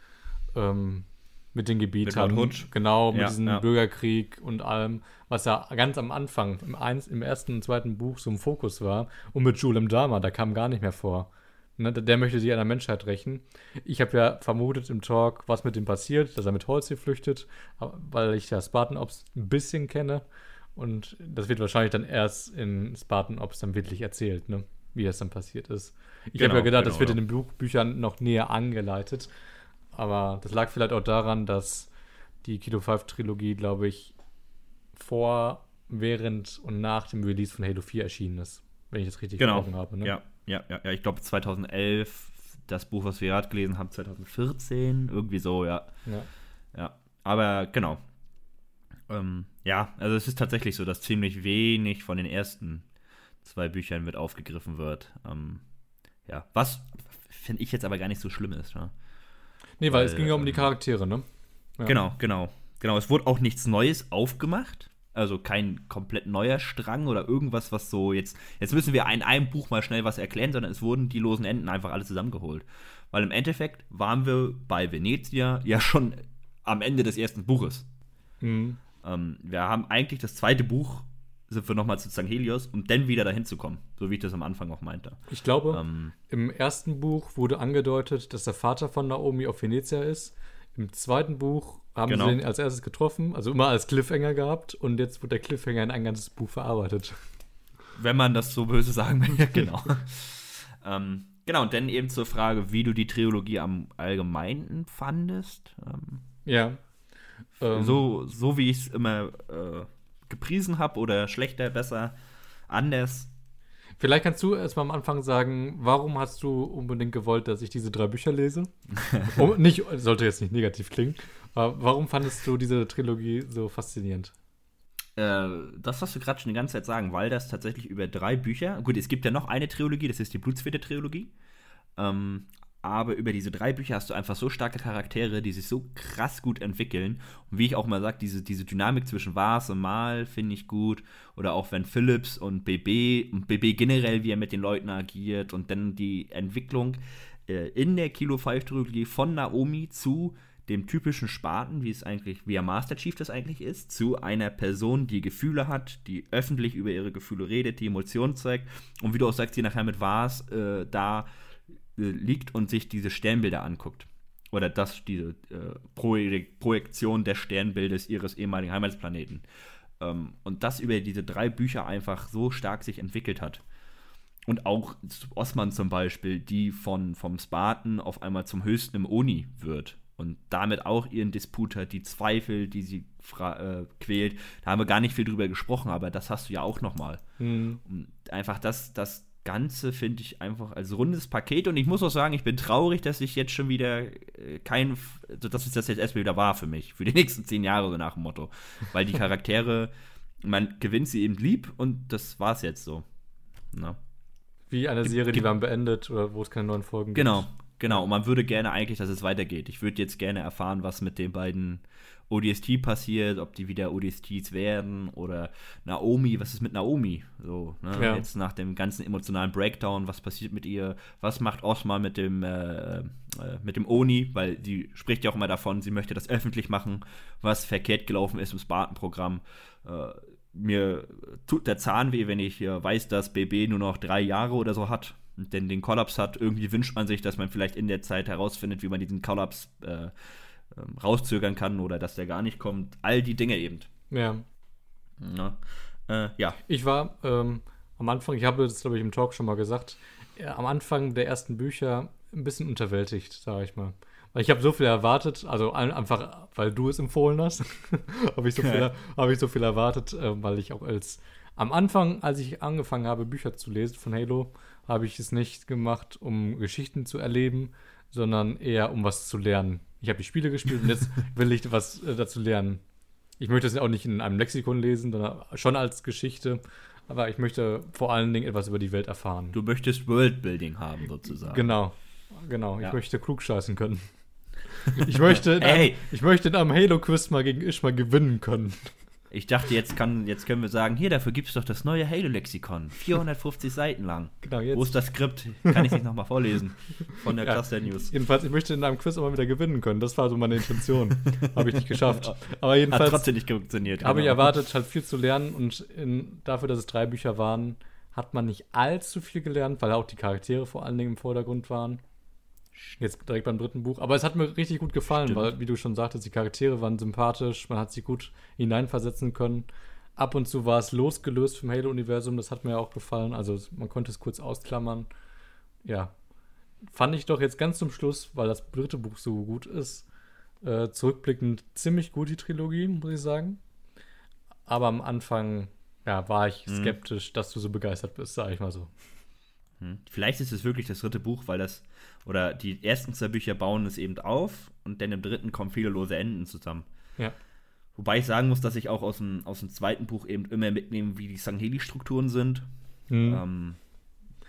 ähm, mit den Gebietern. Hood. Genau, mit Ja, diesem ja. Bürgerkrieg und allem, was ja ganz am Anfang, im, eins, im ersten und zweiten Buch so im Fokus war. Und mit Julem Dama, da kam gar nicht mehr vor. Ne, der, möchte sich an der Menschheit rächen. Ich habe ja vermutet im Talk, was mit ihm passiert, dass er mit Holz hier flüchtet, weil ich ja Spartan Ops ein bisschen kenne. Und das wird wahrscheinlich dann erst in Spartan Ops dann wirklich erzählt, ne? wie das dann passiert ist. Ich habe Genau, ja gedacht, genau, das wird ja. in den Buch Büchern noch näher angeleitet. Aber das lag vielleicht auch daran, dass die Kilo 5 Trilogie, glaube ich, vor, während und nach dem Release von Halo 4 erschienen ist. Wenn ich das richtig Genau. habe. Ne? Ja, ja, ja, ja. Ich glaube 2011, das Buch, was wir gerade gelesen haben, 2014, irgendwie so, ja. Ja. Ja, aber genau. Ähm, ja, also es ist tatsächlich so, dass ziemlich wenig von den ersten zwei Büchern mit aufgegriffen wird. Ähm, ja, was finde ich jetzt aber gar nicht so schlimm ist. Ja? Nee, weil, es Weil, ging ja um die ähm, Charaktere, ne? Ja. Genau, genau. Genau, es wurde auch nichts Neues aufgemacht. Also kein komplett neuer Strang oder irgendwas, was so jetzt. Jetzt müssen wir in einem Buch mal schnell was erklären, sondern es wurden die losen Enden einfach alle zusammengeholt. Weil im Endeffekt waren wir bei Venezia ja schon am Ende des ersten Buches. Mhm. Ähm, wir haben eigentlich das zweite Buch, sind wir nochmal zu St. Helios, um dann wieder dahin zu kommen. So wie ich das am Anfang auch meinte. Ich glaube, Ähm, im ersten Buch wurde angedeutet, dass der Vater von Naomi auf Venezia ist. Im zweiten Buch haben Genau. sie ihn als erstes getroffen, also immer als Cliffhanger gehabt und jetzt wird der Cliffhanger in ein ganzes Buch verarbeitet. wenn man das so böse sagen will, genau. ähm, genau, und dann eben zur Frage, wie du die Trilogie am Allgemeinen fandest. Ähm, Ja. Ähm, so, so wie ich es immer äh, gepriesen habe oder schlechter, besser, anders. Vielleicht kannst du erstmal am Anfang sagen, warum hast du unbedingt gewollt, dass ich diese drei Bücher lese? oh, nicht, sollte jetzt nicht negativ klingen, aber warum fandest du diese Trilogie so faszinierend? Äh, das hast du gerade schon die ganze Zeit sagen, weil das tatsächlich über drei Bücher, gut, es gibt ja noch eine Trilogie, das ist die Blutsfede-Trilogie, ähm, aber über diese drei Bücher hast du einfach so starke Charaktere, die sich so krass gut entwickeln. Und wie ich auch mal sage, diese, diese Dynamik zwischen Vars und Mal finde ich gut. Oder auch wenn Phillips und BB und BB generell, wie er mit den Leuten agiert und dann die Entwicklung äh, in der Kilo 5 Trilogie von Naomi zu dem typischen Spaten, wie es eigentlich, wie er Master Chief das eigentlich ist, zu einer Person, die Gefühle hat, die öffentlich über ihre Gefühle redet, die Emotionen zeigt und wie du auch sagst, die nachher mit Vars äh, da liegt und sich diese Sternbilder anguckt. Oder das, diese äh, Projektion des Sternbildes ihres ehemaligen Heimatplaneten. Ähm, und das über diese drei Bücher einfach so stark sich entwickelt hat. Und auch Osman zum Beispiel, die von, vom Spartan auf einmal zum höchsten im Oni wird und damit auch ihren Disput hat, die Zweifel, die sie äh, quält. Da haben wir gar nicht viel drüber gesprochen, aber das hast du ja auch nochmal. Mhm. Und einfach das, das Ganze finde ich einfach als rundes Paket und ich muss auch sagen, ich bin traurig, dass ich jetzt schon wieder äh, kein, also dass es das jetzt erstmal wieder war für mich, für die nächsten zehn Jahre so nach dem Motto. Weil die Charaktere, man gewinnt sie eben lieb und das war es jetzt so. Na. Wie eine Serie, die dann beendet oder wo es keine neuen Folgen gibt. Genau, genau. Und man würde gerne eigentlich, dass es weitergeht. Ich würde jetzt gerne erfahren, was mit den beiden ODST passiert, ob die wieder ODSTs werden oder Naomi, was ist mit Naomi? So, ne? ja. Jetzt nach dem ganzen emotionalen Breakdown, was passiert mit ihr? Was macht Osma mit dem, äh, äh, mit dem Oni? Weil sie spricht ja auch immer davon, sie möchte das öffentlich machen, was verkehrt gelaufen ist im Spartan-Programm. Äh, mir tut der Zahn weh, wenn ich äh, weiß, dass BB nur noch drei Jahre oder so hat und denn den Kollaps hat. Irgendwie wünscht man sich, dass man vielleicht in der Zeit herausfindet, wie man diesen Kollaps äh, ähm, rauszögern kann oder dass der gar nicht kommt. All die Dinge eben. Ja. Ja. Äh, ja. Ich war ähm, am Anfang, ich habe das, glaube ich, im Talk schon mal gesagt, äh, am Anfang der ersten Bücher ein bisschen unterwältigt, sage ich mal. Weil ich habe so viel erwartet, also einfach, weil du es empfohlen hast, habe ich, so viel, hab ich so viel erwartet, äh, weil ich auch als am Anfang, als ich angefangen habe, Bücher zu lesen von Halo, habe ich es nicht gemacht, um Geschichten zu erleben, sondern eher um was zu lernen ich habe die Spiele gespielt und jetzt will ich was äh, dazu lernen. Ich möchte es auch nicht in einem Lexikon lesen, sondern schon als Geschichte. Aber ich möchte vor allen Dingen etwas über die Welt erfahren. Du möchtest Worldbuilding haben, sozusagen. Genau, genau. Ja. Ich möchte klug scheißen können. Ich möchte, in einem, ich möchte in einem Halo-Quiz mal gegen Ishma gewinnen können. Ich dachte, jetzt, kann, jetzt können wir sagen, hier, dafür gibt es doch das neue Halo-Lexikon. 450 Seiten lang. Genau, jetzt. Wo ist das Skript? Kann ich nicht nochmal vorlesen von der ja, Cluster News. Jedenfalls, ich möchte in einem Quiz immer wieder gewinnen können. Das war so meine Intention. Habe ich nicht geschafft. Aber jedenfalls. Hat trotzdem nicht funktioniert. Habe genau. ich erwartet, halt viel zu lernen. Und in, dafür, dass es drei Bücher waren, hat man nicht allzu viel gelernt, weil auch die Charaktere vor allen Dingen im Vordergrund waren. Jetzt direkt beim dritten Buch. Aber es hat mir richtig gut gefallen, Stimmt. weil, wie du schon sagtest, die Charaktere waren sympathisch, man hat sie gut hineinversetzen können. Ab und zu war es losgelöst vom Halo-Universum, das hat mir auch gefallen. Also man konnte es kurz ausklammern. Ja. Fand ich doch jetzt ganz zum Schluss, weil das dritte Buch so gut ist, äh, zurückblickend ziemlich gut, die Trilogie, muss ich sagen. Aber am Anfang, ja, war ich mhm. skeptisch, dass du so begeistert bist, sag ich mal so. Hm. Vielleicht ist es wirklich das dritte Buch, weil das, oder die ersten zwei Bücher bauen es eben auf und dann im dritten kommen viele lose Enden zusammen. Ja. Wobei ich sagen muss, dass ich auch aus dem, aus dem zweiten Buch eben immer mitnehme, wie die Sangheli-Strukturen sind. Mhm. Ähm,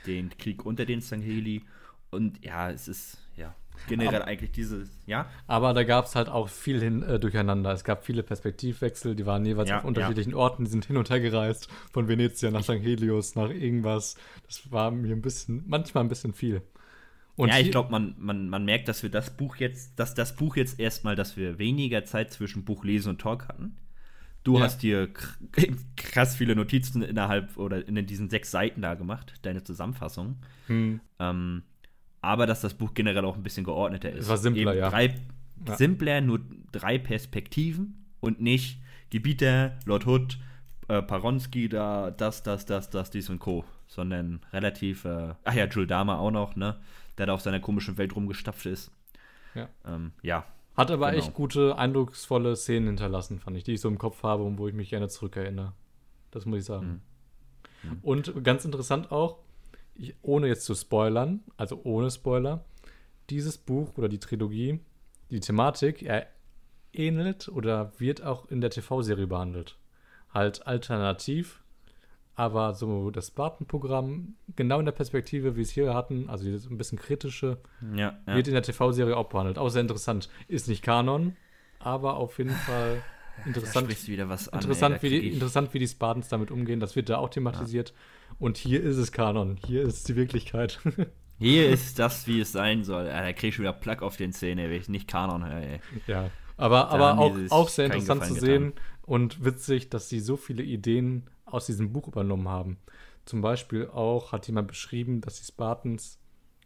den Krieg unter den Sangheli. Und ja, es ist, ja, generell aber, eigentlich dieses, ja. Aber da gab es halt auch viel hin, äh, durcheinander. Es gab viele Perspektivwechsel, die waren jeweils ja, auf unterschiedlichen ja. Orten, die sind hin und her gereist, von Venezia nach St. Helios, nach irgendwas. Das war mir ein bisschen, manchmal ein bisschen viel. Und ja, ich glaube, man, man, man merkt, dass wir das Buch jetzt, dass das Buch jetzt erstmal, dass wir weniger Zeit zwischen Buchlesen und Talk hatten. Du ja. hast dir krass viele Notizen innerhalb oder in diesen sechs Seiten da gemacht, deine Zusammenfassung. Hm. Ähm, aber dass das Buch generell auch ein bisschen geordneter ist. Es war simpler, Eben ja. Drei, ja. Simpler, nur drei Perspektiven und nicht Gebieter, Lord Hood, äh, Paronski, da, das, das, das, das, dies und Co. Sondern relativ, äh, ach ja, Jules Dama auch noch, ne? Der da auf seiner komischen Welt rumgestapft ist. Ja. Ähm, ja. Hat aber genau. echt gute, eindrucksvolle Szenen hinterlassen, fand ich, die ich so im Kopf habe und wo ich mich gerne zurückerinnere. Das muss ich sagen. Mhm. Und ganz interessant auch, ich, ohne jetzt zu spoilern, also ohne Spoiler, dieses Buch oder die Trilogie, die Thematik, er ähnelt oder wird auch in der TV-Serie behandelt. Halt alternativ, aber so das Spartan-Programm, genau in der Perspektive, wie es hier hatten, also dieses ein bisschen kritische, Ja, ja. wird in der TV-Serie auch behandelt. Auch sehr interessant. Ist nicht Kanon, aber auf jeden Fall da interessant. was an. Interessant, ey, da wie die, interessant, wie die Spartans damit umgehen. Das wird da auch thematisiert. Und hier ist es Kanon. Hier ist die Wirklichkeit. Hier ist das, wie es sein soll. Ja, da krieg ich wieder Plack auf den Zähnen, wenn ich nicht Kanon höre, ey. ja. Aber, Da aber auch, auch sehr interessant zu sehen und witzig, dass sie so viele Ideen aus diesem Buch übernommen haben. Zum Beispiel auch hat jemand beschrieben, dass die Spartans.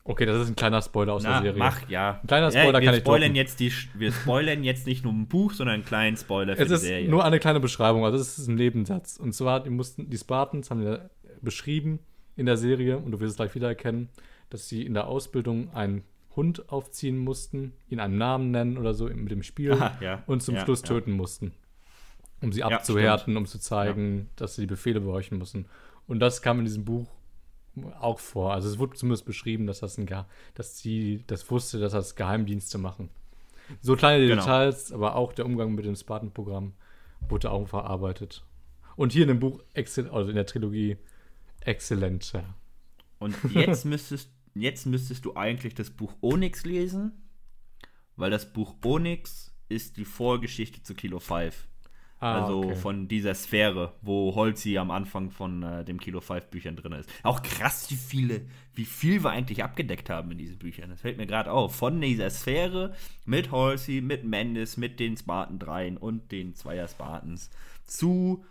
Okay, das ist ein kleiner Spoiler aus Na, der Serie. mach, ja. Ein kleiner Spoiler ja, wir kann ich spoilern jetzt die, Wir spoilern jetzt nicht nur ein Buch, sondern einen kleinen Spoiler für Es die ist Serie. nur eine kleine Beschreibung, also es ist ein Nebensatz. Und zwar, die mussten, die Spartans haben ja beschrieben in der Serie, und du wirst es gleich wiedererkennen, dass sie in der Ausbildung einen Hund aufziehen mussten, ihn einen Namen nennen oder so mit dem Spiel Aha, ja, und zum ja, Schluss töten mussten. Um sie Ja, abzuhärten, um zu zeigen, dass sie die Befehle behorchen müssen. Und das kam in diesem Buch auch vor. Also es wurde zumindest beschrieben, dass das ein Ge dass sie das wusste, dass das Geheimdienste machen. So kleine Genau. Details, aber auch der Umgang mit dem Spartan-Programm wurde auch verarbeitet. Und hier in dem Buch, also in der Trilogie, exzellent. Ja. Und jetzt müsstest, jetzt müsstest du eigentlich das Buch Onyx lesen, weil das Buch Onyx ist die Vorgeschichte zu Kilo 5. Ah, also okay. von dieser Sphäre, wo Holzi am Anfang von äh, dem Kilo 5 Büchern drin ist. Auch krass, wie viele, wie viel wir eigentlich abgedeckt haben in diesen Büchern. Das fällt mir gerade auf. Von dieser Sphäre mit Holzi, mit Mendes, mit den Spartan 3 und den Zweier Spartans zu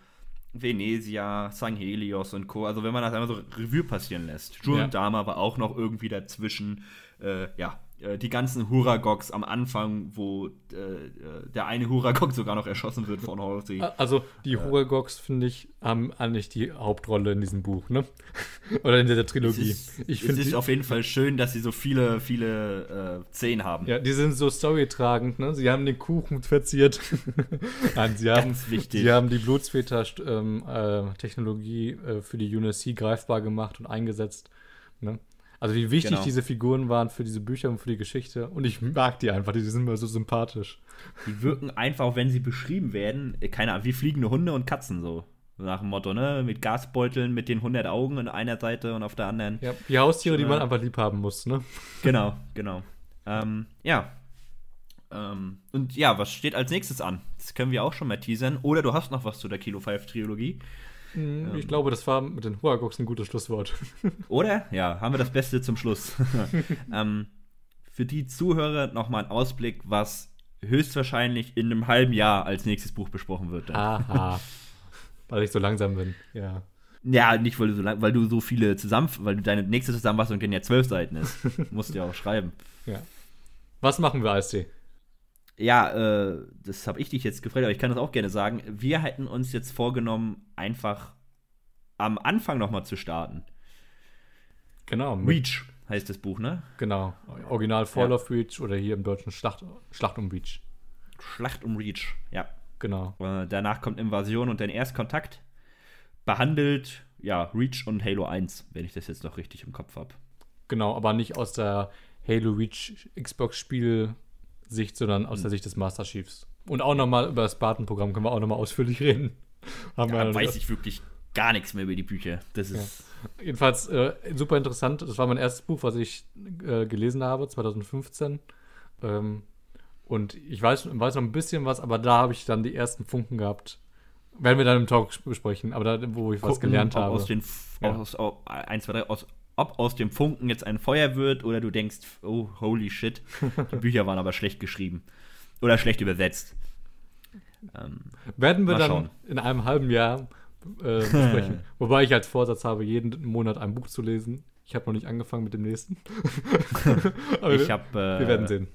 Venesia, St. Helios und Co. Also wenn man das einmal so Revue passieren lässt. Jun Ja. Dama war auch noch irgendwie dazwischen. Äh, ja, äh, die ganzen Huragogs am Anfang, wo äh, äh, der eine Huragog sogar noch erschossen wird von Halsey. Also die Huragogs, finde ich, haben eigentlich die Hauptrolle in diesem Buch, ne? Oder in der Es Trilogie. ist, ich es finde, ist auf jeden Fall schön, dass sie so viele, viele äh, Szenen haben. ja, die sind so storytragend, ne? Sie haben den Kuchen verziert. Nein, sie haben, Ganz wichtig. sie haben die Blutsväter-Technologie äh, für die UNSC greifbar gemacht und eingesetzt. Ne? Also wie wichtig Genau. diese Figuren waren für diese Bücher und für die Geschichte. Und ich mag die einfach, die sind mir so sympathisch. Die wirken einfach, auch wenn sie beschrieben werden, äh, keine Ahnung, wie fliegende Hunde und Katzen so. Nach dem Motto, ne? Mit Gasbeuteln, mit den 100 Augen an einer Seite und auf der anderen. Ja, die Haustiere, die man einfach lieb haben muss, ne? Genau, genau. Ähm, ja. Ähm, und ja, was steht als nächstes an? Das können wir auch schon mal teasern. Oder du hast noch was zu der Kilo 5 Trilogie. Hm, Ich glaube, das war mit den Huragogs ein gutes Schlusswort. Oder? Ja, haben wir das Beste zum Schluss. ähm, für die Zuhörer nochmal ein Ausblick, was höchstwahrscheinlich in einem halben Jahr als nächstes Buch besprochen wird. dann. Aha. Weil ich so langsam bin, ja. Ja, nicht, weil du so lang, weil du so viele zusammen, weil du deine nächste Zusammenfassung denn ja zwölf Seiten ist. Musst du ja auch schreiben. ja. Was machen wir, Eistee? Ja, äh, das habe ich dich jetzt gefragt, aber ich kann das auch gerne sagen. Wir hätten uns jetzt vorgenommen, einfach am Anfang nochmal zu starten. Genau. Reach heißt das Buch, ne? Genau. Original Fall Ja. of Reach oder hier im Deutschen Schlacht, Schlacht um Reach. Schlacht um Reach, ja. Genau. Äh, danach kommt Invasion und dann Erstkontakt. Behandelt, ja, Reach und Halo 1, wenn ich das jetzt noch richtig im Kopf habe. Genau, aber nicht aus der Halo Reach Xbox Spielsicht, sondern aus der Sicht des Master Chiefs. Und auch nochmal über das Spartan-Programm können wir auch nochmal ausführlich reden. Haben Da noch weiß nicht- ich wirklich gar nichts mehr über die Bücher. Das ist. Jedenfalls äh, super interessant. Das war mein erstes Buch, was ich äh, gelesen habe, 2015. Ähm, und ich weiß, weiß noch ein bisschen was, aber da habe ich dann die ersten Funken gehabt. Werden wir dann im Talk besprechen, aber da, wo ich was gucken, gelernt habe. Aus den, F- Ja. aus, aus, eins, zwei, drei, aus, ob aus dem Funken jetzt ein Feuer wird oder du denkst, oh, holy shit, die Bücher waren aber schlecht geschrieben. Oder schlecht übersetzt. Ähm, Werden wir dann schauen. in einem halben Jahr äh, besprechen. Wobei ich als Vorsatz habe, jeden Monat ein Buch zu lesen. Ich habe noch nicht angefangen mit dem nächsten. Aber ich wir, habe äh, wir werden sehen.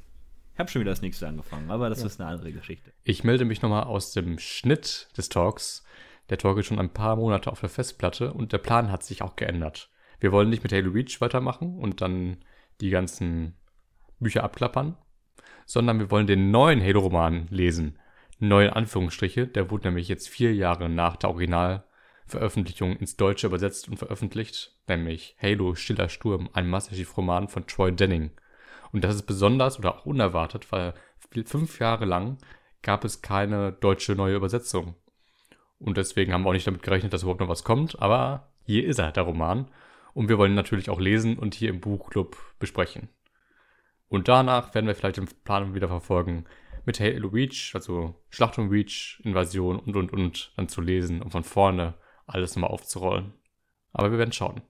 hab schon wieder das nächste angefangen, aber das ist eine andere Geschichte. Ich melde mich nochmal aus dem Schnitt des Talks. Der Talk ist schon ein paar Monate auf der Festplatte und der Plan hat sich auch geändert. Wir wollen nicht mit Halo Reach weitermachen und dann die ganzen Bücher abklappern, sondern wir wollen den neuen Halo-Roman lesen. Neue Anführungsstriche, der wurde nämlich jetzt vier Jahre nach der Veröffentlichung ins Deutsche übersetzt und veröffentlicht, nämlich Halo Stiller Sturm, ein Master Chief Roman von Troy Denning. Und das ist besonders oder auch unerwartet, weil fünf Jahre lang gab es keine deutsche neue Übersetzung. Und deswegen haben wir auch nicht damit gerechnet, dass überhaupt noch was kommt. Aber hier ist er, der Roman. Und wir wollen natürlich auch lesen und hier im Buchclub besprechen. Und danach werden wir vielleicht den Plan wieder verfolgen, mit Halo Reach, also Schlachtung Reach, Invasion und und und dann zu lesen und von vorne alles nochmal aufzurollen. Aber wir werden schauen.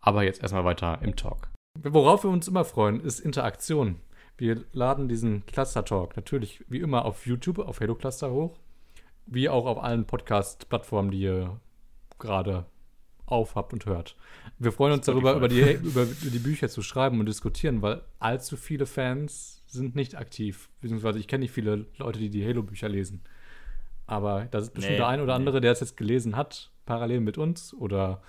Aber jetzt erstmal weiter im Talk. Worauf wir uns immer freuen, ist Interaktion. Wir laden diesen Cluster Talk natürlich wie immer auf YouTube, auf Halo Cluster hoch, wie auch auf allen Podcast-Plattformen, die ihr gerade aufhabt und hört. Wir freuen uns darüber, über die, über die Bücher zu schreiben und diskutieren, weil allzu viele Fans sind nicht aktiv. Beziehungsweise ich kenne nicht viele Leute, die die Halo-Bücher lesen. Aber da ist bestimmt nee, der ein oder andere, der es jetzt gelesen hat, parallel mit uns oder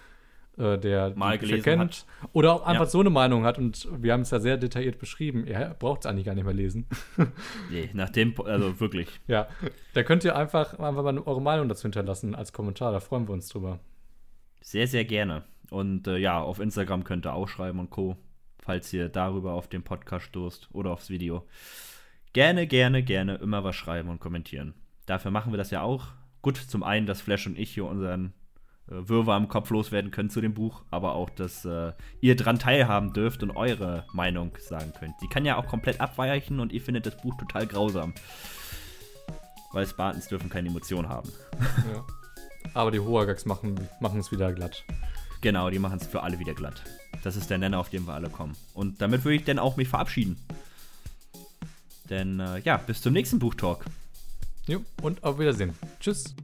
äh, der mal gelesen kennt hat. oder auch einfach ja. so eine Meinung hat und wir haben es ja sehr detailliert beschrieben. Er braucht es eigentlich gar nicht mehr lesen. nee, nach dem, also wirklich. ja, da könnt ihr einfach, einfach mal eure Meinung dazu hinterlassen als Kommentar, da freuen wir uns drüber. Sehr, sehr gerne. Und äh, ja, auf Instagram könnt ihr auch schreiben und Co., falls ihr darüber auf den Podcast stoßt oder aufs Video. Gerne, gerne, gerne immer was schreiben und kommentieren. Dafür machen wir das ja auch. Gut, zum einen, dass Flash und ich hier unseren äh, Würfe am Kopf loswerden können zu dem Buch, aber auch, dass äh, ihr dran teilhaben dürft und eure Meinung sagen könnt. Die kann ja auch komplett abweichen und ihr findet das Buch total grausam. Weil Spartans dürfen keine Emotionen haben. Ja. Aber die Hoagax machen, es wieder glatt. Genau, die machen es für alle wieder glatt. Das ist der Nenner, auf den wir alle kommen. Und damit würde ich dann auch mich verabschieden. Denn äh, ja, bis zum nächsten Buchtalk. Jo, und auf Wiedersehen. Tschüss.